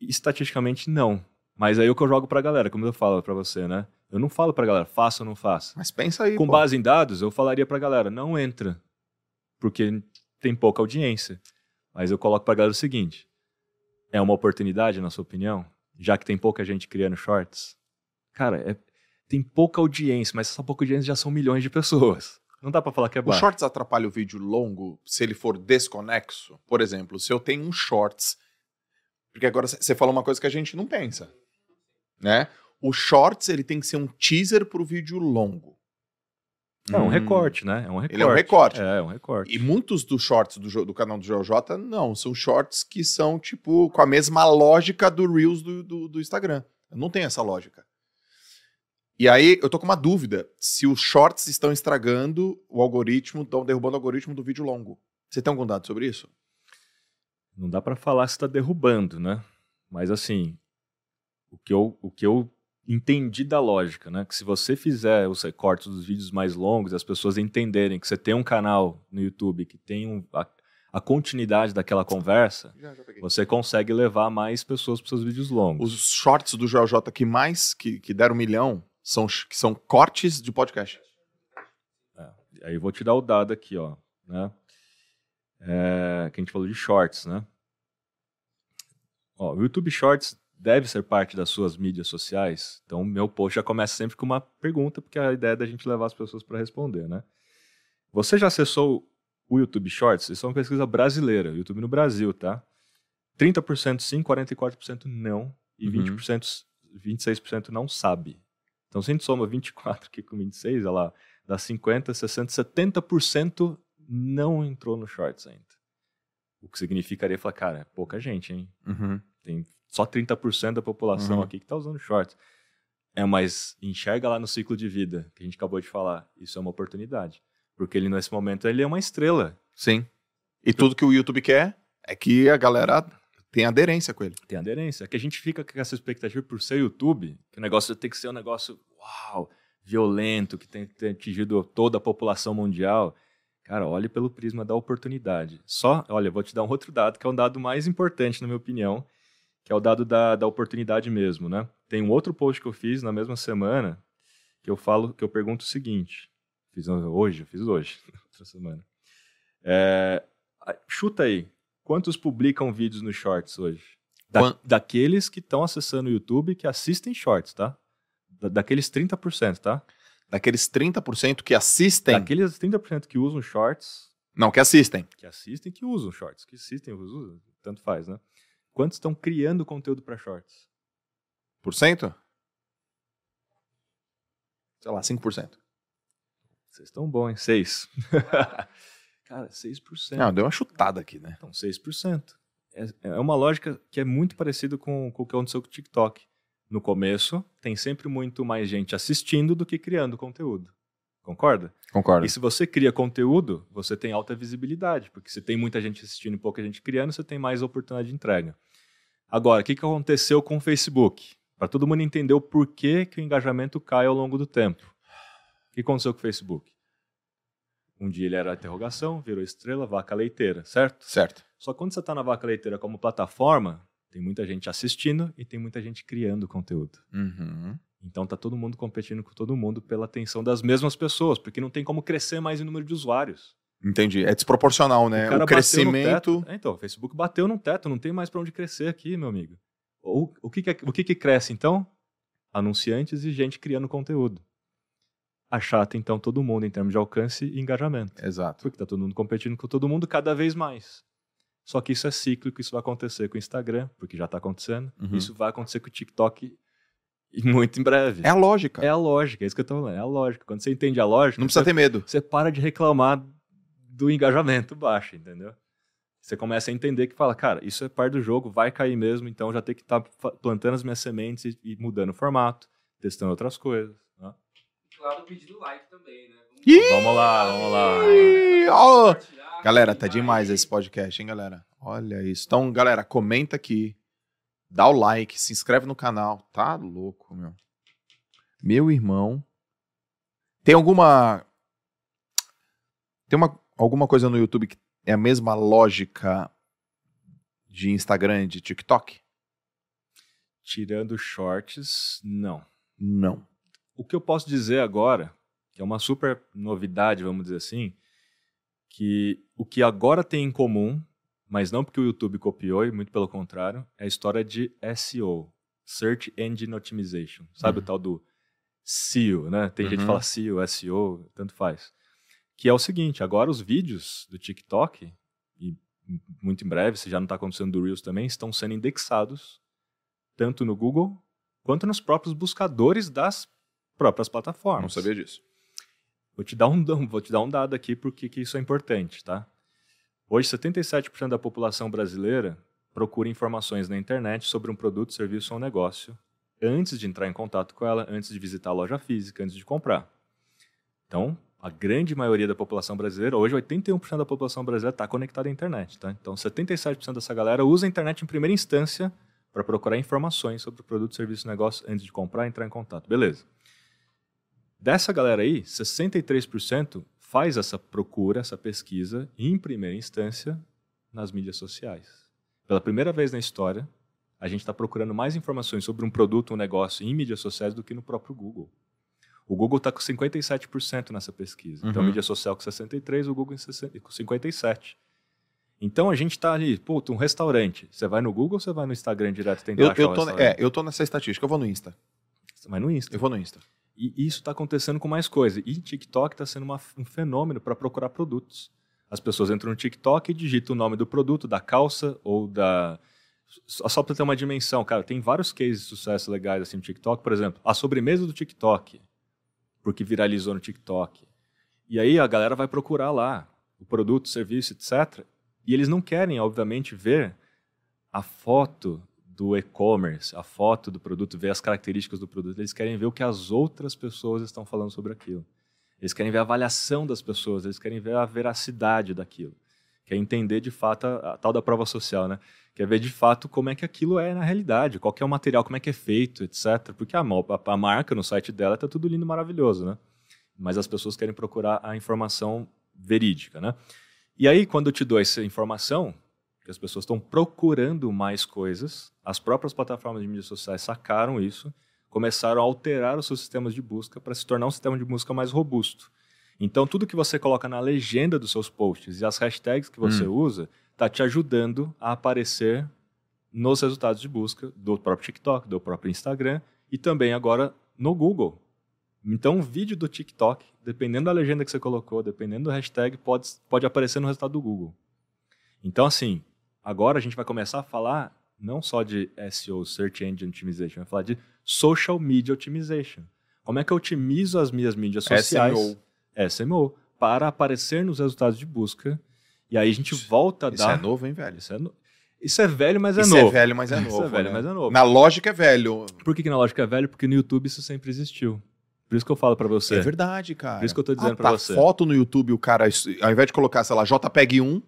Speaker 1: Estatisticamente, não. Mas aí é o que eu jogo pra galera, como eu falo pra você, né? Eu não falo pra galera, faça ou não faça.
Speaker 2: Mas pensa aí,
Speaker 1: Com
Speaker 2: pô.
Speaker 1: base em dados, eu falaria pra galera, não entra. Porque tem pouca audiência. Mas eu coloco pra galera o seguinte: é uma oportunidade, na sua opinião? Já que tem pouca gente criando shorts? Cara, é- tem pouca audiência, mas essa pouca audiência já são milhões de pessoas. Não dá pra falar que é
Speaker 2: O
Speaker 1: baixo.
Speaker 2: Shorts atrapalha o vídeo longo se ele for desconexo? Por exemplo, se eu tenho um Shorts. Porque agora você falou uma coisa que a gente não pensa. Né? O Shorts ele tem que ser um teaser pro vídeo longo.
Speaker 1: É um
Speaker 2: Hum.
Speaker 1: recorte, né? É um recorte.
Speaker 2: Ele é um recorte.
Speaker 1: É, é um recorte.
Speaker 2: E muitos dos shorts do, do canal do JJ, não. São shorts que são, tipo, com a mesma lógica do Reels do, do, do Instagram. Não tem essa lógica. E aí, eu tô com uma dúvida. Se os shorts estão estragando o algoritmo, estão derrubando o algoritmo do vídeo longo. Você tem algum dado sobre isso?
Speaker 1: Não dá pra falar se está derrubando, né? Mas assim, o que eu, o que eu entendi da lógica, né? Que se você fizer os recortes dos vídeos mais longos, as pessoas entenderem que você tem um canal no YouTube que tem um, a, a continuidade daquela conversa,
Speaker 2: Já, já
Speaker 1: você consegue levar mais pessoas para seus vídeos longos.
Speaker 2: Os shorts do JJ que mais, que, que deram um milhão, são, que são cortes de podcast.
Speaker 1: Aí eu vou te dar o dado aqui, ó, né? É, que a gente falou de shorts, né? Ó, o YouTube Shorts deve ser parte das suas mídias sociais. Então, meu post já começa sempre com uma pergunta, porque a ideia é da gente levar as pessoas para responder, né? Você já acessou o YouTube Shorts? Isso é uma pesquisa brasileira, YouTube no Brasil, tá? 30% sim, 44% não e
Speaker 2: Uhum.
Speaker 1: 20%, 26% não sabe. Então, se a gente soma 24 aqui com 26, olha lá, dá 50, 60, 70% não entrou no Shorts ainda. O que significaria falar, cara, é pouca gente, hein?
Speaker 2: Uhum.
Speaker 1: Tem só 30% da população
Speaker 2: Uhum.
Speaker 1: aqui que está usando shorts. É, mas enxerga lá no ciclo de vida, que a gente acabou de falar. Isso é uma oportunidade. Porque ele, nesse momento, ele é uma estrela.
Speaker 2: Sim. E tudo que o YouTube quer é que a galera tenha aderência com ele.
Speaker 1: Tem aderência. É que a gente fica com essa expectativa por ser YouTube, que o negócio tem que ser um negócio, uau, violento, que tem que ter atingido toda a população mundial. Cara, olhe pelo prisma da oportunidade. Só, olha, vou te dar um outro dado, que é um dado mais importante, na minha opinião, que é o dado da, da oportunidade mesmo, né? Tem um outro post que eu fiz na mesma semana, que eu falo, que eu pergunto o seguinte. Fiz hoje, eu fiz hoje, outra semana. É, chuta aí, quantos publicam vídeos no Shorts hoje? Da-
Speaker 2: Quan-
Speaker 1: daqueles que estão acessando o YouTube que assistem Shorts, tá? Da- daqueles 30%, tá?
Speaker 2: Daqueles 30% que assistem.
Speaker 1: Daqueles 30% que usam Shorts,
Speaker 2: Não, que assistem.
Speaker 1: que assistem, que usam Shorts, que assistem, usam, tanto faz, né? Quantos estão criando conteúdo para Shorts?
Speaker 2: Por cento? Sei lá, 5%.
Speaker 1: Vocês estão bons, hein? 6. Cara, 6%.
Speaker 2: Não, deu uma chutada aqui, né?
Speaker 1: Então, 6%. É, é uma lógica que é muito parecida com, com o que aconteceu com o TikTok. No começo, tem sempre muito mais gente assistindo do que criando conteúdo. Concorda?
Speaker 2: Concordo.
Speaker 1: E se você cria conteúdo, você tem alta visibilidade, porque se tem muita gente assistindo e pouca gente criando, você tem mais oportunidade de entrega. Agora, o que, que aconteceu com o Facebook? Para todo mundo entender o porquê que o engajamento cai ao longo do tempo. O que aconteceu com o Facebook? Um dia ele era interrogação, virou estrela, vaca leiteira, certo?
Speaker 2: Certo.
Speaker 1: Só quando você está na vaca leiteira como plataforma, tem muita gente assistindo e tem muita gente criando conteúdo.
Speaker 2: Uhum.
Speaker 1: Então tá todo mundo competindo com todo mundo pela atenção das mesmas pessoas, porque não tem como crescer mais em número de usuários.
Speaker 2: Entendi. É desproporcional, né? O,
Speaker 1: no
Speaker 2: crescimento.
Speaker 1: É, então, o Facebook bateu no teto, não tem mais para onde crescer aqui, meu amigo. O, o, que, que, é- o que, que cresce então? Anunciantes e gente criando conteúdo. Achata então todo mundo em termos de alcance e engajamento.
Speaker 2: Exato.
Speaker 1: Porque tá todo mundo competindo com todo mundo cada vez mais. Só que isso é cíclico, isso vai acontecer com o Instagram, porque já está acontecendo.
Speaker 2: Uhum.
Speaker 1: Isso vai acontecer com o TikTok e muito em breve.
Speaker 2: É a lógica.
Speaker 1: É a lógica, é isso que eu tô falando, é a lógica. Quando você entende a lógica,
Speaker 2: Não precisa
Speaker 1: você,
Speaker 2: ter medo.
Speaker 1: você para de reclamar do engajamento baixo, entendeu? Você começa a entender que fala, cara, isso é parte do jogo, vai cair mesmo, então já tem que estar plantando as minhas sementes e, e mudando o formato, testando outras coisas.
Speaker 3: Claro, pedindo like também, né? Vamos
Speaker 2: Ih!
Speaker 1: Vamos lá, vamos lá.
Speaker 2: Ih, ó.
Speaker 3: compartilhar,
Speaker 2: Galera, tá demais esse podcast, hein, galera? Olha isso. Então, galera, comenta aqui. Dá o like, se inscreve no canal. Tá louco, meu. Meu irmão. Tem alguma. Tem uma, alguma coisa no YouTube que é a mesma lógica de Instagram e de TikTok?
Speaker 1: Tirando shorts, não.
Speaker 2: Não.
Speaker 1: O que eu posso dizer agora, que é uma super novidade, vamos dizer assim, que o que agora tem em comum, mas não porque o YouTube copiou, e muito pelo contrário, é a história de SEO, Search Engine Optimization. Sabe
Speaker 2: Uhum.
Speaker 1: o tal do SEO, né? Tem gente que
Speaker 2: Uhum.
Speaker 1: fala SEO, SEO, tanto faz. Que é o seguinte, agora os vídeos do TikTok, e muito em breve, se já não está acontecendo do Reels também, estão sendo indexados tanto no Google quanto nos próprios buscadores das próprias plataformas.
Speaker 2: Não sabia disso.
Speaker 1: Vou te dar um, vou te dar um dado aqui porque que isso é importante, tá? Hoje, 77% da população brasileira procura informações na internet sobre um produto, serviço ou negócio antes de entrar em contato com ela, antes de visitar a loja física, antes de comprar. Então, a grande maioria da população brasileira, hoje 81% da população brasileira está conectada à internet, tá? Então, 77% dessa galera usa a internet em primeira instância para procurar informações sobre o produto, serviço, negócio antes de comprar e entrar em contato. Beleza. Dessa galera aí, 63% faz essa procura, essa pesquisa, em primeira instância, nas mídias sociais. Pela primeira vez na história, a gente está procurando mais informações sobre um produto, um negócio em mídias sociais do que no próprio Google. O Google está com 57% nessa pesquisa. Então,
Speaker 2: Uhum.
Speaker 1: mídia social com 63%, o Google em 60 com 57%. Então a gente tá ali, puta, um restaurante. Você vai no Google ou você vai no Instagram direto tentar
Speaker 2: Eu,
Speaker 1: achar
Speaker 2: eu, tô, é, eu tô nessa estatística, eu vou no Insta.
Speaker 1: Você vai no Insta.
Speaker 2: Eu vou no Insta.
Speaker 1: E isso está acontecendo com mais coisa. E TikTok está sendo uma- um fenômeno para procurar produtos. As pessoas entram no TikTok e digitam o nome do produto, da calça ou da. Só, para ter uma dimensão, cara, tem vários cases de sucesso legais assim no TikTok. Por exemplo, a sobremesa do TikTok, porque viralizou no TikTok. E aí a galera vai procurar lá o produto, o serviço, etc. E eles não querem, obviamente, ver a foto do e-commerce, a foto do produto, ver as características do produto. Eles querem ver o que as outras pessoas estão falando sobre aquilo. Eles querem ver a avaliação das pessoas, eles querem ver a veracidade daquilo. Quer entender de fato a, a tal da prova social, né? Quer ver de fato como é que aquilo é na realidade, qual é o material, como é que é feito, etc. Porque a, a- a marca no site dela está tudo lindo e maravilhoso, né? Mas as pessoas querem procurar a informação verídica, né? E aí, quando eu te dou essa informação, que as pessoas estão procurando mais coisas, as próprias plataformas de mídias sociais sacaram isso, começaram a alterar os seus sistemas de busca para se tornar um sistema de busca mais robusto. Então, tudo que você coloca na legenda dos seus posts e as hashtags que você usa, está te ajudando a aparecer nos resultados de busca do próprio TikTok, do próprio Instagram e também agora no Google. Então, um vídeo do TikTok, dependendo da legenda que você colocou, dependendo do hashtag, pode, pode aparecer no resultado do Google. Então, assim, agora a gente vai começar a falar não só de SEO, Search Engine Optimization, vai falar de Social Media Optimization. Como é que eu otimizo as minhas mídias sociais,
Speaker 2: SMO.
Speaker 1: SMO, para aparecer nos resultados de busca. E aí a gente volta a
Speaker 2: Isso
Speaker 1: dar...
Speaker 2: é novo, hein, velho?
Speaker 1: Isso é, no- Isso é velho, mas é
Speaker 2: Isso
Speaker 1: novo.
Speaker 2: é velho, mas é
Speaker 1: Isso
Speaker 2: novo.
Speaker 1: é velho,
Speaker 2: né?
Speaker 1: mas é novo.
Speaker 2: Na lógica é velho.
Speaker 1: Por que, que na lógica é velho? Porque no YouTube isso sempre existiu. Por isso que eu falo pra você.
Speaker 2: É verdade, cara.
Speaker 1: Por isso que eu tô dizendo
Speaker 2: ah,
Speaker 1: pra
Speaker 2: tá,
Speaker 1: você.
Speaker 2: foto no YouTube, o cara, ao invés de colocar, sei lá, JPEG 1,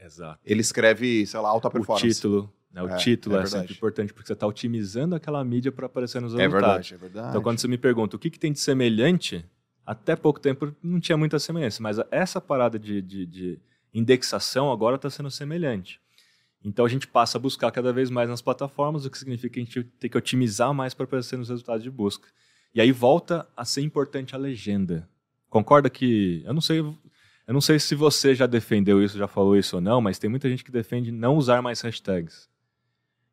Speaker 1: Exato.
Speaker 2: ele escreve, sei lá, alta
Speaker 1: O
Speaker 2: performance.
Speaker 1: título. né, o
Speaker 2: É,
Speaker 1: título
Speaker 2: é
Speaker 1: é, sempre importante porque você está otimizando aquela mídia para aparecer nos
Speaker 2: É
Speaker 1: resultados.
Speaker 2: verdade, é verdade.
Speaker 1: Então, quando você me pergunta o que, que tem de semelhante, até pouco tempo não tinha muita semelhança, mas essa parada de, de, de indexação agora está sendo semelhante. Então, a gente passa a buscar cada vez mais nas plataformas, o que significa que a gente tem que otimizar mais para aparecer nos resultados de busca. E aí volta a ser importante a legenda. Concorda que. Eu não sei. Eu não sei se você já defendeu isso, já falou isso ou não, mas tem muita gente que defende não usar mais hashtags.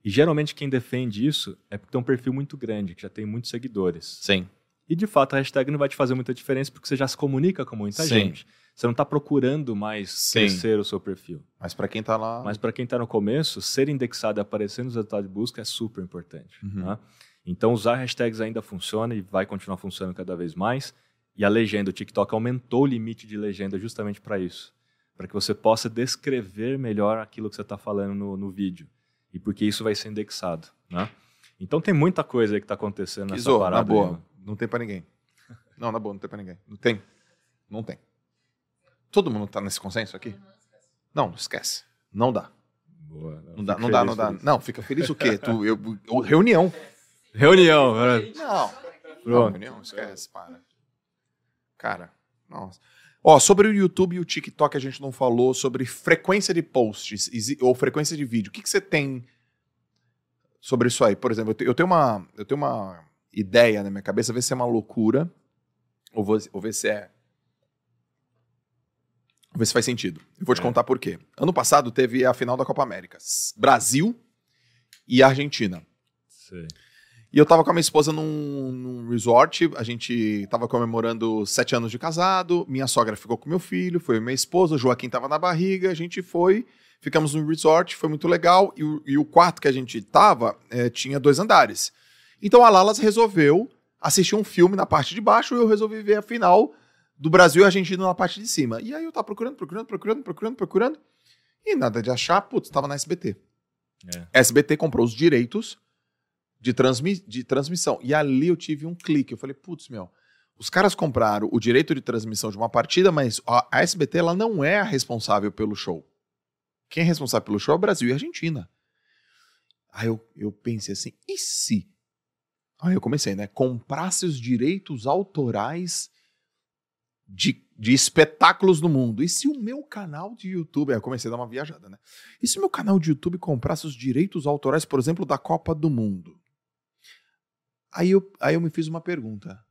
Speaker 1: E geralmente quem defende isso é porque tem um perfil muito grande, que já tem muitos seguidores.
Speaker 2: Sim.
Speaker 1: E de fato a hashtag não vai te fazer muita diferença porque você já se comunica com muita
Speaker 2: Sim.
Speaker 1: gente. Você não está procurando mais
Speaker 2: Sim.
Speaker 1: crescer o seu perfil.
Speaker 2: Mas pra quem tá lá.
Speaker 1: Mas para quem está no começo, ser indexado e aparecer nos resultados de busca é super importante.
Speaker 2: Uhum.
Speaker 1: tá? Então usar hashtags ainda funciona e vai continuar funcionando cada vez mais. E a legenda, o TikTok aumentou o limite de legenda justamente para isso. Para que você possa descrever melhor aquilo que você está falando no, no vídeo. E porque isso vai ser indexado. Né? Então tem muita coisa aí que está acontecendo nessa
Speaker 2: Kizô,
Speaker 1: parada.
Speaker 2: na boa,
Speaker 1: aí, né?
Speaker 2: não tem pra ninguém. Não, na boa, não tem pra ninguém. Não tem. Não tem. Todo mundo tá nesse consenso aqui? Não, não esquece. Não dá.
Speaker 1: Boa,
Speaker 2: Não dá, não dá, não dá.
Speaker 1: por isso.
Speaker 2: Não, fica feliz o quê? Tu, eu, eu- reunião.
Speaker 1: Reunião, né?
Speaker 2: Não. Não,
Speaker 1: Pronto.
Speaker 2: reunião, esquece, para. Cara, nossa. Ó, sobre o YouTube e o TikTok a gente não falou sobre frequência de posts ou frequência de vídeo. O que, que você tem sobre isso aí? Por exemplo, eu te- eu tenho uma, eu tenho uma ideia na minha cabeça, ver se é uma loucura ou, vou- ou ver se é. Vou ver se faz sentido. Eu vou te
Speaker 1: É.
Speaker 2: contar por quê. Ano passado teve a final da Copa América. Brasil e Argentina.
Speaker 1: Sei.
Speaker 2: E eu tava com a minha esposa num, num resort, a gente tava comemorando sete anos de casado, minha sogra ficou com meu filho, foi minha esposa, o Joaquim tava na barriga, a gente foi, ficamos no resort, foi muito legal, e o, e o quarto que a gente tava eh, tinha dois andares. Então a Lalas resolveu assistir um filme na parte de baixo e eu resolvi ver a final do Brasil e Argentina na parte de cima. E aí eu tava procurando, procurando, procurando, procurando, procurando, e nada de achar, putz, tava na SBT.
Speaker 1: É.
Speaker 2: SBT comprou os direitos de, transmi de transmissão. E ali eu tive um clique. Eu falei, putz, meu, os caras compraram o direito de transmissão de uma partida, mas a, SBT ela não é a responsável pelo show. Quem é responsável pelo show é o Brasil e a Argentina. Aí eu, eu pensei assim, e se? Aí eu comecei, né? Comprasse os direitos autorais de, de espetáculos no mundo. E se o meu canal de YouTube. Aí eu comecei a dar uma viajada, né? E se o meu canal de YouTube comprasse os direitos autorais, por exemplo, da Copa do Mundo? Aí eu, aí eu me fiz uma pergunta.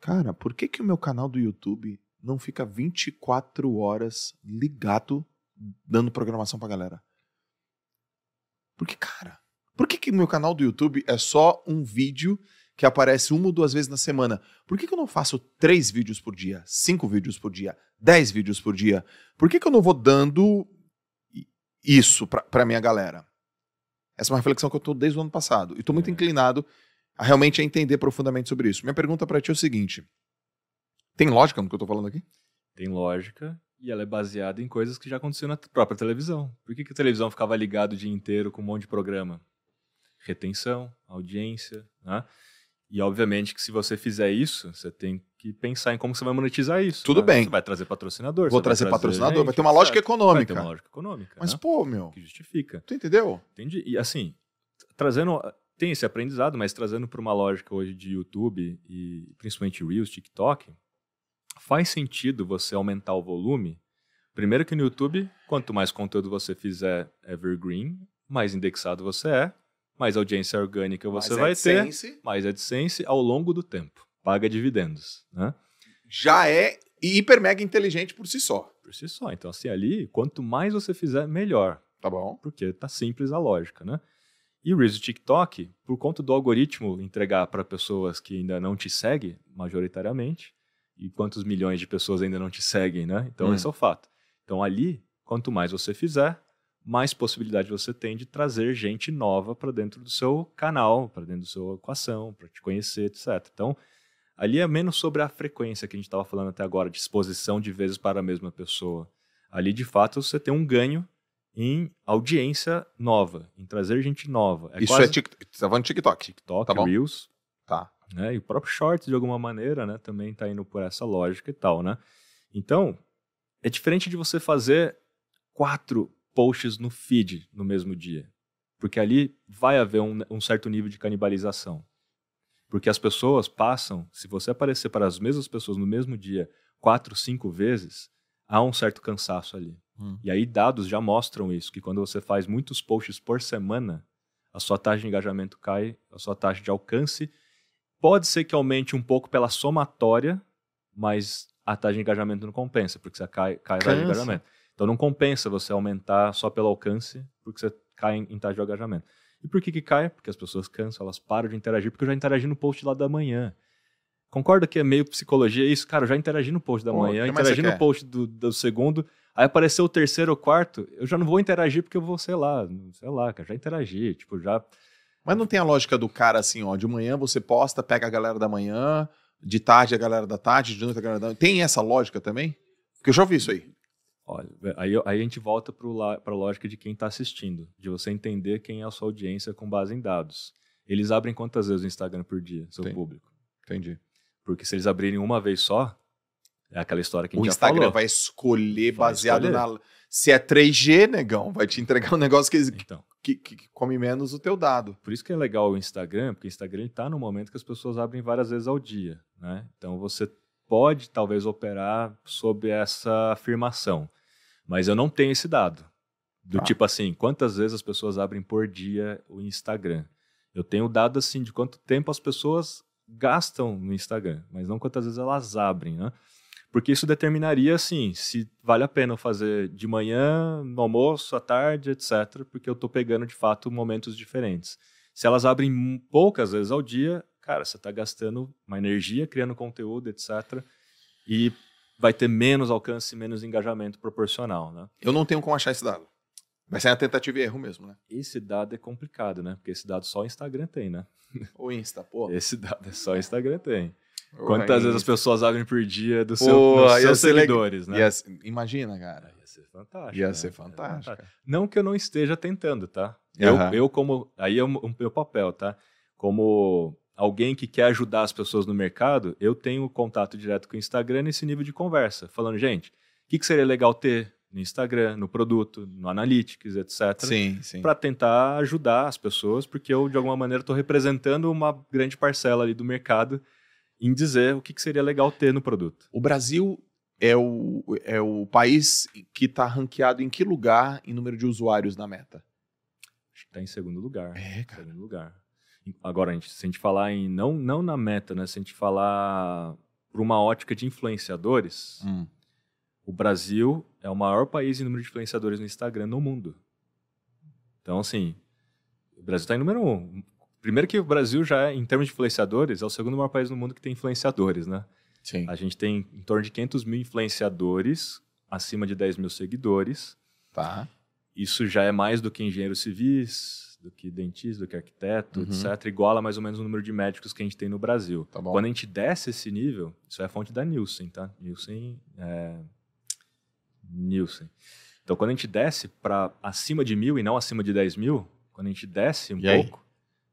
Speaker 2: Cara, por que, que o meu canal do YouTube não fica 24 horas ligado dando programação pra galera? Porque, cara, por que que meu canal do YouTube é só um vídeo que aparece uma ou duas vezes na semana? Por que que eu não faço três vídeos por dia, cinco vídeos por dia, dez vídeos por dia? Por que que eu não vou dando isso pra, pra minha galera? Essa é uma reflexão que eu tô desde o ano passado. E tô muito
Speaker 1: É.
Speaker 2: inclinado a realmente entender profundamente sobre isso. Minha pergunta pra ti é o seguinte. Tem lógica no que eu tô falando aqui?
Speaker 1: Tem lógica e ela é baseada em coisas que já aconteceram na própria televisão. Por que, que a televisão ficava ligada o dia inteiro com um monte de programa? Retenção, audiência, né? E obviamente que se você fizer isso, você tem que pensar em como você vai monetizar isso.
Speaker 2: Tudo
Speaker 1: né?
Speaker 2: bem.
Speaker 1: Você vai trazer patrocinador.
Speaker 2: Vou
Speaker 1: vai
Speaker 2: trazer patrocinador,
Speaker 1: gente,
Speaker 2: vai ter uma lógica
Speaker 1: certo. Vai ter
Speaker 2: econômica.
Speaker 1: uma lógica econômica.
Speaker 2: Mas,
Speaker 1: né?
Speaker 2: pô, meu,
Speaker 1: Que justifica.
Speaker 2: tu entendeu?
Speaker 1: Entendi. E assim, trazendo. Tem esse aprendizado, mas trazendo para uma lógica hoje de YouTube e principalmente Reels, TikTok, faz sentido você aumentar o volume. Primeiro que no YouTube, quanto mais conteúdo você fizer evergreen, mais indexado você é, mais audiência orgânica você
Speaker 2: Mas
Speaker 1: vai ter,
Speaker 2: AdSense
Speaker 1: mais AdSense ao longo do tempo. Paga dividendos, né?
Speaker 2: Já é hiper mega inteligente por si só.
Speaker 1: Por si só. Então, assim, ali, quanto mais você fizer, melhor.
Speaker 2: Tá bom?
Speaker 1: porque tá simples a lógica, né? E o Reels do TikTok, por conta do algoritmo entregar para pessoas que ainda não te seguem, majoritariamente, e quantos milhões de pessoas ainda não te seguem, né? Então,
Speaker 2: Hum.
Speaker 1: esse é o fato. Então, ali, quanto mais você fizer, mais possibilidade você tem de trazer gente nova para dentro do seu canal, para dentro da sua equação, para te conhecer, etc. Então, ali é menos sobre a frequência que a gente estava falando até agora, de exposição de vezes para a mesma pessoa. Ali, de fato, você tem um ganho em audiência nova, em trazer gente nova. É
Speaker 2: Isso
Speaker 1: quase
Speaker 2: é TikTok. Você tá falando de TikTok.
Speaker 1: TikTok,
Speaker 2: Tá.
Speaker 1: Reels,
Speaker 2: Tá.
Speaker 1: né? E o próprio Shorts, de alguma maneira, né? Também está indo por essa lógica e tal, né? Então, é diferente de você fazer quatro posts no feed no mesmo dia. Porque ali vai haver um, um certo nível de canibalização. Porque as pessoas passam, se você aparecer para as mesmas pessoas no mesmo dia quatro, cinco vezes, há um certo cansaço ali.
Speaker 2: Hum.
Speaker 1: E aí dados já mostram isso, que quando você faz muitos posts por semana, a sua taxa de engajamento cai, a sua taxa de alcance pode ser que aumente um pouco pela somatória, mas a taxa de engajamento não compensa, porque você cai, cai a taxa de engajamento. Então não compensa você aumentar só pelo alcance, porque você cai em, em taxa de engajamento. E por que que cai? Porque as pessoas cansam, elas param de interagir, porque eu já interagi no post lá da manhã. Concorda que é meio psicologia isso? Cara, eu já interagi no post da
Speaker 2: Pô,
Speaker 1: manhã, interagi no
Speaker 2: quer?
Speaker 1: post do, do segundo, aí apareceu o terceiro ou quarto, eu já não vou interagir porque eu vou, sei lá, sei lá, cara, já interagi, tipo, já...
Speaker 2: Mas não tem a lógica do cara assim, ó, de manhã você posta, pega a galera da manhã, de tarde a galera da tarde, de noite a galera da noite. Tem essa lógica também? Porque eu já ouvi isso aí.
Speaker 1: Olha, aí, aí a gente volta para a lógica de quem está assistindo, de você entender quem é a sua audiência com base em dados. Eles abrem quantas vezes o Instagram por dia, seu
Speaker 2: Tem.
Speaker 1: público?
Speaker 2: Entendi.
Speaker 1: Porque se eles abrirem uma vez só, é aquela história que a
Speaker 2: O
Speaker 1: gente já
Speaker 2: Instagram
Speaker 1: falou.
Speaker 2: vai escolher
Speaker 1: Vai
Speaker 2: baseado
Speaker 1: escolher.
Speaker 2: na. Se é 3G, negão, vai te entregar um negócio que,
Speaker 1: Então,
Speaker 2: que, que- que come menos o teu dado.
Speaker 1: por isso que é legal o Instagram, porque o Instagram está no momento que as pessoas abrem várias vezes ao dia, né? Então você pode talvez operar sob essa afirmação, mas eu não tenho esse dado. Do
Speaker 2: Tá.
Speaker 1: tipo assim, quantas vezes as pessoas abrem por dia o Instagram? Eu tenho dado assim de quanto tempo as pessoas gastam no Instagram, mas não quantas vezes elas abrem, né? Porque isso determinaria, assim, se vale a pena fazer de manhã, no almoço, à tarde, etc. Porque eu tô pegando, de fato, momentos diferentes. Se elas abrem poucas vezes ao dia, cara, você tá gastando uma energia criando conteúdo, etc. E vai ter menos alcance, menos engajamento proporcional, né?
Speaker 2: Eu não tenho como achar esse dado. Vai ser uma tentativa e erro mesmo, né?
Speaker 1: Esse dado é complicado, né? Porque esse dado só o Instagram tem, né?
Speaker 2: O Insta, pô.
Speaker 1: Esse dado é só o Instagram tem.
Speaker 2: O
Speaker 1: Quantas vezes as
Speaker 2: Insta.
Speaker 1: pessoas abrem por dia do
Speaker 2: Pô,
Speaker 1: seu, dos seus seguidores, né?
Speaker 2: Ia ser- imagina, cara.
Speaker 1: Ia ser fantástico.
Speaker 2: Ia
Speaker 1: né?
Speaker 2: ser
Speaker 1: Ia
Speaker 2: fantástico.
Speaker 1: Não que eu não esteja tentando, tá? Eu,
Speaker 2: Aham.
Speaker 1: eu como. Aí é o meu papel, tá? Como alguém que quer ajudar as pessoas no mercado, eu tenho contato direto com o Instagram nesse nível de conversa. Falando, gente, o que, que seria legal ter no Instagram, no produto, no Analytics, etc.
Speaker 2: Sim, sim.
Speaker 1: Para tentar ajudar as pessoas, porque eu, de alguma maneira, estou representando uma grande parcela ali do mercado em dizer o que, que seria legal ter no produto.
Speaker 2: O Brasil é o, é o país que está ranqueado em que lugar em número de usuários na meta?
Speaker 1: Acho que está em segundo lugar.
Speaker 2: É, cara.
Speaker 1: Segundo lugar. Agora, a gente, se a gente falar em. Não, não na meta, né? Se a gente falar por uma ótica de influenciadores,
Speaker 2: Hum.
Speaker 1: o Brasil é o maior país em número de influenciadores no Instagram no mundo. Então, assim, o Brasil está em número um. Primeiro que o Brasil já, é, em termos de influenciadores, é o segundo maior país no mundo que tem influenciadores, né?
Speaker 2: Sim.
Speaker 1: A gente tem em torno de 500 mil influenciadores, acima de 10 mil seguidores.
Speaker 2: Tá.
Speaker 1: Isso já é mais do que engenheiros civis, do que dentista, do que arquiteto,
Speaker 2: Uhum.
Speaker 1: etc. Iguala mais ou menos o número de médicos que a gente tem no Brasil.
Speaker 2: Tá.
Speaker 1: Quando a gente desce esse nível, isso é a fonte da Nielsen, tá? Nielsen é... Nielsen. Então, quando a gente desce para acima de mil e não acima de 10 mil, quando a gente desce um
Speaker 2: E aí?
Speaker 1: pouco,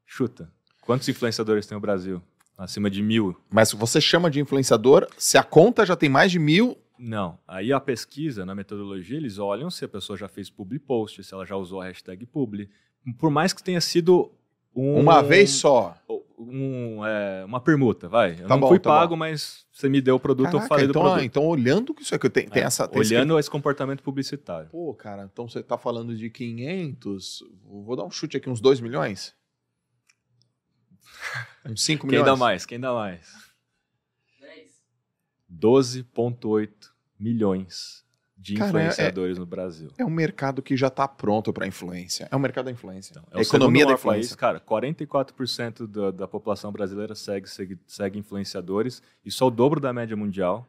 Speaker 1: chuta. Quantos influenciadores tem o Brasil? Acima de mil?
Speaker 2: Mas você chama de influenciador se a conta já tem mais de mil.
Speaker 1: Não. Aí a pesquisa, na metodologia, eles olham se a pessoa já fez publi post, se ela já usou a hashtag publi. Por mais que tenha sido um,
Speaker 2: Uma vez só.
Speaker 1: um, é, uma permuta, vai. Eu
Speaker 2: Tá
Speaker 1: não
Speaker 2: bom,
Speaker 1: fui
Speaker 2: tá
Speaker 1: pago, mas você me deu o produto, eu
Speaker 2: Caraca,
Speaker 1: falei do
Speaker 2: então,
Speaker 1: produto.
Speaker 2: ah, então olhando que isso aqui tem, tem
Speaker 1: É,
Speaker 2: essa. Tem
Speaker 1: olhando esse comportamento publicitário.
Speaker 2: esse- Pô, cara, então você tá falando de 500. Vou dar um chute aqui, uns 2 milhões? Uns 5
Speaker 1: Quem
Speaker 2: milhões?
Speaker 1: dá mais? Quem dá mais?
Speaker 3: 10.
Speaker 1: 12,8 milhões de
Speaker 2: Cara, é-
Speaker 1: influenciadores no Brasil.
Speaker 2: É um mercado que já tá pronto para influência. É um mercado da influência.
Speaker 1: Então,
Speaker 2: é
Speaker 1: é
Speaker 2: a
Speaker 1: o
Speaker 2: economia da influência.
Speaker 1: país, cara, 44% da, da população brasileira segue, segue, segue influenciadores. Isso é o dobro da média mundial.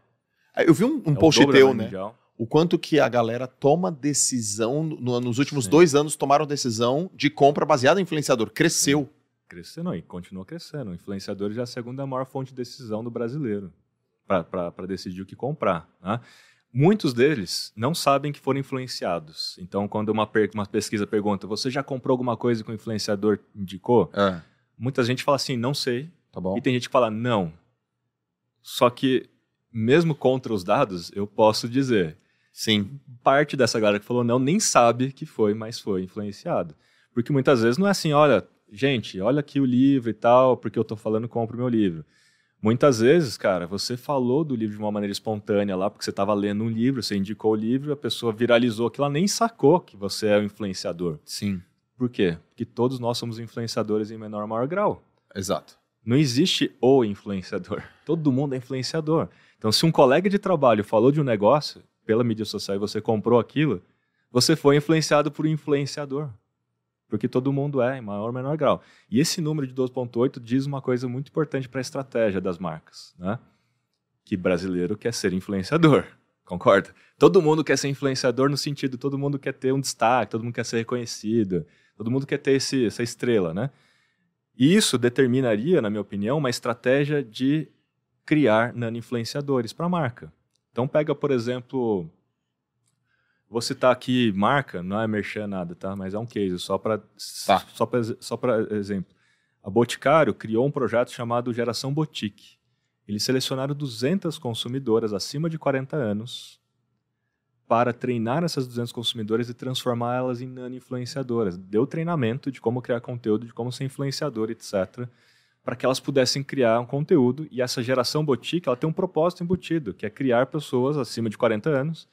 Speaker 2: Eu vi um, um
Speaker 1: É o
Speaker 2: post teu, né?
Speaker 1: mundial.
Speaker 2: O quanto que a galera toma decisão, no- nos últimos
Speaker 1: Sim.
Speaker 2: dois anos tomaram decisão de compra baseada em influenciador. Cresceu.
Speaker 1: Crescendo não, e continua crescendo. Influenciadores é a segunda maior fonte de decisão do brasileiro para decidir o que comprar. né? Muitos deles não sabem que foram influenciados. Então, quando uma, uma pesquisa pergunta, você já comprou alguma coisa que o influenciador indicou?
Speaker 2: É,
Speaker 1: Muita gente fala assim, não sei.
Speaker 2: tá.
Speaker 1: E tem gente que fala, não. Só que, mesmo contra os dados, eu posso dizer,
Speaker 2: Sim.
Speaker 1: parte dessa galera que falou não nem sabe que foi, mas foi influenciado. Porque muitas vezes não é assim, olha, gente, olha aqui o livro e tal, porque eu tô falando, compra o meu livro. Muitas vezes, cara, você falou do livro de uma maneira espontânea lá, porque você estava lendo um livro, você indicou o livro, a pessoa viralizou que ela nem sacou que você é o influenciador.
Speaker 2: Sim.
Speaker 1: Por quê? Porque todos nós somos influenciadores em menor ou maior grau.
Speaker 2: Exato.
Speaker 1: Não existe o influenciador. Todo mundo é influenciador. Então, se um colega de trabalho falou de um negócio pela mídia social e você comprou aquilo, você foi influenciado por um influenciador. Porque todo mundo é, em maior ou menor grau. E esse número de 12,8 diz uma coisa muito importante para a estratégia das marcas, né? Que brasileiro quer ser influenciador. Concorda? Todo mundo quer ser influenciador no sentido, todo mundo quer ter um destaque, todo mundo quer ser reconhecido, todo mundo quer ter esse, essa estrela, né? E isso determinaria, na minha opinião, uma estratégia de criar nano-influenciadores para a marca. Então pega, por exemplo, vou citar aqui marca, não é merchan nada, tá? Mas é um case, só para
Speaker 2: Tá.
Speaker 1: só pra, só exemplo. A Boticário criou um projeto chamado Geração Boutique. Eles selecionaram 200 consumidoras acima de 40 anos para treinar essas 200 consumidoras e transformá-las em nano-influenciadoras. Deu treinamento de como criar conteúdo, de como ser influenciador, etc., para que elas pudessem criar um conteúdo. E essa geração boutique ela tem um propósito embutido, que é criar pessoas acima de 40 anos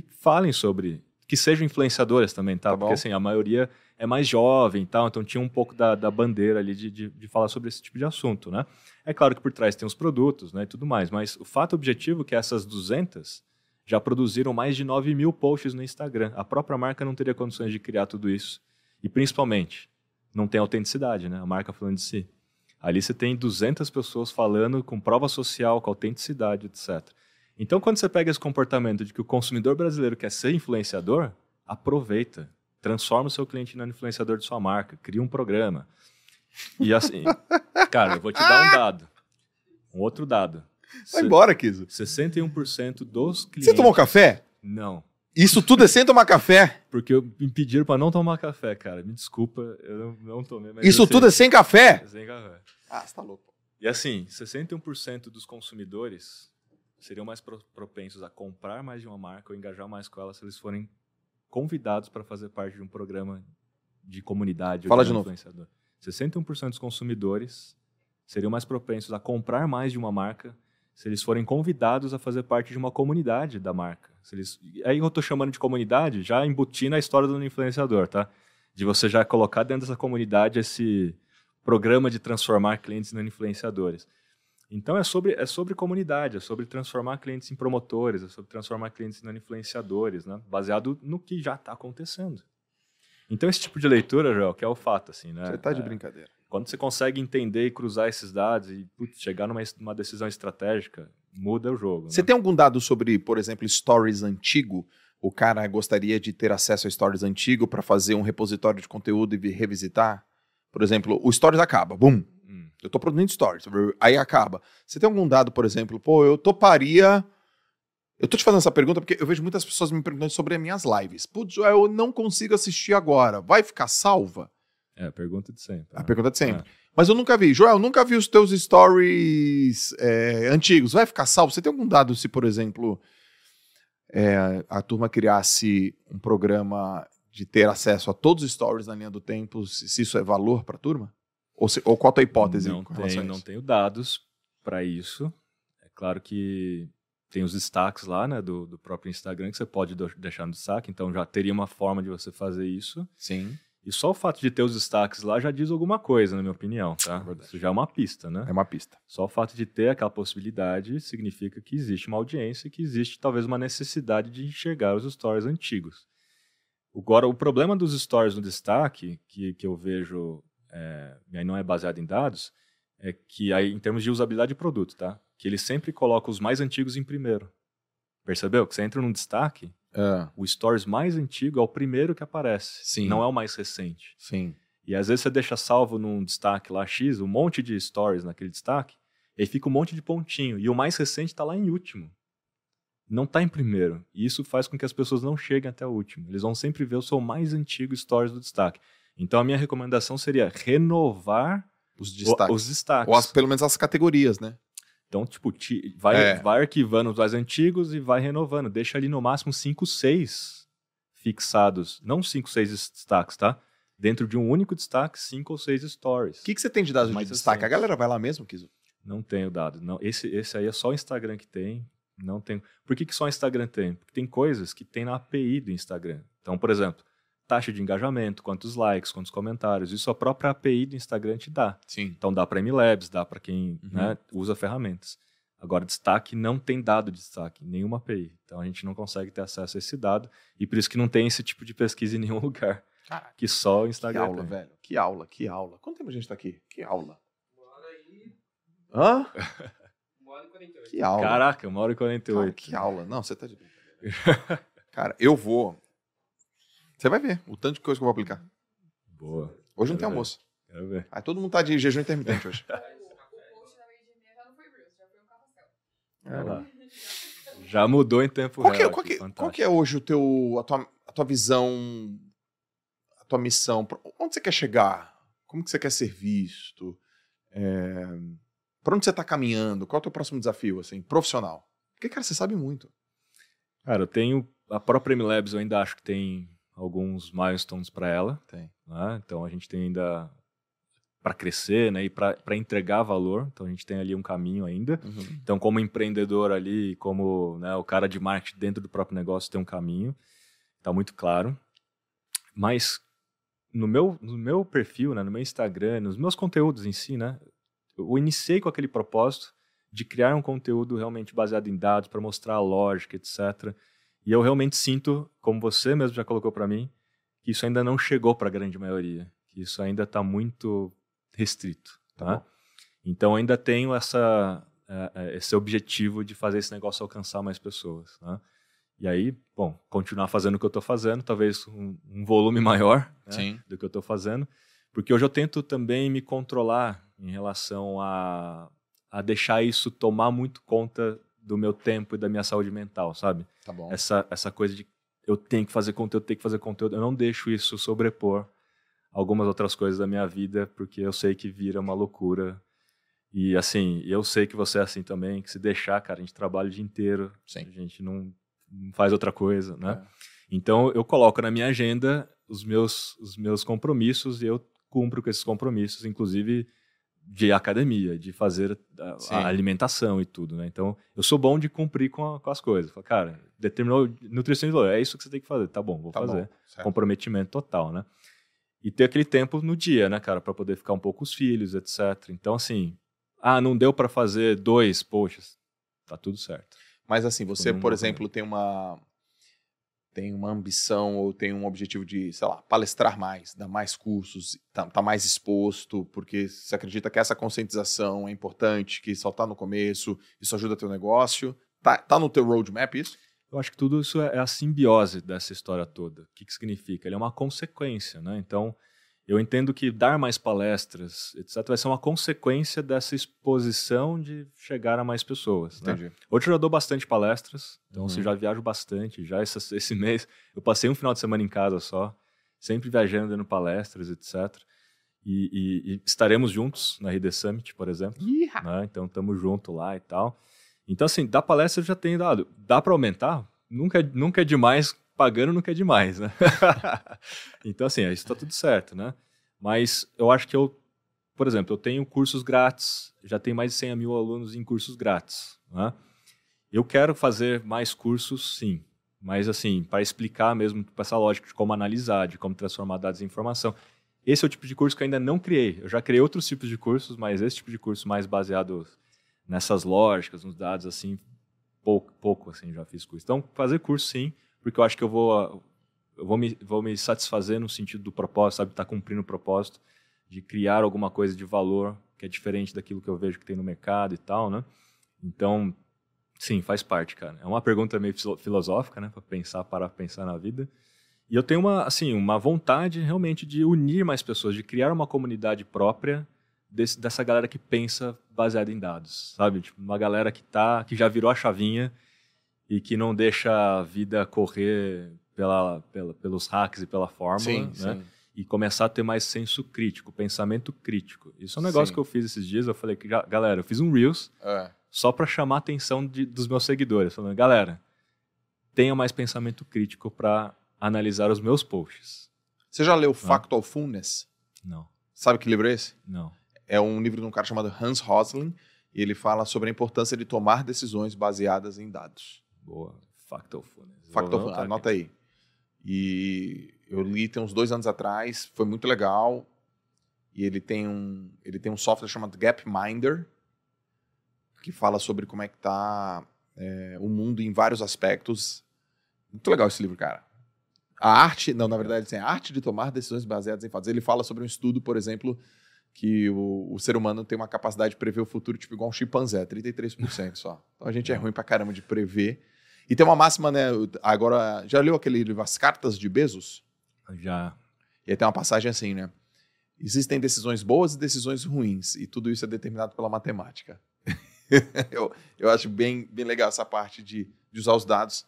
Speaker 1: que falem sobre, que sejam influenciadoras também, tá?
Speaker 2: Tá bom.
Speaker 1: Porque assim, a maioria é mais jovem e tal, então tinha um pouco da, da bandeira ali de, de, de falar sobre esse tipo de assunto, né? É claro que por trás tem os produtos né, e tudo mais, mas o fato objetivo é que essas 200 já produziram mais de 9 mil posts no Instagram. A própria marca não teria condições de criar tudo isso. E principalmente, não tem autenticidade, né? A marca falando de si. Ali você tem 200 pessoas falando com prova social, com autenticidade, etc. Então, quando você pega esse comportamento de que o consumidor brasileiro quer ser influenciador, aproveita. Transforma o seu cliente no influenciador de sua marca. Cria um programa. E assim, cara, eu vou te dar um dado. Um outro dado.
Speaker 2: Vai embora, Kizo.
Speaker 1: 61% dos clientes.
Speaker 2: Você tomou café?
Speaker 1: Não.
Speaker 2: Isso tudo é sem tomar café?
Speaker 1: Porque me pediram pra não tomar café, cara. Me desculpa, eu não, não tomei.
Speaker 2: Isso tudo é sem café?
Speaker 1: sei, sem café.
Speaker 2: Ah, você tá louco.
Speaker 1: E assim, 61% dos consumidores seriam mais pro- propensos a comprar mais de uma marca ou engajar mais com ela se eles forem convidados para fazer parte de um programa de comunidade. ou
Speaker 2: Fala
Speaker 1: um
Speaker 2: de novo.
Speaker 1: influenciador. 61% dos consumidores seriam mais propensos a comprar mais de uma marca se eles forem convidados a fazer parte de uma comunidade da marca. Se eles... Aí eu estou chamando de comunidade, já embutindo a história do influenciador, tá? De você já colocar dentro dessa comunidade esse programa de transformar clientes em influenciadores. Então é sobre, é sobre comunidade, é sobre transformar clientes em promotores, é sobre transformar clientes em influenciadores, né? baseado no que já está acontecendo. Então esse tipo de leitura, Joel, que é o fato, assim, né?
Speaker 2: Você tá de
Speaker 1: É,
Speaker 2: brincadeira.
Speaker 1: quando você consegue entender e cruzar esses dados e putz, chegar numa, numa decisão estratégica, muda o jogo.
Speaker 2: Você
Speaker 1: né?
Speaker 2: tem algum dado sobre, por exemplo, stories antigo? O cara gostaria de ter acesso a stories antigo para fazer um repositório de conteúdo e vi- revisitar? Por exemplo, o stories acaba, bum. Eu tô produzindo stories, aí acaba. Você tem algum dado, por exemplo, pô, eu toparia. Eu tô te fazendo essa pergunta porque eu vejo muitas pessoas me perguntando sobre as minhas lives. Putz, eu não consigo assistir agora. Vai ficar salva?
Speaker 1: É, a pergunta de sempre.
Speaker 2: A
Speaker 1: né?
Speaker 2: pergunta de sempre.
Speaker 1: É.
Speaker 2: Mas eu nunca vi. Joel, nunca vi os teus stories é, antigos. Vai ficar salvo? Você tem algum dado se, por exemplo, é, a turma criasse um programa de ter acesso a todos os stories na linha do tempo, se, se isso é valor para a turma? Ou, se- ou qual a tua hipótese
Speaker 1: Não tenho, não tenho dados para isso. É claro que tem os destaques lá, né, do, do próprio Instagram que você pode do- deixar no destaque, então já teria uma forma de você fazer isso.
Speaker 2: Sim,
Speaker 1: E só o fato de ter os destaques lá já diz alguma coisa, na minha opinião, tá?
Speaker 2: É.
Speaker 1: Isso já é uma pista, né?
Speaker 2: é uma pista.
Speaker 1: Só o fato de ter aquela possibilidade significa que existe uma audiência e que existe talvez uma necessidade de enxergar os stories antigos. Agora, o problema dos stories no destaque, que, que eu vejo, é, e aí não é baseado em dados, é que aí, em termos de usabilidade de produto, tá? Que ele sempre coloca os mais antigos em primeiro. Percebeu? Que você entra num destaque,
Speaker 2: É,
Speaker 1: o stories mais antigo é o primeiro que aparece,
Speaker 2: Sim.
Speaker 1: não é o mais recente.
Speaker 2: sim.
Speaker 1: E às vezes você deixa salvo num destaque lá X, um monte de stories naquele destaque, e fica um monte de pontinho. E o mais recente está lá em último. Não está em primeiro. E isso faz com que as pessoas não cheguem até o último. Eles vão sempre ver o seu mais antigo stories do destaque. Então a minha recomendação seria renovar
Speaker 2: Os destaques.
Speaker 1: os destaques.
Speaker 2: Ou as- pelo menos as categorias, né?
Speaker 1: Então, tipo, ti- vai,
Speaker 2: É.
Speaker 1: vai arquivando os mais antigos e vai renovando. Deixa ali no máximo 5, 6 fixados. Não 5, 6 destaques, tá? Dentro de um único destaque, 5 ou 6 stories.
Speaker 2: O que, que você tem de dados de
Speaker 1: Mais
Speaker 2: destaque? A galera vai lá mesmo, Kizo?
Speaker 1: Não tenho dado. Não, esse, esse aí é só o Instagram que tem. Não tem. Por que, que só o Instagram tem? Porque tem coisas que tem na API do Instagram. Então, por exemplo, taxa de engajamento, quantos likes, quantos comentários. Isso a própria API do Instagram te dá.
Speaker 2: Sim.
Speaker 1: Então dá para MLabs, dá para quem
Speaker 2: Uhum.
Speaker 1: né, usa ferramentas. Agora, destaque não tem dado de destaque, nenhuma API. Então a gente não consegue ter acesso a esse dado e por isso que não tem esse tipo de pesquisa em nenhum lugar.
Speaker 2: Caraca,
Speaker 1: Que só o
Speaker 2: que
Speaker 1: Instagram
Speaker 2: aula,
Speaker 1: tem.
Speaker 2: velho. Que aula, que aula. Quanto tempo a gente tá aqui? Que aula.
Speaker 3: Uma hora aí,
Speaker 2: Hã?
Speaker 3: uma hora e 48.
Speaker 2: Que aula.
Speaker 1: Caraca, uma hora e
Speaker 2: Cara,
Speaker 1: 48.
Speaker 2: que aula. Não, você tá de brincadeira. Cara, eu vou. Você vai ver o tanto de coisa que eu vou aplicar.
Speaker 1: Boa.
Speaker 2: Hoje não tem
Speaker 1: ver.
Speaker 2: almoço.
Speaker 1: Quero ver.
Speaker 2: Aí todo mundo tá de jejum intermitente hoje.
Speaker 4: O post da Meio de Meia já não foi Reels, já foi um carrossel.
Speaker 1: Vai lá. Já mudou em tempo
Speaker 2: Qual que, é,
Speaker 1: real.
Speaker 2: qual, que, qual que é hoje o teu, a, tua, a tua visão, a tua missão? Onde você quer chegar? Como que você quer ser visto? É, para onde você tá caminhando? Qual é o teu próximo desafio, assim, profissional? Porque, cara, você sabe muito.
Speaker 1: Cara, eu tenho. A própria MLabs eu ainda acho que tem alguns milestones para ela. Né? Então a gente tem ainda para crescer né? e para entregar valor. Então a gente tem ali um caminho ainda. Então, como empreendedor ali, como né, o cara de marketing dentro do próprio negócio, tem um caminho. Está muito claro. Mas no meu, no meu perfil, né, no meu Instagram, nos meus conteúdos em si, né, eu iniciei com aquele propósito de criar um conteúdo realmente baseado em dados para mostrar a lógica, etc. E eu realmente sinto, como você mesmo já colocou para mim, que isso ainda não chegou para a grande maioria, que isso ainda está muito restrito.
Speaker 2: Tá
Speaker 1: Tá então ainda tenho essa, eh, eh, esse objetivo de fazer esse negócio alcançar mais pessoas. Né? E aí, bom, continuar fazendo o que eu estou fazendo, talvez um, um volume maior né, do que eu estou fazendo, porque hoje eu tento também me controlar em relação a, a deixar isso tomar muito conta do meu tempo e da minha saúde mental, sabe?
Speaker 2: Tá bom.
Speaker 1: essa, essa coisa de eu tenho que fazer conteúdo, tenho que fazer conteúdo. Eu não deixo isso sobrepor algumas outras coisas da minha vida, porque eu sei que vira uma loucura. E assim, eu sei que você é assim também, que se deixar, cara, a gente trabalha o dia inteiro,
Speaker 2: Sim.
Speaker 1: a gente não, não faz outra coisa, né?
Speaker 2: É.
Speaker 1: Então eu coloco na minha agenda os meus, os meus compromissos e eu cumpro com esses compromissos, inclusive de academia, de fazer a, a alimentação e tudo, né? Então eu sou bom de cumprir com, a- com as coisas. Falo, cara, determinou nutricionista é isso que você tem que fazer, tá bom, vou
Speaker 2: Tá
Speaker 1: fazer.
Speaker 2: bom.
Speaker 1: Comprometimento total, né? E ter aquele tempo no dia, né, cara, para poder ficar um pouco com os filhos, etc. Então assim, Ah, não deu para fazer dois posts. Tá tudo certo.
Speaker 2: Mas assim, você,
Speaker 1: Todo
Speaker 2: por exemplo, tem uma tem uma ambição ou tem um objetivo de, sei lá, palestrar mais, dar mais cursos, tá, tá mais exposto, porque você acredita que essa conscientização é importante, que só tá no começo, isso ajuda teu negócio. Tá, tá no teu roadmap isso?
Speaker 1: Eu acho que tudo isso é a simbiose dessa história toda. O que, que significa? Ele é uma consequência, né? Então, eu entendo que dar mais palestras, etc., vai ser uma consequência dessa exposição de chegar a mais pessoas. Né?
Speaker 2: Entendi.
Speaker 1: Hoje eu já dou bastante palestras, então
Speaker 2: Uhum.
Speaker 1: assim, já viajo bastante. Já essa- esse mês eu passei um final de semana em casa só, sempre viajando, dando palestras, etc. E, e- e estaremos juntos na RD Summit, por exemplo. né? Então estamos juntos lá e tal. Então, assim, da palestra eu já tenho dado. Dá para aumentar? Nunca, nunca é demais, pagando nunca é demais, né? então, assim, isso está tudo certo, né? Mas eu acho que eu, por exemplo, eu tenho cursos grátis, já tenho mais de 100 mil alunos em cursos grátis, né? Eu quero fazer mais cursos, sim. Mas, assim, para explicar mesmo essa lógica de como analisar, de como transformar dados em informação. Esse é o tipo de curso que eu ainda não criei. Eu já criei outros tipos de cursos, mas esse tipo de curso mais baseado nessas lógicas, nos dados, assim, pouco, pouco assim, já fiz curso. Então, fazer curso, sim, porque eu acho que eu vou, eu vou, me, vou me satisfazer no sentido do propósito, sabe? Estar cumprindo o propósito de criar alguma coisa de valor que é diferente daquilo que eu vejo que tem no mercado e tal, né? Então, sim, faz parte, cara. É uma pergunta meio filo- filosófica, né? Para pensar, parar pensar na vida. E eu tenho uma, assim, uma vontade realmente de unir mais pessoas, de criar uma comunidade própria desse- dessa galera que pensa baseado em dados, sabe? Tipo, uma galera que tá, que já virou a chavinha e que não deixa a vida correr pela, pela- pelos hacks e pela fórmula,
Speaker 2: Sim,
Speaker 1: né?
Speaker 2: sim.
Speaker 1: E começar a ter mais senso crítico, pensamento crítico. Isso é um negócio
Speaker 2: Sim.
Speaker 1: que eu fiz esses dias. Eu falei que, galera, eu fiz um Reels
Speaker 2: É.
Speaker 1: só para chamar a atenção de- dos meus seguidores, falando, galera, tenha mais pensamento crítico para analisar os meus posts.
Speaker 2: Você já leu Factfulness?
Speaker 1: Não,
Speaker 2: Sabe que livro é esse?
Speaker 1: não.
Speaker 2: É um livro de um cara chamado Hans Rosling, e ele fala sobre a importância de tomar decisões baseadas em dados.
Speaker 1: Boa. Factfulness. Vou
Speaker 2: Factfulness, anota aí. E eu li tem uns dois anos atrás, foi muito legal. E ele tem um, ele tem um software chamado Gapminder, que fala sobre como é que tá é, o mundo em vários aspectos. Muito legal esse livro, cara. A arte, não, na verdade, assim, a arte de tomar decisões baseadas em fatos. Ele fala sobre um estudo, por exemplo, que o, o ser humano tem uma capacidade de prever o futuro, tipo, igual um chimpanzé, 33% só. Então a gente é ruim pra caramba de prever. E tem uma máxima, né? Agora, já leu aquele livro As Cartas de Bezos?
Speaker 1: Já.
Speaker 2: E aí tem uma passagem assim, né? Existem decisões boas e decisões ruins, e tudo isso é determinado pela matemática. eu, eu acho bem, bem legal essa parte de, de usar os dados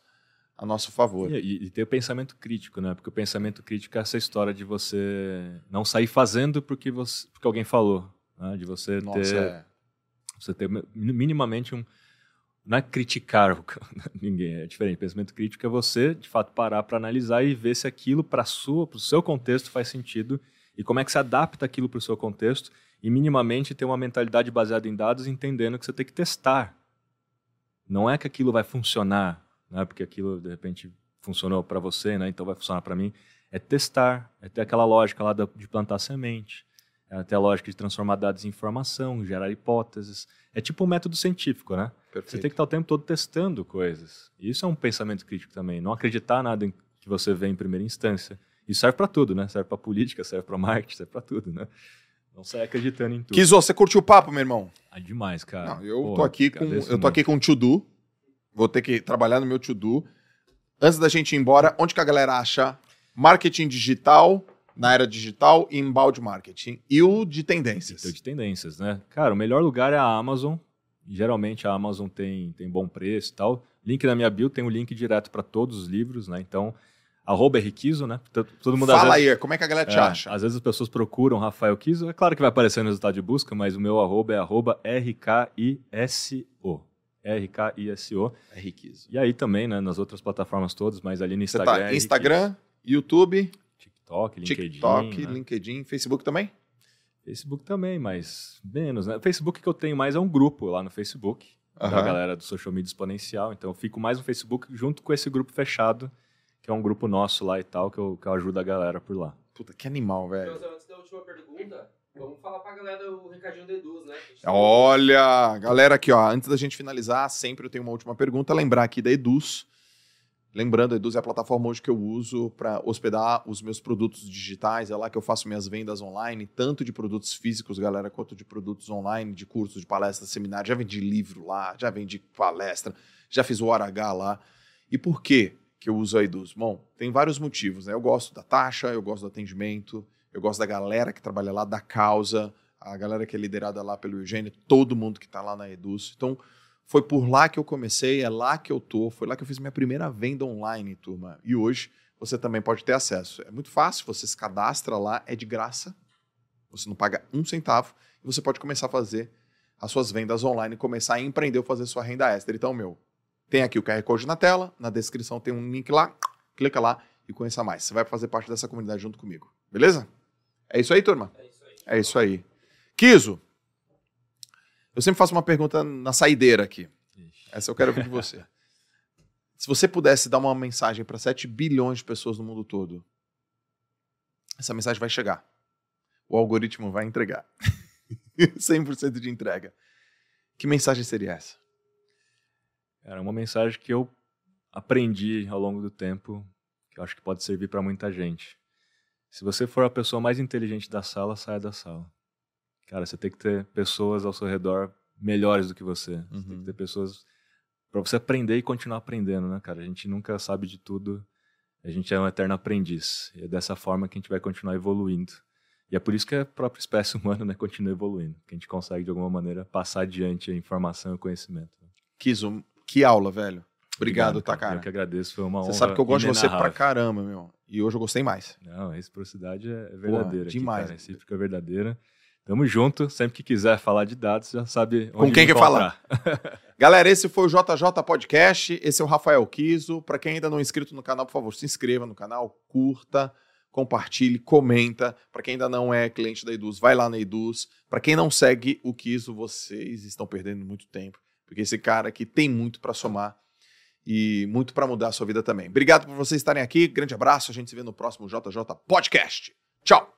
Speaker 2: a nosso favor.
Speaker 1: E, e, ter o pensamento crítico, né? Porque o pensamento crítico é essa história de você não sair fazendo porque, você, porque alguém falou. Né? De você
Speaker 2: Nossa,
Speaker 1: ter,
Speaker 2: é.
Speaker 1: você ter mi- minimamente um. Não é criticar ninguém, é diferente. Pensamento crítico é você, de fato, parar para analisar e ver se aquilo para sua, para o seu contexto faz sentido e como é que você adapta aquilo para o seu contexto e minimamente ter uma mentalidade baseada em dados, entendendo que você tem que testar. Não é que aquilo vai funcionar, né? Porque aquilo de repente funcionou para você, né? Então vai funcionar para mim. É testar, é ter aquela lógica lá de plantar semente, é ter a lógica de transformar dados em informação, gerar hipóteses. É tipo um método científico, né? Você
Speaker 2: Perfeito.
Speaker 1: tem que estar o tempo todo testando coisas. E Isso é um pensamento crítico também. Não acreditar nada que você vê em primeira instância. Isso serve para tudo, né? Serve para política, serve para marketing, serve para tudo, né? Não sair acreditando em tudo.
Speaker 2: Kizo, você curtiu o papo, meu irmão?
Speaker 1: Ah, demais, cara.
Speaker 2: Não, eu
Speaker 1: Porra,
Speaker 2: tô aqui com eu tô
Speaker 1: muito.
Speaker 2: aqui com o to-do. Vou ter que trabalhar no meu to-do. Antes da gente ir embora, onde que a galera acha marketing digital na era digital e embalde marketing e o de tendências?
Speaker 1: Então, de tendências, né? Cara, o melhor lugar é a Amazon. Geralmente a Amazon tem, tem bom preço e tal. Link na minha bio tem um link direto para todos os livros, né? Então, arroba Riquizo, né? Todo mundo
Speaker 2: Fala
Speaker 1: vezes-
Speaker 2: aí, como é que a galera te
Speaker 1: É,
Speaker 2: acha?
Speaker 1: Às vezes as pessoas procuram Rafael Kiso. É claro que vai aparecer no resultado de busca, mas o meu arroba é arroba RKISO. RKISO.
Speaker 2: É riquíssimo.
Speaker 1: E aí também, né, nas outras plataformas todas, mas ali no
Speaker 2: Você
Speaker 1: Instagram.
Speaker 2: tá
Speaker 1: é
Speaker 2: Instagram, YouTube,
Speaker 1: Riquizo. TikTok, LinkedIn.
Speaker 2: TikTok,
Speaker 1: né?
Speaker 2: LinkedIn, Facebook também?
Speaker 1: Facebook também, mas menos, né? O Facebook que eu tenho mais é um grupo lá no Facebook, da
Speaker 2: Aham.
Speaker 1: galera do Social Media Exponencial. Então eu fico mais no Facebook junto com esse grupo fechado, que é um grupo nosso lá e tal, que eu, que eu ajudo a galera por lá.
Speaker 2: Puta, que animal, velho.
Speaker 3: Então, antes da última pergunta, Vamos falar pra galera o recadinho do Eduz, né?
Speaker 2: Olha, galera aqui, ó, antes da gente finalizar, sempre eu tenho uma última pergunta, lembrar aqui da Eduz. Lembrando, a Eduz é a plataforma hoje que eu uso para hospedar os meus produtos digitais, é lá que eu faço minhas vendas online, tanto de produtos físicos, galera, quanto de produtos online, de cursos, de palestras, seminários. Já vendi livro lá, já vendi palestra, já fiz o hora lá. E por que que eu uso a Eduz? Bom, tem vários motivos, né? Eu gosto da taxa, eu gosto do atendimento, eu gosto da galera que trabalha lá, da causa, a galera que é liderada lá pelo Eugênio, todo mundo que está lá na Eduz. Então, foi por lá que eu comecei, é lá que eu tô, foi lá que eu fiz minha primeira venda online, turma. E hoje você também pode ter acesso. É muito fácil, você se cadastra lá, é de graça, você não paga um centavo e você pode começar a fazer as suas vendas online, começar a empreender ou fazer sua renda extra. Então, meu, tem aqui o QR Code na tela, na descrição tem um link lá, clica lá e conheça mais. Você vai fazer parte dessa comunidade junto comigo, beleza? É isso aí, turma?
Speaker 3: É isso aí.
Speaker 2: É isso aí. Kiso, eu sempre faço uma pergunta na saideira aqui.
Speaker 1: Ixi.
Speaker 2: Essa eu quero ver de você. Se você pudesse dar uma mensagem para 7 bilhões de pessoas no mundo todo, essa mensagem vai chegar. O algoritmo vai entregar. 100% de entrega. Que mensagem seria essa?
Speaker 1: Era uma mensagem que eu aprendi ao longo do tempo, que eu acho que pode servir para muita gente. Se você for a pessoa mais inteligente da sala, saia da sala. Cara, você tem que ter pessoas ao seu redor melhores do que você. Você tem
Speaker 2: Uhum.
Speaker 1: que ter pessoas para você aprender e continuar aprendendo, né, cara? A gente nunca sabe de tudo. A gente é um eterno aprendiz. E é dessa forma que a gente vai continuar evoluindo. E é por isso que a própria espécie humana né, continua evoluindo. Que a gente consegue, de alguma maneira, passar adiante a informação e o conhecimento.
Speaker 2: Kiso, que aula, velho. Obrigado, tá,
Speaker 1: cara. Eu que agradeço, foi uma honra.
Speaker 2: Você sabe que eu gosto de você pra caramba, meu. E hoje eu gostei mais.
Speaker 1: Não, a reciprocidade é verdadeira. aqui,
Speaker 2: demais.
Speaker 1: cara. A recíproca é verdadeira. Tamo junto. Sempre que quiser falar de dados, já sabe onde
Speaker 2: Com quem que fala?
Speaker 1: encontrar.
Speaker 2: Galera, esse foi o JJ Podcast. Esse é o Rafael Kiso. Pra quem ainda não é inscrito no canal, por favor, se inscreva no canal, curta, compartilhe, comenta. Pra quem ainda não é cliente da Eduz, vai lá na Eduz. Pra quem não segue o Kiso, vocês estão perdendo muito tempo, porque esse cara aqui tem muito pra somar e muito pra mudar a sua vida também. Obrigado por vocês estarem aqui. Grande abraço. A gente se vê no próximo JJ Podcast. Tchau.